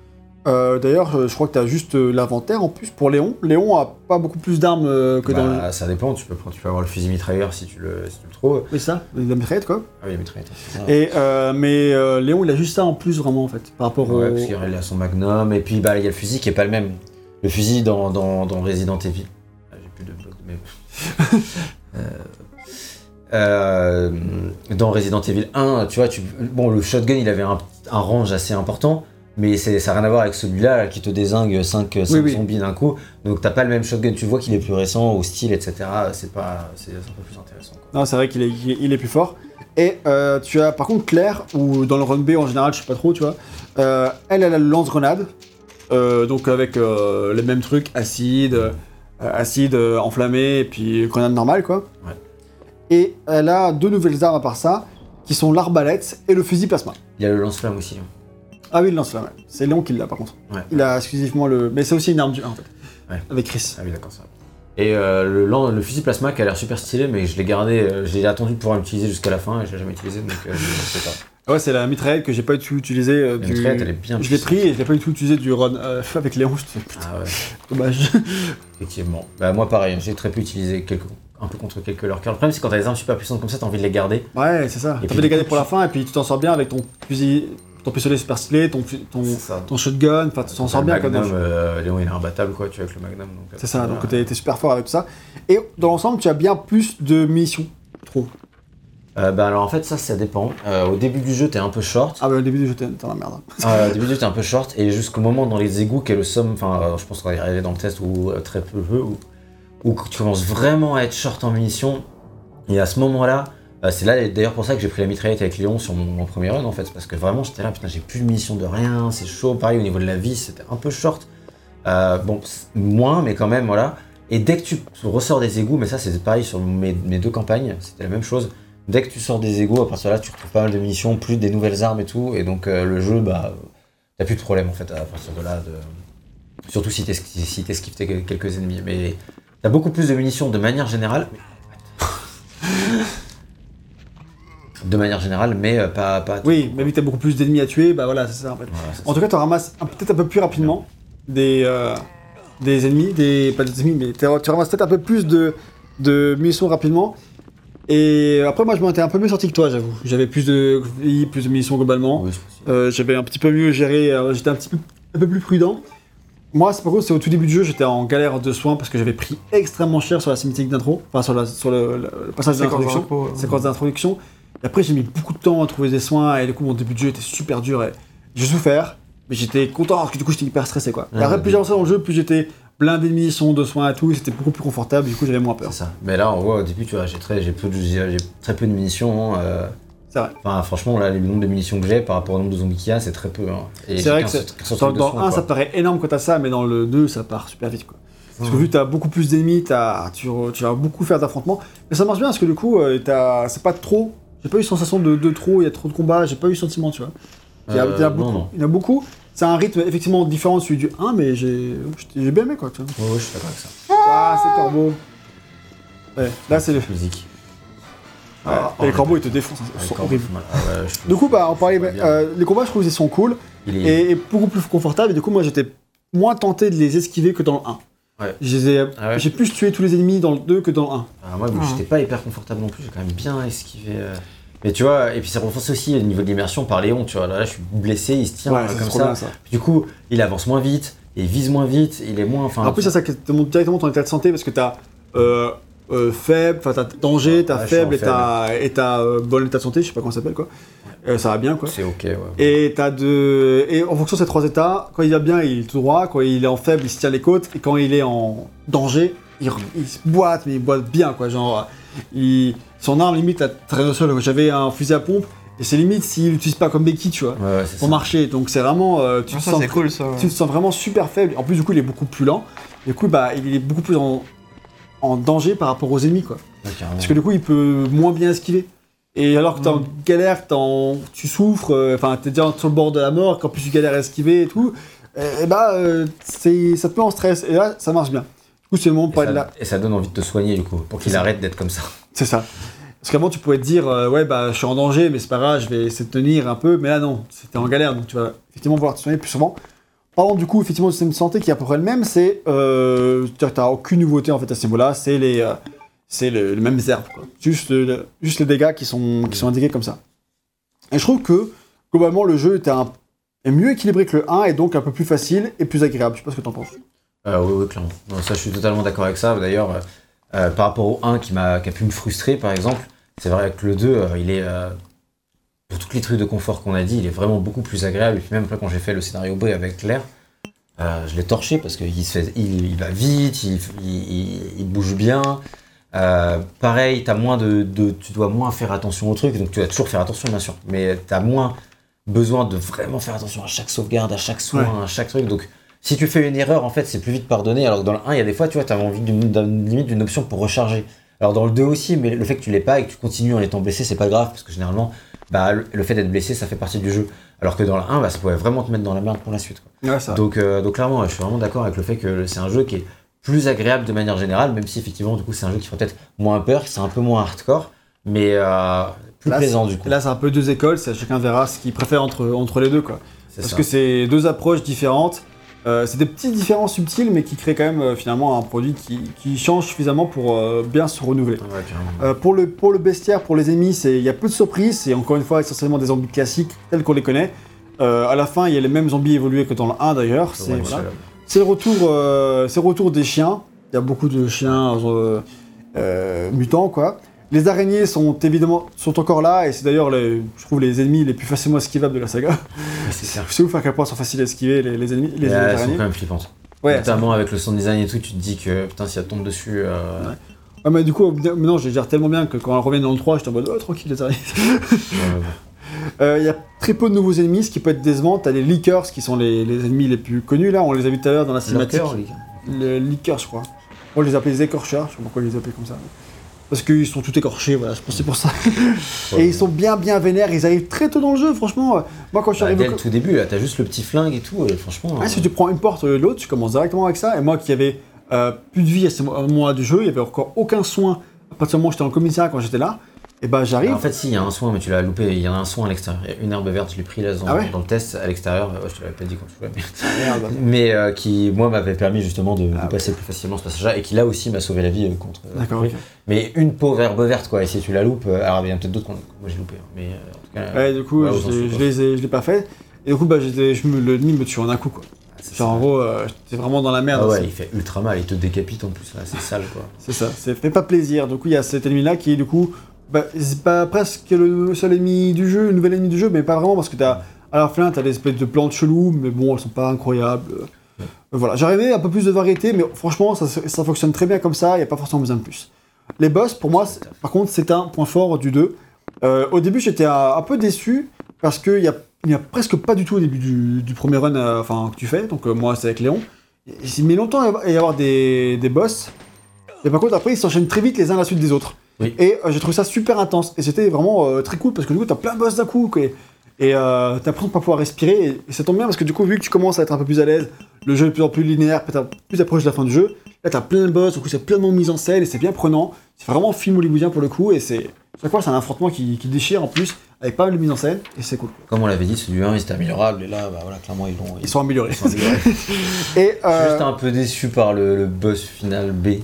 Euh, D'ailleurs, je je crois que t'as juste euh, l'inventaire en plus pour Léon. Léon a pas beaucoup plus d'armes euh, que dans le. bah, Ça dépend, tu peux, prendre- tu peux avoir le fusil mitrailleur si tu le, si tu le trouves. Oui, ça, la mitraillette quoi. Ah oui, la mitraillette. Et, euh, mais euh, Léon, il a juste ça en plus vraiment en fait, par rapport Ouais, au. parce qu'il a son magnum, et puis bah, il y a le fusil qui est pas le même. Le fusil dans, dans, dans Resident Evil. Ah, J'ai plus de bloc de mes. Euh, dans Resident Evil 1, tu vois, tu, bon, le shotgun il avait un, un range assez important, mais ça n'a rien à voir avec celui-là là, qui te désingue 5, Oui, oui. zombies d'un coup. Donc t'as pas le même shotgun, tu vois qu'il est plus récent, au style, etc. C'est pas, c'est un peu plus intéressant. quoi. Non, c'est vrai qu'il est, il est- plus fort. Et euh, tu as par contre Claire, ou dans le run B en général, je sais pas trop, tu vois. euh, elle, elle a le lance-grenade. donc avec les mêmes trucs, acide, acide enflammé, et puis grenade normale, quoi. Ouais. Et elle a deux nouvelles armes à part ça, qui sont l'arbalète et le fusil plasma. Il y a le lance-flamme aussi. Ah oui, le lance-flamme, c'est Léon qui l'a par contre. Ouais. Il a exclusivement le. Mais c'est aussi une arme du 1 en fait. Ouais. Avec Chris. Ah oui, d'accord, ça. Et euh, le, le fusil plasma qui a l'air super stylé, mais je l'ai gardé, euh, j'ai attendu de pouvoir l'utiliser jusqu'à la fin et je l'ai jamais utilisé, donc euh, je sais pas. Ah Ouais, c'est la mitraillette que j'ai pas du tout utilisée. euh, La du... mitraillette, elle est bien Je l'ai pris et je l'ai pas du tout utilisé du run avec Léon. Je te fais, putain, Ah ouais, dommage. effectivement. Bah, moi, pareil, j'ai très peu utilisé quelques, un peu contre quelques leurs cœurs. Le problème, c'est quand t'as des armes super puissantes comme ça, t'as envie de les garder. Ouais, c'est ça. T'as puis, fait les garder pour la fin et puis tu t'en sors bien avec ton fusil, ton pistolet super stylé, ton, ton, shotgun. Enfin, tu t'en sors bien le jeu. euh, Léon, il est imbattable, quoi, tu vois, avec le Magnum. donc, euh, C'est ça, donc voilà. t'es super fort avec tout ça. Et dans l'ensemble, tu as bien plus de missions, je trouve. Euh, bah, alors, en fait, ça, ça dépend. Euh, au début du jeu, t'es un peu short. Ah bah au début du jeu, t'es dans la merde. hein. Euh, au début du jeu, t'es un peu short, et jusqu'au moment dans les égouts, qui est le somme, enfin, euh, je pense qu'on va y arriver dans le test, ou euh, très peu, où, où tu commences vraiment à être short en munitions, et à ce moment-là, euh, c'est là d'ailleurs pour ça que j'ai pris la mitraillette avec Léon sur mon, premier run en fait, parce que vraiment j'étais là, putain, j'ai plus de munitions de rien, c'est chaud, pareil au niveau de la vie, c'était un peu short. Euh, bon, moins, mais quand même, voilà. Et dès que tu ressors des égouts, mais ça c'est pareil sur mes, deux campagnes, c'était la même chose. Dès que tu sors des égouts, à partir de là, tu retrouves pas mal de munitions, plus des nouvelles armes et tout, et donc euh, le jeu, bah, t'as plus de problème en fait à partir de là. De... Surtout si t'es si t'esquives tes- quelques ennemis. Mais t'as beaucoup plus de munitions de manière générale. De manière générale, mais euh, pas. pas Oui, mais vu que t'as beaucoup plus d'ennemis à tuer, bah voilà, c'est ça en fait. Voilà, c'est En tout cas, tu ramasses un- peut-être un peu plus rapidement des, euh, des ennemis, des, pas des ennemis, mais tu ramasses peut-être un peu plus de, de munitions rapidement. Et après, moi, je m'en étais un peu mieux sorti que toi, j'avoue. J'avais plus de vie, plus de munitions globalement. Oui, c'est possible. Euh, j'avais un petit peu mieux géré, euh, j'étais un petit peu, un peu plus prudent. Moi, c'est par contre, c'est au tout début du jeu, j'étais en galère de soins parce que j'avais pris extrêmement cher sur la cinématique d'intro, enfin sur, la, sur le, le- le passage d'introduction, d'intro, ouais. séquence d'introduction. Et après, j'ai mis beaucoup de temps à trouver des soins et du coup, mon début de jeu était super dur et j'ai souffert, mais j'étais content parce que du coup, j'étais hyper stressé quoi. Et Ah, après, ouais, plus j'avançais dans le jeu, plus j'étais blindé de munitions, de soins et tout, et c'était beaucoup plus confortable, du coup, j'avais moins peur. C'est ça. Mais là, on voit au début, tu vois, j'ai très, j'ai peu de, j'ai j'ai très peu de munitions. euh, C'est vrai. Enfin, franchement, là, le nombre de munitions que j'ai par rapport au nombre de zombies qu'il y a, c'est très peu. hein. C'est vrai que dans, dans soin, le 1, quoi. ça paraît énorme quand t'as ça, mais dans le 2, ça part super vite quoi. Parce que vu que t'as beaucoup plus d'ennemis, tu, tu vas beaucoup faire d'affrontements. Mais ça marche bien parce que du coup, euh, c'est pas trop. J'ai pas eu sensation de, de trop, il y a trop de combats, j'ai pas eu sentiment, tu vois. Il y, a, Euh, il y a beaucoup. non. Il y en a beaucoup. C'est un rythme effectivement différent de celui du 1, mais j'ai bien aimé quoi, tu vois. Ouais, ouais, je suis d'accord avec ça. Ah, c'est corbeau. Ouais, là c'est le. Musique. Ouais, Ah, et les corbeaux ils te défoncent, Ah, ils sont horribles. Ah ouais, Du coup, bah, on parlait. Euh, les combats, je trouve qu'ils sont cool est. et, et beaucoup plus confortables. Et du coup, moi j'étais moins tenté de les esquiver que dans le 1. Ouais. Je les ai- Ah ouais. J'ai plus tué tous les ennemis dans le 2 que dans le 1. Ah, moi, bon, Ah. j'étais pas hyper confortable non plus, j'ai quand même bien esquivé. euh. Mais tu vois, et puis c'est renforcé aussi au niveau de l'immersion par Léon, tu vois. Là, je suis blessé, il se tient comme ça. bien, ça. Puis du coup, il avance moins vite, il vise moins vite, il est moins. Enfin, En plus, ça, ça te monte directement ton état de santé parce que t'as euh, euh, faible, enfin t'as danger, t'as Ouais, faible et t'as et t'as euh, bon état de santé, je sais pas comment ça s'appelle quoi. Euh, ça va bien quoi. c'est ok, ouais. Et t'as de et en fonction de ces trois états, quand il va bien, il est tout droit, quand il est en faible, il se tient les côtes, et quand il est en danger, il, il se boite, mais il boite bien quoi, genre il, son arme limite la traîne au sol. J'avais un fusil à pompe et c'est limite s'il l'utilise pas comme béquille, tu vois, Ouais, pour ça. marcher. Donc c'est vraiment euh, tu Ah, te ça, sens c'est cool, ça. ouais. tu te sens vraiment super faible. En plus, du coup, il est beaucoup plus lent. Du coup, bah, il est beaucoup plus en, en danger par rapport aux ennemis, quoi. Parce que du coup, il peut moins bien esquiver. Et alors que t'es en galère, t'es en- tu souffres, euh, enfin, t'es déjà sur le bord de la mort, qu'en plus tu galères à esquiver et tout, et, bah, euh, ça te met en stress. Et là, ça marche bien. Du coup, c'est le moment ça, de là. et ça donne envie de te soigner, du coup, pour qu'il arrête d'être comme ça. C'est ça. Parce qu'avant, tu pouvais te dire, euh, ouais, bah, je suis en danger, mais c'est pas grave, je vais essayer de tenir un peu. Mais là, non, c'était en galère, donc tu vas effectivement vouloir te soigner plus souvent. Parlons du coup, effectivement, du système de santé qui est à peu près le même. C'est, euh, tu n'as aucune nouveauté en fait à ce niveau-là. C'est les, euh, c'est le- les mêmes herbes. Juste, juste les dégâts qui sont, qui sont indiqués comme ça. Et je trouve que globalement, le jeu était un- est mieux équilibré que le 1 et donc un peu plus facile et plus agréable. Je sais pas ce que t'en penses. Euh, oui, oui, clairement. Ça, je suis totalement d'accord avec ça. D'ailleurs, euh, par rapport au 1 qui, m'a, qui a pu me frustrer, par exemple, c'est vrai que le 2, euh, il est. pour tous les trucs de confort qu'on a dit, il est vraiment beaucoup plus agréable. Et puis même après, quand j'ai fait le scénario B avec Claire, euh, je l'ai torché parce qu'il se fait, il, il va vite, il, il- il- il bouge bien. Euh, pareil, t'as moins de, de- tu dois moins faire attention aux trucs, donc tu vas toujours faire attention, bien sûr, mais t'as moins besoin de vraiment faire attention à chaque sauvegarde, à chaque soin, à chaque truc. Donc, si tu fais une erreur, en fait, c'est plus vite pardonné. Alors que dans le 1, il y a des fois, tu vois, tu as envie d'une d'une- limite d'une option pour recharger. Alors dans le 2 aussi, mais le fait que tu l'aies pas et que tu continues en étant blessé, c'est pas grave, parce que généralement, bah, le fait d'être blessé, ça fait partie du jeu. Alors que dans le 1, bah, ça pourrait vraiment te mettre dans la merde pour la suite. quoi. Ouais, ça. Donc, euh, donc clairement, je suis vraiment d'accord avec le fait que c'est un jeu qui est plus agréable de manière générale, même si effectivement, du coup, c'est un jeu qui ferait peut-être moins peur, c'est un peu moins hardcore, mais euh, plus Là, plaisant du coup. Là, c'est un peu deux écoles, chacun verra ce qu'il préfère entre, entre les deux, quoi. C'est Parce ça. que c'est deux approches différentes. Euh, c'est des petites différences subtiles, mais qui créent quand même euh, finalement un produit qui, qui change suffisamment pour euh, bien se renouveler. Ouais, pour, le, pour le bestiaire, pour les ennemis, c'est- il y a peu de surprises. C'est encore une fois essentiellement des zombies classiques tels qu'on les connaît. À la fin, il y a les mêmes zombies évolués que dans le 1 d'ailleurs. C'est Ouais, voilà. le retour, le retour des chiens. Il y a beaucoup de chiens mutants, quoi. Les araignées sont évidemment sont encore là et c'est d'ailleurs, les- je trouve, les ennemis les plus facilement esquivables de la saga. C'est ouf à quel point sont faciles à esquiver les, les ennemis, les euh, elles sont araignées. quand même flippantes. Ouais, Notamment avec le sound design et tout, tu te dis que putain, si elle tombe dessus. euh, Ouais. Ah, mais du coup, maintenant, je les gère tellement bien que quand on revient dans le 3, j'étais en mode, oh, tranquille, les araignées. Euh, Il y a très peu de nouveaux ennemis, ce qui peut être décevant. T'as les Leakers qui sont les, les ennemis les plus connus là, on les a vus tout à l'heure dans la cinématique. Les- Les Leakers, je crois. On les appelait les écorcheurs, je sais pas pourquoi ils les appelaient comme ça. Parce qu'ils sont tout écorchés, voilà, je pense c'est pour ça. Et ils sont bien bien vénères, ils arrivent très tôt dans le jeu, franchement. Moi quand je suis Bah, arrivé. dès le tout début, là, t'as juste le petit flingue et tout, et franchement. Ah, euh, si tu prends une porte ou l'autre, tu commences directement avec ça. Et moi qui avais euh, plus de vie à ce moment-là du jeu, il n'y avait encore aucun soin à partir du moment où j'étais le commissariat quand j'étais là. Et bah j'arrive. En fait, si, il y a un soin, mais tu l'as loupé. Il y en a un soin à l'extérieur. Une herbe verte, je l'ai pris là dans, Ah ouais dans le test à l'extérieur. Je te l'avais pas dit quand tu jouais. Mais, Merde. mais, euh, qui, moi, m'avait permis justement de, Ah passer plus facilement ce passage-là et qui là aussi m'a sauvé la vie euh, contre. euh, D'accord, oui. ok. Mais une pauvre herbe verte, quoi. Et si tu la loupes, alors il y en a peut-être d'autres qu'on- que moi j'ai loupé. hein. Mais en tout cas. Ouais, du coup, ouais, je, l'ai- je je pas fait. Et du coup, bah, je me, le ennemi me tue en un coup, quoi. Genre, en gros, euh, j'étais vraiment dans la merde. Ah ouais, il fait ultra mal. Il te décapite en plus, là. C'est sale, quoi. C'est ça, ça fait pas plaisir. Du coup, il y a cet ennemi-là qui est, du coup, bah, c'est pas presque le seul ennemi du jeu, le nouvel ennemi du jeu, mais pas vraiment, parce que t'as, à la fin, t'as des espèces de plantes cheloues, mais bon, elles sont pas incroyables. Euh, Voilà, j'aurais un peu plus de variété, mais franchement, ça, fonctionne très bien comme ça, il y a pas forcément besoin de plus. Les boss, pour moi, par contre, c'est un point fort du 2. Euh, au début, j'étais un, peu déçu, parce qu'il y a, y a presque pas du tout au début du, premier run euh, enfin, que tu fais, donc moi, c'est avec Léon. Il met longtemps à y avoir des, des boss, et par contre, après, ils s'enchaînent très vite les uns à la suite des autres. Oui. Et euh, j'ai trouvé ça super intense. Et c'était vraiment euh, très cool parce que du coup, t'as plein de boss d'un coup. quoi. Et euh, t'as l'impression de pas pouvoir respirer. Et, et ça tombe bien parce que du coup, vu que tu commences à être un peu plus à l'aise, le jeu est de plus en plus linéaire, peut-être plus approche de la fin du jeu. Là, t'as plein de boss, du coup, c'est pleinement mise en scène et c'est bien prenant. C'est vraiment film hollywoodien pour le coup. Et c'est. Chaque fois, c'est un affrontement qui, qui déchire en plus, avec pas mal de mise en scène. Et c'est cool. Comme on l'avait dit, celui du 1, il était améliorable. Et là, bah voilà, clairement, ils l'ont. Ils sont améliorés. ils sont améliorés. Et Je suis juste un peu déçu par le, le boss final B.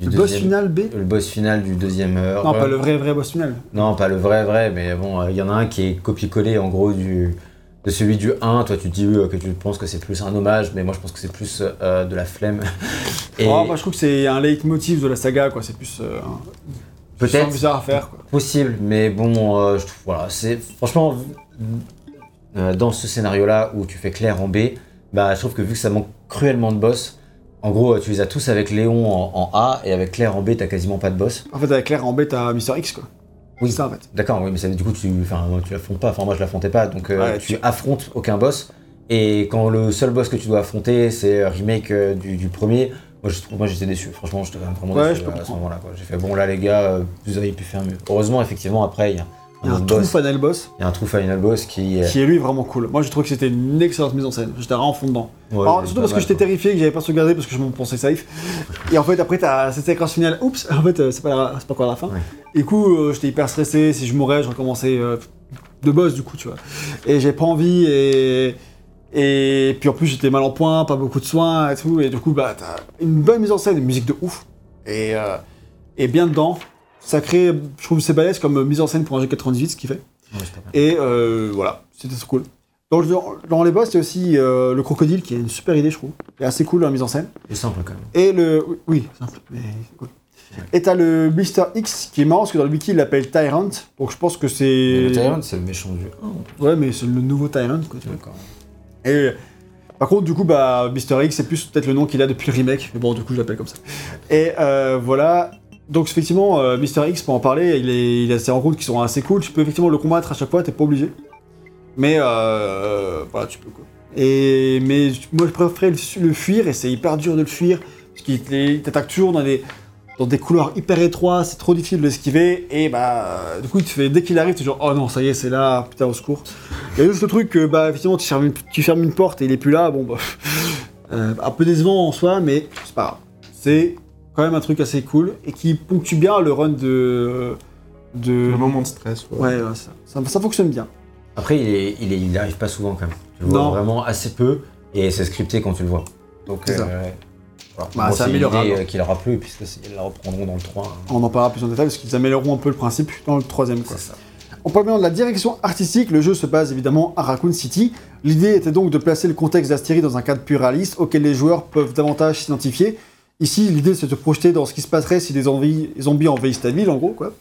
Du le boss final B Le boss final du deuxième euh, Non, pas le vrai, vrai boss final. Non, pas le vrai, vrai, mais bon, euh, il y en a un qui est copié-collé en gros du, de celui du 1. Toi, tu dis euh, que tu penses que c'est plus un hommage, mais moi, je pense que c'est plus euh, de la flemme. Et Oh, moi, je trouve que c'est un leitmotiv de la saga, quoi. C'est plus. euh, un- peut-être bizarre à faire, quoi. possible, mais bon, euh, je trouve, voilà, c'est franchement, euh, dans ce scénario-là où tu fais clair en B, bah, je trouve que vu que ça manque cruellement de boss, en gros, tu les as tous avec Léon en, en A et avec Claire en B, t'as quasiment pas de boss. En fait, avec Claire en B, t'as Mister X, quoi. Oui. Ça, en fait. D'accord, oui, mais ça, du coup, tu, tu l'affrontes pas. Enfin, moi, je l'affrontais pas. Donc, euh, Ouais, tu tu- affrontes aucun boss. Et quand le seul boss que tu dois affronter, c'est un remake euh, du, du premier, moi, je moi, j'étais déçu. Franchement, j'étais vraiment Ouais, déçu je peux à ce moment-là. J'ai fait, bon, là, les gars, euh, vous auriez pu faire mieux. Heureusement, effectivement, après, il y a Il y a un boss. final boss Il y a un true final boss qui. qui est lui vraiment cool. Moi, j'ai trouvé que c'était une excellente mise en scène. J'étais vraiment fond dedans. ouais, Alors, surtout parce que j'étais terrifié que j'avais pas sauvegardé parce que je m'en pensais safe. Et en fait, après, t'as cette séquence finale. Oups, en fait, euh, c'est pas, pas encore la fin. Ouais. Et du coup, euh, j'étais hyper stressé. Si je mourais, je recommençais euh, de boss, du coup, tu vois. Et j'ai pas envie. Et. Et puis en plus, j'étais mal en point, pas beaucoup de soins et tout. Et du coup, bah, t'as une bonne mise en scène, une musique de ouf. Et, euh, et bien dedans. Ça crée, je trouve, c'est balèze comme mise en scène pour un G98, ce qu'il fait. Ouais. Et euh, voilà, c'était trop cool. Dans, le- dans les boss, il y a aussi euh, le crocodile qui est une super idée, je trouve. Est assez cool la mise en scène. C'est simple quand même. Et le. oui, simple, mais cool. Et t'as le Mr. X qui est marrant parce que dans le wiki il l'appelle Tyrant. Donc je pense que c'est. le Tyrant, c'est le méchant du 1. Ouais, mais c'est le nouveau Tyrant quoi. tu vois. D'accord. Et par contre, du coup, bah, Mr. X, c'est plus peut-être le nom qu'il a depuis le remake. Mais bon, du coup, je l'appelle comme ça. Et euh, voilà. Donc, effectivement, euh, Mr. X, pour en parler, il, est, il a ses rencontres qui sont assez cool. Tu peux effectivement le combattre à chaque fois, t'es pas obligé. Mais euh, voilà, tu peux quoi. Et, mais moi, je préférais le, fuir et c'est hyper dur de le fuir. Parce qu'il t'attaque toujours dans des, dans des couloirs hyper étroits, c'est trop difficile de l'esquiver. Et bah, euh, du coup, il te fait, dès qu'il arrive, tu genre, oh non, ça y est, c'est là, putain, au secours. Il y a juste le truc bah, effectivement, tu fermes, une, tu fermes une porte et il est plus là, bon, bah, euh, un peu décevant en soi, mais c'est pas grave. C'est quand même un truc assez cool et qui ponctue bien le run de. de... Le moment de stress. ouais. Ouais, ouais, ça, ça, ça fonctionne bien. Après, il, est, il, est- il arrive pas souvent quand même. Tu le vois Non. vraiment assez peu et c'est scripté quand tu le vois. Donc, C'est ça. euh, voilà. Bah, c'est une améliorable. idée, euh, qu'il aura plus puisque c'est- ils la reprendront dans le 3. hein. On en parlera plus en détail parce qu'ils amélioreront un peu le principe dans le troisième. Quoi. C'est ça. En parlant de la direction artistique, le jeu se base évidemment à Raccoon City. L'idée était donc de placer le contexte d'Astérie dans un cadre plus réaliste auquel les joueurs peuvent davantage s'identifier. Ici, l'idée c'est de se projeter dans ce qui se passerait si des zombies, zombies envahissent ta ville, en gros, quoi.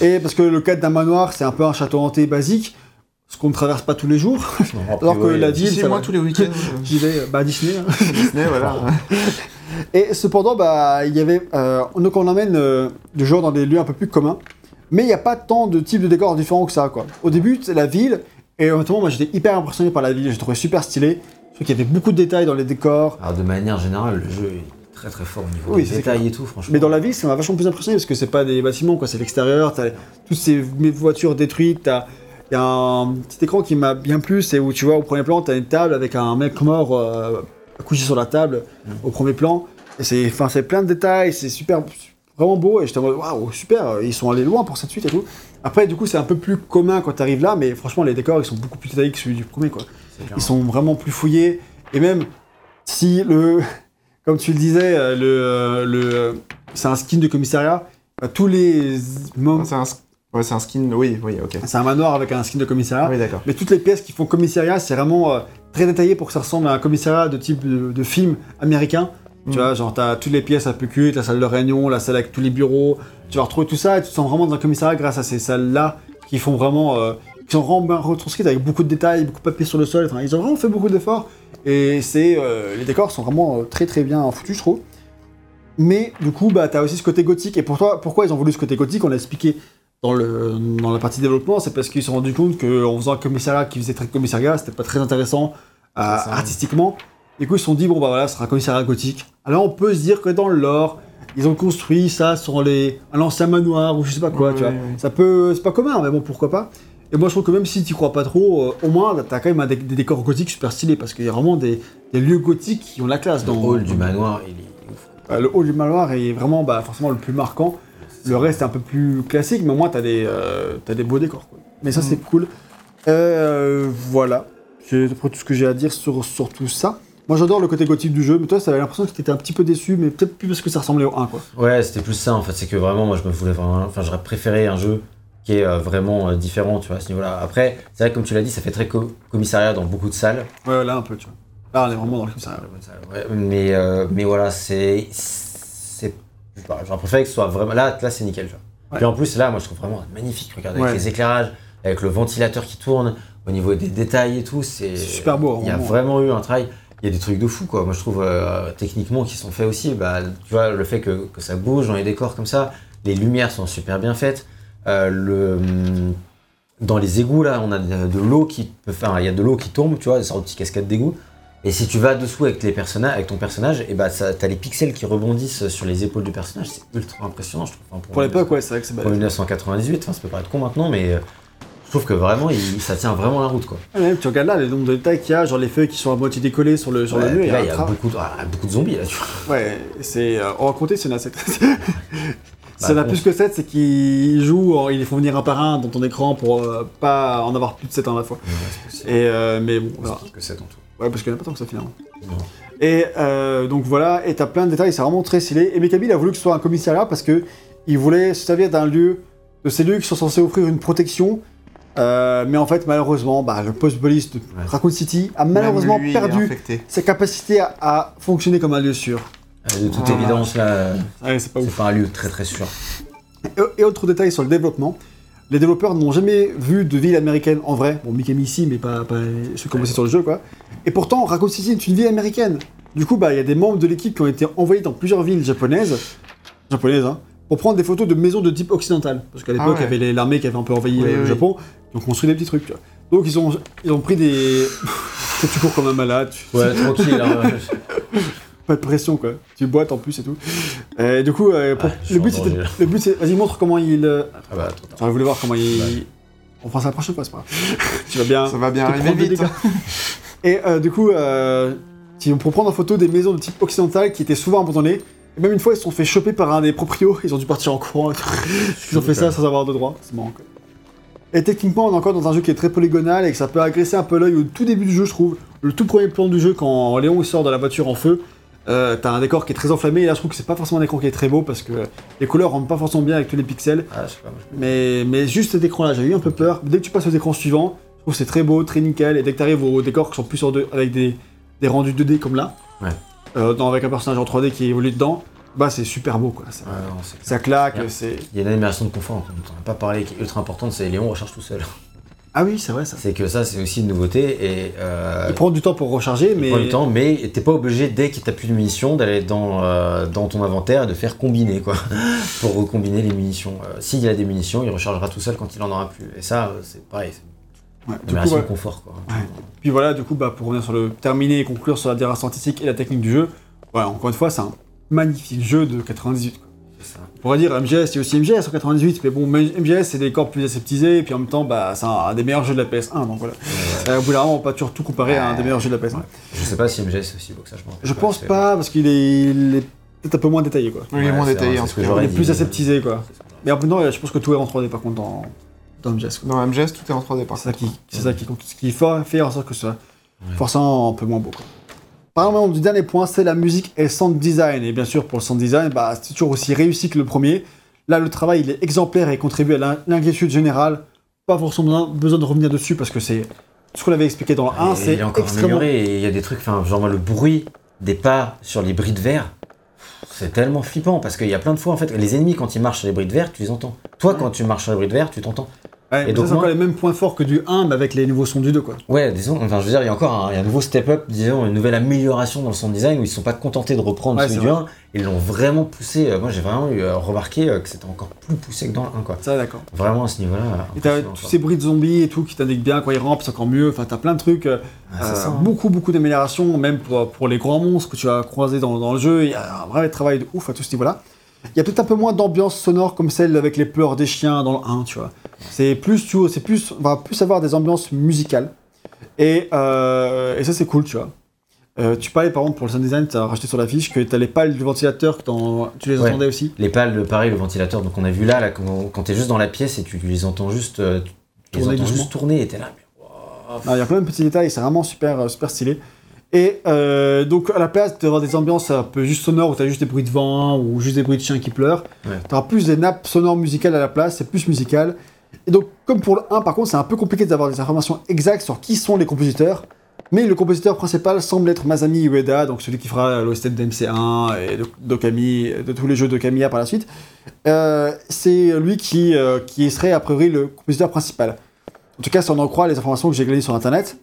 Et parce que le cadre d'un manoir, c'est un peu un château hanté basique, ce qu'on ne traverse pas tous les jours. Alors que la Si, ville, c'est moi va. tous les week-ends. J'y vais, euh, bah à Disney. hein. euh, Disney, voilà. Et cependant, bah, il y avait, euh, donc on emmène euh, le joueur dans des lieux un peu plus communs, mais il n'y a pas tant de types de décors différents que ça, quoi. Au début, c'est la ville, et honnêtement, moi j'étais hyper impressionné par la ville, j'ai trouvé super stylé. Je trouve qu'il y avait beaucoup de détails dans les décors. Alors, de manière générale, le jeu est très très fort au niveau Oui, des détails et tout, franchement. Mais dans la ville, ça m'a vachement plus impressionné parce que c'est pas des bâtiments, quoi, c'est l'extérieur, t'as toutes ces voitures détruites, t'as. Il y a un petit écran qui m'a bien plu, c'est où tu vois au premier plan, t'as une table avec un mec mort euh, couché sur la table Mm. au premier plan. Et c'est, enfin, c'est plein de détails, c'est super. vraiment beau et j'étais en mode waouh, super, ils sont allés loin pour cette suite et tout. Après, du coup, c'est un peu plus commun quand tu arrives là, mais franchement, les décors ils sont beaucoup plus détaillés que celui du premier quoi. Ils sont vraiment plus fouillés et même si le. Comme tu le disais, euh, le. euh, le euh, c'est un skin de commissariat, tous les. mom- C'est un, ouais, c'est un skin, oui, oui, ok. C'est un manoir avec un skin de commissariat. Ah oui, d'accord. Mais toutes les pièces qui font commissariat, c'est vraiment euh, très détaillé pour que ça ressemble à un commissariat de type de, de film américain. Tu Mm. vois, genre t'as toutes les pièces à PQ, la salle de réunion, la salle avec tous les bureaux. Tu vas retrouver tout ça et tu te sens vraiment dans un commissariat grâce à ces salles-là qui font vraiment. euh, qui sont vraiment bien retranscrites avec beaucoup de détails, beaucoup de papier sur le sol. Enfin, ils ont vraiment fait beaucoup d'efforts. Et c'est. euh, les décors sont vraiment euh, très très bien foutus, je trouve. Mais du coup, bah, t'as aussi ce côté gothique. Et pour toi, pourquoi ils ont voulu ce côté gothique? On l'a expliqué dans, le, dans la partie développement, c'est parce qu'ils se sont rendus compte qu'en faisant un commissariat qui faisait très commissariat, c'était pas très intéressant euh, artistiquement. Du coup, ils se sont dit, bon, bah voilà, ce sera un commissariat gothique. Alors, on peut se dire que dans le lore, ils ont construit ça sur les, un ancien manoir ou je sais pas quoi, Oui, tu vois. Ça peut. C'est pas commun, mais bon, pourquoi pas. Et moi, je trouve que même si tu crois pas trop, euh, au moins, t'as quand même un des décors gothiques super stylés parce qu'il y a vraiment des, des lieux gothiques qui ont la classe Le dans hall du manoir, il est ouf. euh, le hall du manoir est vraiment bah, forcément le plus marquant. Le reste est un peu plus classique, mais au moins t'as des, euh, t'as des beaux décors. Quoi. Mais ça, Mm. c'est cool. Euh, voilà. C'est à peu près tout ce que j'ai à dire sur, sur tout ça. Moi, j'adore le côté gothique du jeu, mais toi, ça avait l'impression que t'étais un petit peu déçu, mais peut-être plus parce que ça ressemblait au 1, quoi. Ouais, c'était plus ça en fait. C'est que vraiment, moi, je me voulais vraiment. Enfin, j'aurais préféré un jeu qui est euh, vraiment euh, différent, tu vois, à ce niveau-là. Après, c'est vrai que comme tu l'as dit, ça fait très co- commissariat dans beaucoup de salles. Ouais, là, un peu, tu vois. Là, on est vraiment dans le commissariat. Ouais, mais, euh, mais voilà, c'est. J'aurais préféré que ce soit vraiment. Là, là c'est nickel, tu vois. Ouais. Puis en plus, là, moi, je trouve vraiment magnifique. Regarde, avec Ouais. les éclairages, avec le ventilateur qui tourne, au niveau des détails et tout, c'est. Super beau, Il y a vraiment. vraiment eu un travail. Il y a des trucs de fou, quoi. Moi, je trouve, euh, techniquement, qui sont faits aussi. Bah, tu vois, le fait que, que ça bouge dans les décors comme ça, les lumières sont super bien faites. Euh, le, hum, dans les égouts, là, on a de, l'eau qui faire. Il y a de l'eau qui tombe, tu vois, des sortes de petites cascades d'égouts. Et si tu vas dessous avec, les personnages, avec ton personnage, et bah, ça- t'as les pixels qui rebondissent sur les épaules du personnage. C'est ultra impressionnant, je trouve. Enfin, Pour l'époque, ouais, c'est vrai que c'est Pour balèze. 1998, enfin, ça peut paraître con maintenant, mais euh, je trouve que vraiment, il- ça tient vraiment la route, quoi. Ouais, même, tu regardes là, les nombres de détails qu'il y a, genre les feuilles qui sont à moitié décollées sur le, sur Ouais, le mur. il y a tra- beaucoup de, ah, beaucoup de zombies, là, tu vois. Ouais, c'est. euh, on va compter, c'est une A7. Bah, Ça n'a bon. plus que 7, c'est qu'ils jouent, en- ils les font venir un par un dans ton écran pour euh, pas en avoir plus de 7 à la fois. Et euh, mais bon, voilà. que 7 en tout. Ouais, parce qu'il n'y en a pas tant que ça finalement. Non. Et euh, donc voilà, et t'as plein de détails, c'est vraiment très stylé. Et Mekabi, il a voulu que ce soit un commissariat parce que il voulait se servir d'un lieu, de ces lieux qui sont censés offrir une protection. Euh, mais en fait, malheureusement, bah, le post-police de Ouais. Raccoon City a malheureusement perdu sa capacité à, à fonctionner comme un lieu sûr. Euh, De toute Ah. évidence, là, euh, Ouais, c'est pas pas un lieu très très sûr. Et, et autre détail sur le développement, les développeurs n'ont jamais vu de ville américaine en vrai. Bon, Mikami ici, mais pas, pas ceux qui ont bossé sur le jeu, quoi. Et pourtant, Raccoon City est une ville américaine. Du coup, bah, il y a des membres de l'équipe qui ont été envoyés dans plusieurs villes japonaises, japonaises, hein, pour prendre des photos de maisons de type occidental. Parce qu'à l'époque, Ah ouais. il y avait l'armée qui avait un peu envahi Oui, euh, le oui. Japon, qui ont construit des petits trucs, tu vois. Donc, ils ont, ils ont pris des. Tu cours comme un malade, tu- Ouais, tranquille. hein. pas de pression, quoi. Tu boites en plus et tout. Et du coup, euh, pour- Ah, le but, c'était. Le c'est. Vas-y, montre comment il. euh, Ah bah. J'aurais voulu voir comment il. On fera ça la prochaine fois, c'est pas grave. tu vas bien. Ça va bien arriver vite. dégâts. Et euh, du coup, euh, pour prendre en photo des maisons de type occidental qui étaient souvent abandonnées, et même une fois, ils se sont fait choper par un des proprios, ils ont dû partir en courant. et tout. ils ont fait ça sans avoir de droit. C'est marrant, quoi. Et techniquement, on est encore dans un jeu qui est très polygonal et que ça peut agresser un peu l'œil au tout début du jeu, je trouve. Le tout premier plan du jeu, quand Léon sort de la voiture en feu, euh, t'as un décor qui est très enflammé. Et là, je trouve que c'est pas forcément un écran qui est très beau parce que les couleurs rentrent pas forcément bien avec tous les pixels. Ah, pas. Mais, mais juste cet écran-là, j'ai eu un peu peur. Dès que tu passes aux écrans suivants, je trouve que c'est très beau, très nickel. Et dès que tu arrives aux décors qui sont plus sur deux, avec des, des rendus 2D comme là, Ouais. euh, dans- avec un personnage en 3D qui évolue dedans, bah c'est super beau quoi. Ça, Ouais, non, c'est clair. ça claque, c'est. Il y a une animation de confort, on n'a pas parlé, qui est ultra importante, c'est Léon recharge tout seul. Ah oui, c'est vrai ça. C'est que ça, c'est aussi une nouveauté et. Euh, Il prend du temps pour recharger, il mais. prend du temps, mais t'es pas obligé dès que t'as plus de munitions d'aller dans, euh, dans ton inventaire et de faire combiner quoi, pour recombiner les munitions. Euh, S'il a des munitions, il rechargera tout seul quand il en aura plus. Et ça, c'est pareil, Ouais, du coup, confort quoi. Ouais. Puis voilà, du coup, bah, pour revenir sur le terminer et conclure sur la direction artistique et la technique du jeu, voilà, encore une fois, c'est un magnifique jeu de 98. quoi. C'est ça. On pourrait dire MGS, c'est aussi MGS en 98, mais bon, MGS c'est des corps plus aseptisés, et puis en même temps, bah, c'est un, un des meilleurs jeux de la PS1, donc voilà. Ouais, Euh, au bout d'un moment, on peut pas toujours tout comparer à un des meilleurs jeux de la PS1. ouais. Je sais pas si MGS c'est aussi beau que ça, je rappelle Je pas, pense pas, parce qu'il est, il est peut-être un peu moins détaillé quoi. Il est moins détaillé en ce tout que cas. Il est plus aseptisé quoi. Mais en non, je pense que tout est en 3D par contre dans, dans MGS. quoi. Dans MGS, tout est en 3D par C'est ça contre. qui, c'est ça qui compte. Ce qui fait en sorte que ça forcément un peu moins beau. Quoi. Parlons du dernier point, c'est la musique et le sound design. Et bien sûr, pour le sound design, bah, c'est toujours aussi réussi que le premier. Là, le travail, il est exemplaire et contribue à l'in- l'inquiétude générale. Pas forcément besoin, de revenir dessus parce que c'est ce qu'on avait expliqué dans le 1, Et c'est il est encore extrêmement... il y a des trucs, enfin, genre le bruit des pas sur les bris de verre, c'est tellement flippant parce qu'il y a plein de fois en fait, les ennemis quand ils marchent sur les bris de verre, tu les entends. Toi, quand tu marches sur les bris de verre, tu t'entends. Ouais, Et donc c'est encore les mêmes points forts que du 1, mais avec les nouveaux sons du 2, quoi. Ouais, disons, enfin, je veux dire, il y a encore un, il y a un nouveau step-up, disons, une nouvelle amélioration dans le sound design où ils se sont pas contentés de reprendre Ouais, celui du vrai. 1, ils l'ont vraiment poussé. Euh, Moi, j'ai vraiment eu, euh, remarqué euh, que c'était encore plus poussé que dans le 1, quoi. Ça, d'accord. Vraiment à ce niveau-là. Et t'as tous ces bruits de zombies et tout qui t'indiquent bien quand ils rampent, c'est encore mieux. Enfin, t'as plein de trucs. Ah, euh, ça, hein. Beaucoup, beaucoup d'améliorations, même pour, pour les grands monstres que tu vas croiser dans, dans le jeu. Il y a un vrai travail de ouf à tout ce niveau-là. Il y a peut-être un peu moins d'ambiance sonore comme celle avec les pleurs des chiens dans le 1, tu vois. C'est plus, tu vois, c'est plus, on va plus avoir des ambiances musicales. Et, euh, et ça, c'est cool, tu vois. Euh, tu parlais, par exemple, pour le sound design, tu as rajouté sur la fiche que tu as les pales du ventilateur, que tu les Ouais. entendais aussi. Les pales, le- pareil, le ventilateur, donc on a vu là, là quand, quand t'es juste dans la pièce et tu, tu les entends juste, euh, tu les Tourner entends juste tourner et t'es là. wow. Ah, Il y a plein de petits détails, c'est vraiment super, super stylé. Et euh, donc à la place d'avoir des ambiances un peu juste sonores où tu as juste des bruits de vent ou juste des bruits de chiens qui pleurent, Ouais. tu auras plus des nappes sonores musicales à la place, c'est plus musical. Et donc comme pour le 1 par contre c'est un peu compliqué d'avoir des informations exactes sur qui sont les compositeurs. Mais le compositeur principal semble être Masami Ueda, donc celui qui fera l'OST de DMC1 et de, d'Okami, de tous les jeux de Kamiya par la suite. Euh, c'est lui qui, euh, qui serait a priori le compositeur principal. En tout cas, si on en croit les informations que j'ai glanées sur internet.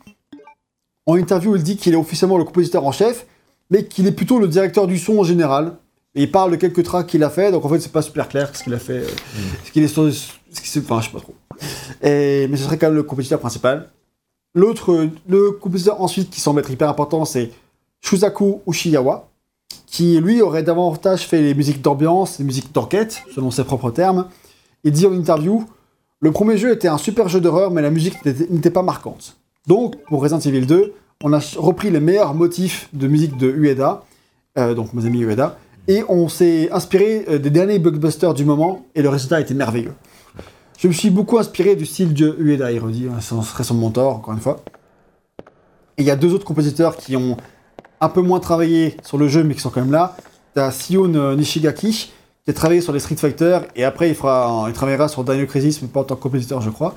En interview, il dit qu'il est officiellement le compositeur en chef, mais qu'il est plutôt le directeur du son en général. Et il parle de quelques tracks qu'il a fait, donc en fait, c'est pas super clair ce qu'il a fait. euh, Ce qu'il est sur. Ce qu'il enfin, je sais pas trop. Et- mais ce serait quand même le compositeur principal. L'autre, euh, le compositeur ensuite qui semble être hyper important, c'est Shusaku Ushiyawa, qui lui aurait davantage fait les musiques d'ambiance, les musiques d'enquête, selon ses propres termes. Il dit en interview Le premier jeu était un super jeu d'horreur, mais la musique n'était pas marquante. Donc, pour Resident Evil 2, on a repris les meilleurs motifs de musique de Ueda, euh, donc mes amis Ueda, et on s'est inspiré euh, des derniers blockbusters du moment, et le résultat était merveilleux. Je me suis beaucoup inspiré du style de Ueda, il redit, hein, ce serait son mentor, encore une fois. Et il y a deux autres compositeurs qui ont un peu moins travaillé sur le jeu, mais qui sont quand même là. T'as Sion euh, Nishigaki, qui a travaillé sur les Street Fighter, et après il, fera, il travaillera sur Dino Crisis, mais pas en tant que compositeur, je crois.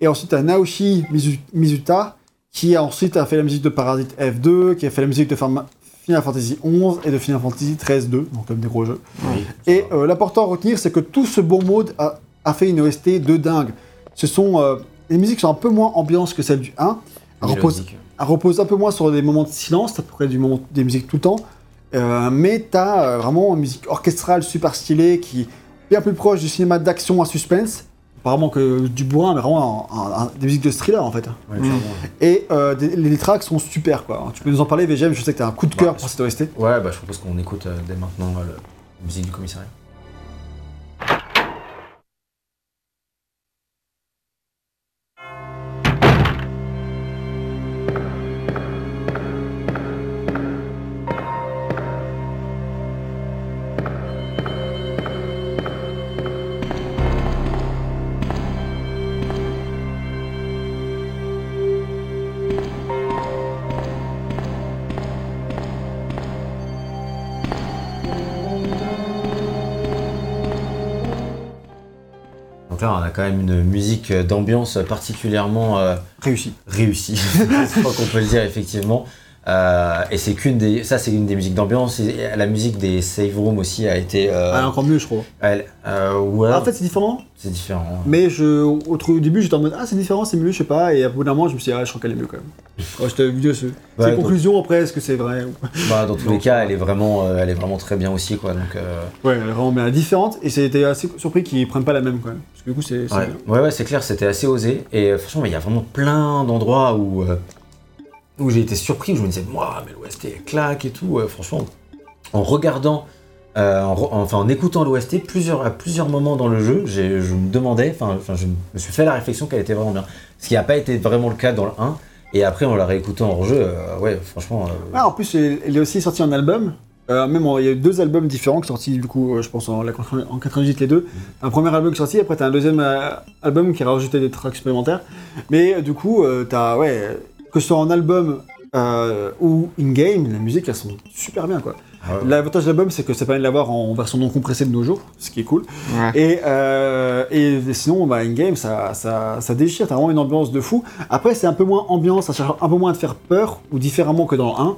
Et ensuite, t'as Naoshi Mizu- Mizuta, qui a ensuite a fait la musique de Parasite F2, qui a fait la musique de Final Fantasy 11 et de Final Fantasy 13-2, donc comme des gros jeux. Oui, Et euh, l'important à retenir, c'est que tout ce bon mode a, a fait une OST de dingue. Ce sont euh, les musiques sont un peu moins ambiance que celles du 1. Elle repose, Mélodique. elle repose un peu moins sur des moments de silence, à peu près du moment, des musiques tout le temps. Euh, mais t'as euh, vraiment une musique orchestrale super stylée qui est bien plus proche du cinéma d'action à suspense. Apparemment que du bourrin, mais vraiment un- un- un- des musiques de thriller en fait. Ouais, Mm. Et euh, des- les, tracks sont super quoi. Tu peux nous en parler, VGM, je sais que t'as un coup de cœur Bah, pour cette OST. Ouais, bah je propose qu'on écoute euh, dès maintenant euh, la musique du commissariat. On a quand même une musique d'ambiance particulièrement euh, Réussi. réussie. Je crois qu'on peut le dire effectivement. Euh, et c'est qu'une des, ça c'est une des musiques d'ambiance. La musique des save rooms aussi a été. euh, Ah, encore mieux, je elle- euh, ouais, Ah, en fait, c'est différent. c'est différent. Mais je, au, au début, j'étais en mode Ah, c'est différent, c'est mieux, je sais pas. Et à bout d'un moment, je me suis dit Ah, je crois qu'elle est mieux quand même. Quand j'étais vieux, c'est Ouais, c'est donc- conclusion après, est-ce que c'est vrai. Bah, dans tous les cas, elle est vraiment, elle est vraiment très bien aussi, quoi. Donc, euh, Ouais, elle est vraiment bien différente. Et c'était assez surpris qu'ils prennent pas la même quand même. Parce que du coup, c'est. ouais, ouais, ouais, c'est clair, c'était assez osé. Et franchement, il y a vraiment plein d'endroits où, où j'ai été surpris, où je me disais, moi, mais l'OST claque et tout. Euh, franchement, en regardant, euh, en enfin en écoutant l'OST, plusieurs, à plusieurs moments dans le jeu, j'ai- je me demandais, enfin, enfin, je me suis fait la réflexion qu'elle était vraiment bien. Ce qui n'a pas été vraiment le cas dans le 1. Et après, on l'a réécouté en jeu, euh, ouais, franchement. euh, Ah, en plus, elle est aussi sortie en album. Euh, même en- il y a eu deux albums différents qui sont sortis du coup, je pense en, la- en 98 les deux. Un premier album qui est sorti, après t'as un deuxième album qui a rajouté des tracks supplémentaires. Mais du coup, t'as ouais, que ce soit en album euh, ou in-game, la musique elles sont super bien quoi. Ah ouais. L'avantage de l'album c'est que ça permet de l'avoir en version non compressée de nos jours, ce qui est cool. Ouais. Et, euh, et sinon, bah, in-game, ça, ça, ça déchire, t'as vraiment une ambiance de fou. Après, c'est un peu moins ambiance, ça cherche un peu moins à te faire peur, ou différemment que dans le 1.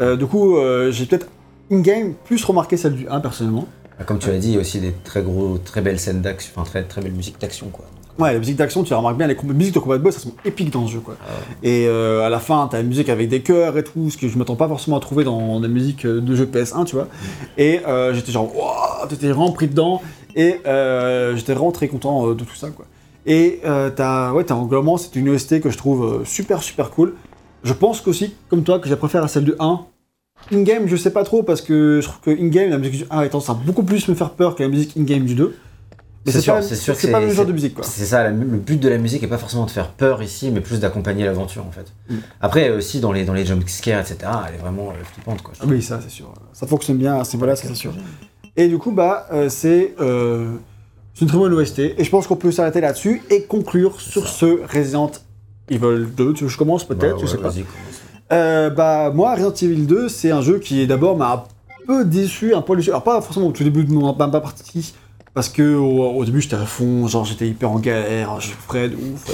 Euh, du coup, euh, j'ai peut-être in-game plus remarqué celle du 1 personnellement. Ah, Comme tu l'as dit, il y a aussi des très gros, très belles scènes d'action, enfin très, très belle musique d'action quoi. Ouais, la musique d'action, tu la remarques bien, les, musiques de combat de boss, elles sont épiques dans ce jeu, quoi. Et euh, à la fin, t'as la musique avec des chœurs et tout, ce que je m'attends pas forcément à trouver dans des musiques euh, de jeux PS1, tu vois. Et euh, j'étais genre, waouh, t'étais vraiment pris dedans, et euh, j'étais vraiment très content de tout ça, quoi. Et t'as, ouais, t'as globalement, c'est une OST que je trouve super, super cool. Je pense qu'aussi, comme toi, que je la préfère à celle du 1. In-game, je sais pas trop, parce que je trouve que in-game, la musique du 1 a tendance à beaucoup plus me faire peur que la musique in-game du 2. Mais C'est sûr, c'est sûr c'est pas le même genre de musique, quoi. C'est ça, le but de la musique est pas forcément de faire peur ici, mais plus d'accompagner l'aventure en fait. Mm. Après aussi dans les, dans les jumpscares, etc., elle est vraiment euh, flippante quoi. Ah oui, ça c'est sûr. Ça fonctionne bien à ce niveau-là, c'est sûr. Et du coup, bah, euh, c'est euh, une très bonne OST. Et je pense qu'on peut s'arrêter là-dessus et conclure sur ce Resident Evil 2. Tu veux que je commence peut-être? Ouais, Je sais pas. Euh, bah, moi, Resident Evil 2, c'est un jeu qui, d'abord, m'a un peu déçu, un peu déçu. Alors, pas forcément au tout début de mon ma partie, parce que au, au début, j'étais à fond, genre, j'étais hyper en galère, je souffrais de ouf.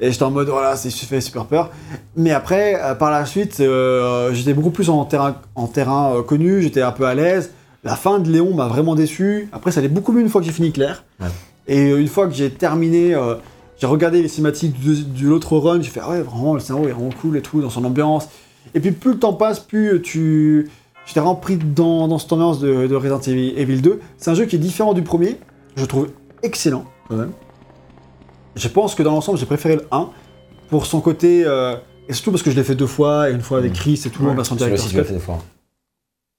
Et j'étais en mode, voilà, c'est fait super peur. Mais après, euh, par la suite, euh, j'étais beaucoup plus en terrain, en terrain euh, connu, j'étais un peu à l'aise. La fin de Léon m'a vraiment déçu. Après, ça allait beaucoup mieux une fois que j'ai fini Claire. Ouais. Et une fois que j'ai terminé, euh, j'ai regardé les cinématiques de, de l'autre run, j'ai fait ah ouais, vraiment, le scénario est vraiment cool et tout, dans son ambiance. Et puis plus le temps passe, plus tu. J'étais vraiment pris dans, dans cette ambiance de, de Resident Evil Evil 2. C'est un jeu qui est différent du premier, je trouve excellent quand même. Je pense que dans l'ensemble, j'ai préféré le 1 pour son côté. euh, et surtout parce que je l'ai fait deux fois, et une fois avec Mm. Chris et tout, Ouais, en version tu l'as cut. fait des fois.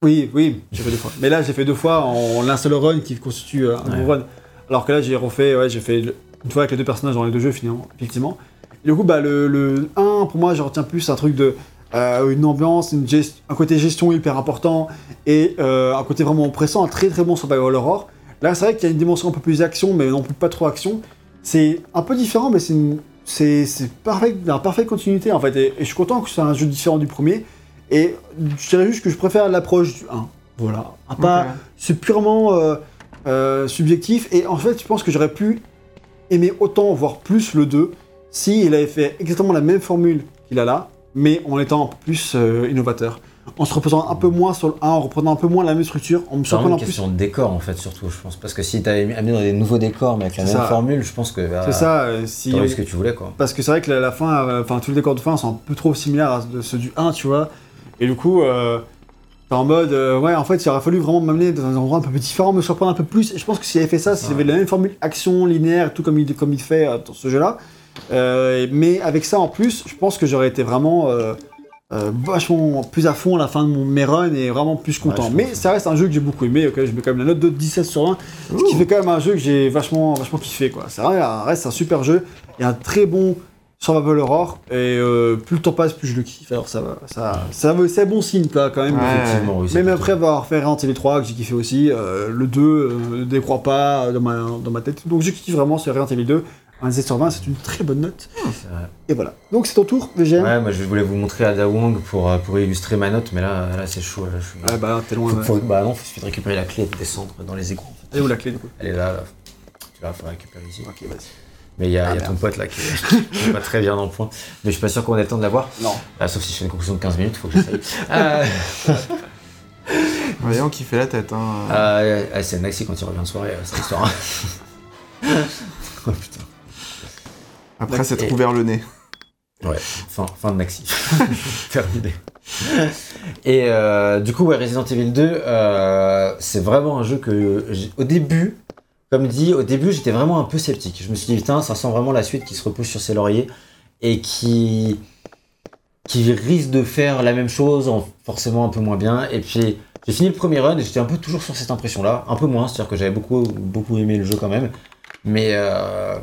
Oui, oui, j'ai fait deux fois. Mais là, j'ai fait deux fois en l'un seul run qui constitue euh, un Ouais. run. Alors que là, j'ai refait, ouais, j'ai fait le- une fois avec les deux personnages dans les deux jeux, finalement, effectivement. Et du coup, bah, le, le 1, pour moi, je retiens plus un truc de. Euh, une ambiance, une un côté gestion hyper important et euh, un côté vraiment oppressant, un très très bon survival horror. Là, c'est vrai qu'il y a une dimension un peu plus action, mais non plus pas trop action. C'est un peu différent, mais c'est une- c'est c'est parfait, la parfaite continuité en fait. Et, et je suis content que ce soit un jeu différent du premier. Et je dirais juste que je préfère l'approche du 1. Voilà. C'est purement euh, subjectif. Et en fait, je pense que j'aurais pu aimer autant, voire plus le 2, s'il avait fait exactement la même formule qu'il a là, mais en étant un peu plus euh, innovateur. En se reposant un peu moins sur le 1, en reprenant un peu moins la même structure, en me C'est vraiment surprenant une plus. question de décor en fait surtout, je pense. Parce que si t'avais amené dans des nouveaux décors mais avec la C'est même ça. formule, je pense que bah, C'est ça, euh, si ce que tu voulais quoi. Parce que c'est vrai que la, la fin, euh, enfin tous les décors de fin sont un peu trop similaires à ceux du 1, tu vois. Et du coup, euh, t'es en mode, euh, ouais, en fait, il aurait fallu vraiment m'amener dans un endroit un peu plus différent, me surprendre un peu plus. Et je pense que s'il avait fait ça, s'il Ouais. avait la même formule action, linéaire, tout comme il, comme il fait euh, dans ce jeu-là, euh, mais avec ça en plus, je pense que j'aurais été vraiment euh, euh, vachement plus à fond à la fin de mon, mes runs et vraiment plus content. Ouais, mais ça reste un jeu que j'ai beaucoup aimé, ok, je mets quand même la note de 17 sur 20, ce qui fait quand même un jeu que j'ai vachement, vachement kiffé. quoi. Ça reste un super jeu et un très bon survival horror. Et plus le temps passe, plus je le kiffe. Alors ça va, ça, ça c'est bon signe quoi, quand même. Ouais. Effectivement, oui. Même après avoir fait Resident Evil 3 que j'ai kiffé aussi, le 2 euh, ne décroît pas dans ma, dans ma tête. Donc je kiffe vraiment ce Resident Evil 2. Un 17 sur 20, c'est une très bonne note. vrai. Et voilà. Donc c'est ton tour, VGM. Ouais, moi je voulais vous montrer Ada Wong pour, euh, pour illustrer ma note, mais là, là c'est chaud. Là, je suis... bah t'es loin. Faut- faut- bah non, faut suffit de récupérer la clé et de descendre dans les égouts. En fait. Elle est où la clé du coup? Elle est là, là. Tu vas la récupérer ici. Ok, vas-y. Mais il y a, Ah, il y a ton pote là qui qui est pas très bien dans le point. Mais je suis pas sûr qu'on ait le temps de l'avoir. Non. Ah, sauf si je fais une conclusion de 15 minutes, faut que j'essaye. euh, Voyons qui fait la tête. Hein. euh, ah, c'est Naxi quand il revient de soirée, euh, cette histoire. oh putain. Après, c'est et- ouvert le nez. Ouais, fin, fin de Naxi. Terminé. Et euh, du coup, ouais, Resident Evil 2, euh, c'est vraiment un jeu que, au début, comme dit, au début, j'étais vraiment un peu sceptique. Je me suis dit, putain, ça sent vraiment la suite qui se repousse sur ses lauriers et qui, qui risque de faire la même chose en forcément un peu moins bien. Et puis, j'ai fini le premier run et j'étais un peu toujours sur cette impression-là, un peu moins, c'est-à-dire que j'avais beaucoup, beaucoup aimé le jeu quand même. Mais, euh,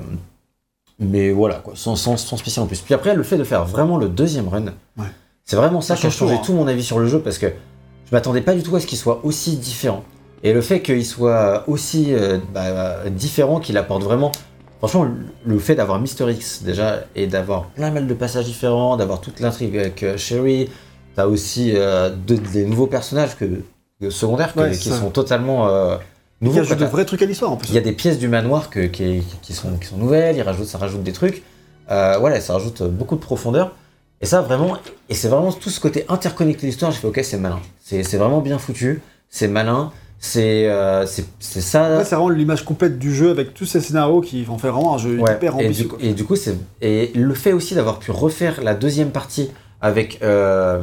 mais voilà, quoi, sans, sans, sans spécial en plus. Puis après, le fait de faire vraiment le deuxième run, Ouais. c'est vraiment ça Ça qui a changé tout, mon avis sur le jeu parce que je m'attendais pas du tout à ce qu'il soit aussi différent. Et le fait qu'il soit aussi euh, bah, différent, qu'il apporte vraiment. Franchement, le fait d'avoir Mister X déjà et d'avoir plein mal de passages différents, d'avoir toute l'intrigue avec euh, Sherry, t'as aussi euh, de- des nouveaux personnages que, que secondaires que- Ouais, qui ça. sont totalement Il y a de vrais trucs à l'histoire en plus. Il y a des pièces du manoir que- qui, qui sont, qui sont nouvelles, il rajoute, ça rajoute des trucs. Euh, voilà, ça rajoute beaucoup de profondeur. Et ça, vraiment, et c'est vraiment tout ce côté interconnecté de l'histoire. J'ai fait, ok, c'est malin. C'est vraiment bien foutu, c'est malin, c'est euh, ça. Ouais, c'est vraiment l'image complète du jeu avec tous ces scénarios qui vont faire vraiment un jeu Ouais, hyper et, ambitieux. et du coup, c'est et le fait aussi d'avoir pu refaire la deuxième partie avec euh,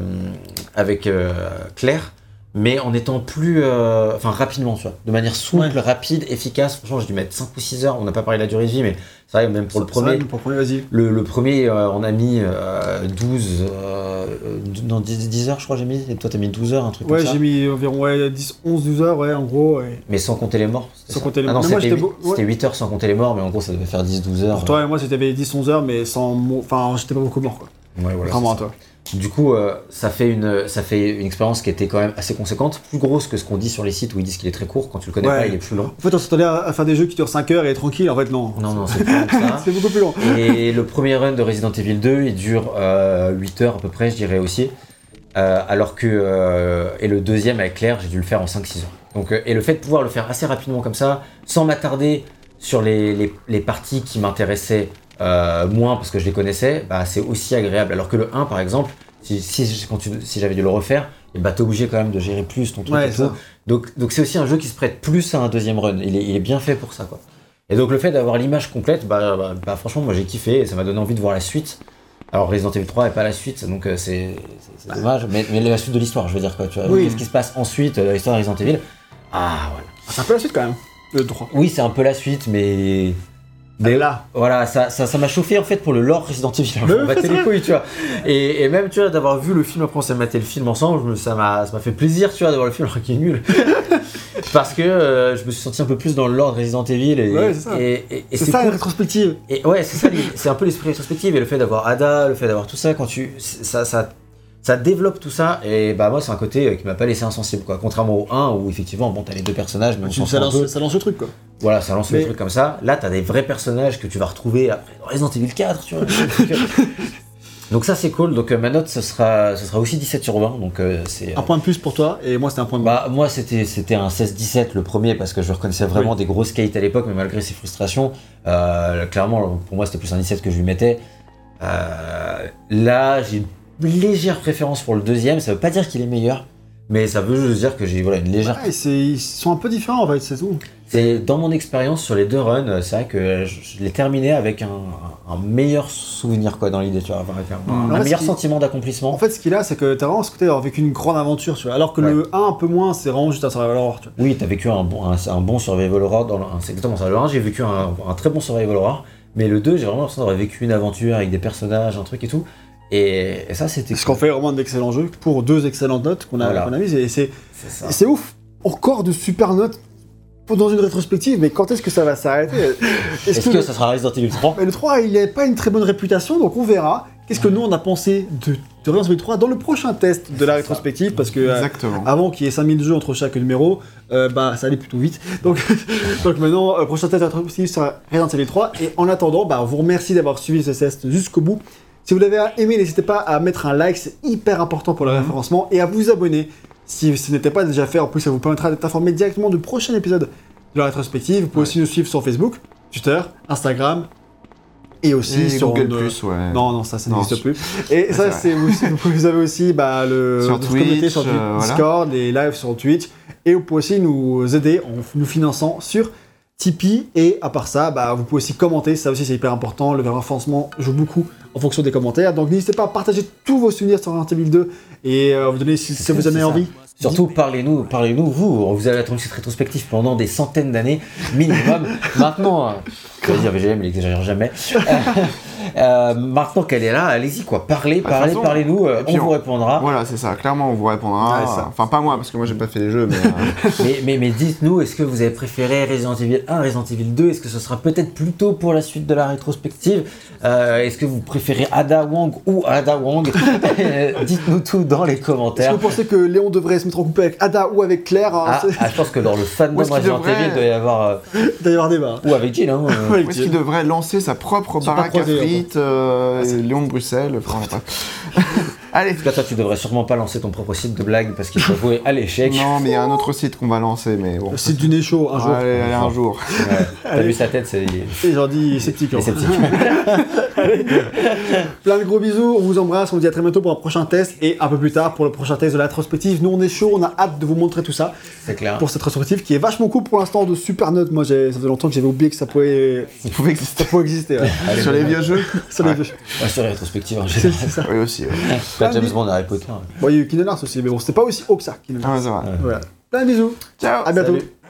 avec euh, Claire, mais en étant plus, euh, enfin rapidement, tu vois, de manière souple, Ouais. rapide, efficace. Franchement, j'ai dû mettre 5 ou 6 heures. On n'a pas parlé de la durée de vie, mais c'est vrai, même pour le premier, Pour le premier, vas-y. le, le premier, euh, on a mis euh, 12, euh, non, 10, 10 heures, je crois, j'ai mis. Et toi, t'as mis 12 heures, un truc Ouais, comme ça. j'ai mis environ ouais, 10, 11, 12 heures, ouais, en gros. ouais. Mais sans compter les morts. Sans ça compter les Ah non, morts. C'était j'étais 8, beau- ouais. c'était 8 heures sans compter les morts, mais en gros, ça devait faire 10-12 heures. Pour toi et moi, c'était 10, 11 heures, mais sans. Enfin, j'étais pas beaucoup mort, quoi. Ouais, voilà, Vraiment ça. Du coup, euh, ça, fait une, ça fait une expérience qui était quand même assez conséquente, plus grosse que ce qu'on dit sur les sites où ils disent qu'il est très court. Quand tu le connais Ouais. pas, il est plus long. En fait, on s'attendait à, à faire des jeux qui durent 5 heures et être tranquille. En fait, non. Non, non, c'est. C'est beaucoup plus long. Et le premier run de Resident Evil 2, il dure euh, 8 heures à peu près, je dirais aussi. Euh, alors que. euh, et le deuxième avec Claire, j'ai dû le faire en 5-6 heures. Donc, euh, et le fait de pouvoir le faire assez rapidement comme ça, sans m'attarder sur les, les, les parties qui m'intéressaient euh, moins parce que je les connaissais, bah, c'est aussi agréable. Alors que le 1, par exemple, si, si, quand tu- si j'avais dû le refaire, et bah, t'es obligé quand même de gérer plus ton truc Ouais, et tout. Donc, donc c'est aussi un jeu qui se prête plus à un deuxième run. Il est, il est bien fait pour ça, quoi. Et donc le fait d'avoir l'image complète, bah, bah, bah, franchement, moi j'ai kiffé et ça m'a donné envie de voir la suite. Alors Resident Evil 3 n'est pas la suite, donc euh, c'est dommage. Mais, mais la suite de l'histoire, je veux dire quoi. Tu vois, Oui. Qu'est-ce qui se passe ensuite euh, l'histoire de Resident Evil? Ah voilà. Ah, C'est un peu la suite quand même. Le 3. Oui, c'est un peu la suite, mais. Mais là. Voilà, ça ça ça m'a chauffé en fait pour le lore Resident Evil. On battait les couilles, tu vois. Et, et même, tu vois, d'avoir vu le film, après on s'est maté le film ensemble, ça m'a ça m'a fait plaisir, tu vois, d'avoir le film alors qu'il est nul. Parce que euh, je me suis senti un peu plus dans le lore de Resident Evil. Et, Ouais, c'est ça. ça, cool. rétrospective. Et ouais, c'est ça, c'est un peu l'esprit rétrospectif et le fait d'avoir Ada, le fait d'avoir tout ça, quand tu. Ça, ça, ça développe tout ça, et bah moi, c'est un côté euh, qui m'a pas laissé insensible, quoi. Contrairement au 1 où effectivement, bon, t'as les deux personnages, mais on ça, lance, ça lance le truc, quoi. Voilà, ça lance le truc comme ça. Là, t'as des vrais personnages que tu vas retrouver après dans Resident Evil 4, tu vois. donc ça, c'est cool. Donc euh, ma note, ce sera, ce sera aussi 17 sur 20, donc euh, c'est. Un point de plus pour toi, et moi, c'était un point de moins. Bah, moi, c'était, c'était un 16-17 le premier parce que je reconnaissais vraiment des grosses qualités à l'époque, mais malgré ses frustrations, clairement, pour moi, c'était plus un 17 que je lui mettais. Là, j'ai légère préférence pour le deuxième. Ça veut pas dire qu'il est meilleur, mais ça veut juste dire que j'ai voilà, une légère. Ouais, c'est- ils sont un peu différents, en fait, c'est tout. C'est dans mon expérience sur les deux runs, c'est vrai que je, je l'ai terminé avec un, un meilleur souvenir quoi dans l'idée, tu vois, avec un, un En fait, meilleur ce qui- sentiment d'accomplissement. En fait, ce qu'il a, c'est que t'as vraiment ce côté d'avoir vécu une grande aventure, tu vois. Alors que Ouais. le 1, un peu moins, c'est vraiment juste un survival horror, tu vois. Oui, t'as vécu un bon, un, un bon survival horror dans le 1. C'est exactement ça. Le 1, j'ai vécu un, un très bon survival horror. Mais le 2, j'ai vraiment l'impression d'avoir vécu une aventure avec des personnages, un truc et tout. Et, et ça, c'était. Ce qu'on fait vraiment d'excellents jeux pour deux excellentes notes qu'on a, Voilà. qu'on a mises. Et c'est ça. ouf. Encore de super notes pour- dans une rétrospective, mais quand est-ce que ça va s'arrêter? Est-ce que, ça sera Resident Evil 3 Mais le 3, il n'a pas une très bonne réputation, donc on verra. Qu'est-ce que nous, on a pensé de, de Resident Evil 3 dans le prochain test de la ça. rétrospective? Parce que euh, Exactement. avant qu'il y ait 5000 jeux entre chaque numéro, euh, bah ça allait plutôt vite. Donc, donc maintenant, euh, prochain test de la rétrospective sera Resident Evil 3. Et en attendant, bah, on vous remercie d'avoir suivi ce test jusqu'au bout. Si vous l'avez aimé, n'hésitez pas à mettre un like, c'est hyper important pour le référencement, et à vous abonner si ce n'était pas déjà fait. En plus, ça vous permettra d'être informé directement du prochain épisode de la rétrospective. Vous pouvez Ouais. aussi nous suivre sur Facebook, Twitter, Instagram, et aussi Et sur Google nos- Plus, ouais. non, non, ça, ça n'existe plus. Et ça, c'est aussi, vous avez aussi bah, le Sur Twitch, sur euh, voilà. Discord, les lives sur Twitch. Et vous pouvez aussi nous aider en nous finançant sur Tipeee. Et à part ça, bah, vous pouvez aussi commenter. Ça aussi, c'est hyper important. Le référencement joue beaucoup en fonction des commentaires. Donc n'hésitez pas à partager tous vos souvenirs sur Resident Evil 2 et euh, vous donner si ça vous C'est a donné ça. envie. Surtout, parlez-nous, parlez-nous, vous. Vous avez attendu cette rétrospective pendant des centaines d'années, minimum. Maintenant, je vais dire VGM, il exagère jamais. Euh, maintenant qu'elle est là, allez-y quoi, parlez, Bah, parlez, façon, parlez-nous, euh, on vous on- répondra. Voilà, c'est ça. Clairement, on vous répondra. Ouais, ça. Enfin, pas moi, parce que moi, j'ai pas fait les jeux, mais. euh, mais mais, mais dites-nous, est-ce que vous avez préféré Resident Evil 1, Resident Evil 2 Est-ce que ce sera peut-être plutôt pour la suite de la rétrospective? Euh, Est-ce que vous préférez Ada Wong ou Ada Wong? Dites-nous tout dans les Est-ce que commentaires. vous pensez que Léon devrait se mettre en couple avec Ada ou avec Claire hein, Ah, ah, je pense que dans le fandom Resident devrait- Evil, il doit y avoir. euh, D'ailleurs, débat. ou avec Jill, hein. euh. Où est-ce qu'il devrait lancer sa propre baraque à délire, euh, Ah, Léon de Bruxelles, enfin. Allez. En tout cas, toi, tu devrais sûrement pas lancer ton propre site de blague parce qu'il faut vouer à l'échec. Non, mais il y a un autre site qu'on va lancer, mais bon. Le site du nez chaud, un jour. Allez, allez, un jour. Ouais. T'as vu sa tête, c'est. Et j'en dis sceptique. Hein. sceptique. Plein de gros bisous, on vous embrasse, on vous dit à très bientôt pour un prochain test et un peu plus tard pour le prochain test de la rétrospective. Nous on est chaud, on a hâte de vous montrer tout ça C'est clair. pour cette rétrospective qui est vachement cool pour l'instant de super notes. Moi j'ai- ça fait longtemps que j'avais oublié que ça pouvait, Il pouvait exister. ça pouvait exister. ouais. Allez, Sur les vieux jeux Sur les deux. Ouais, sur les rétrospectives en général. c'est ça. Oui, aussi. ouais. Pas James Bond et Harry Potter. Bon, il y a eu Kingdom Hearts aussi, mais bon, c'était pas aussi haut que ça. Kingdom Ah, Hearts. ouais, c'est vrai. Ouais. Voilà. Plein de bisous, Ciao à bientôt. Salut.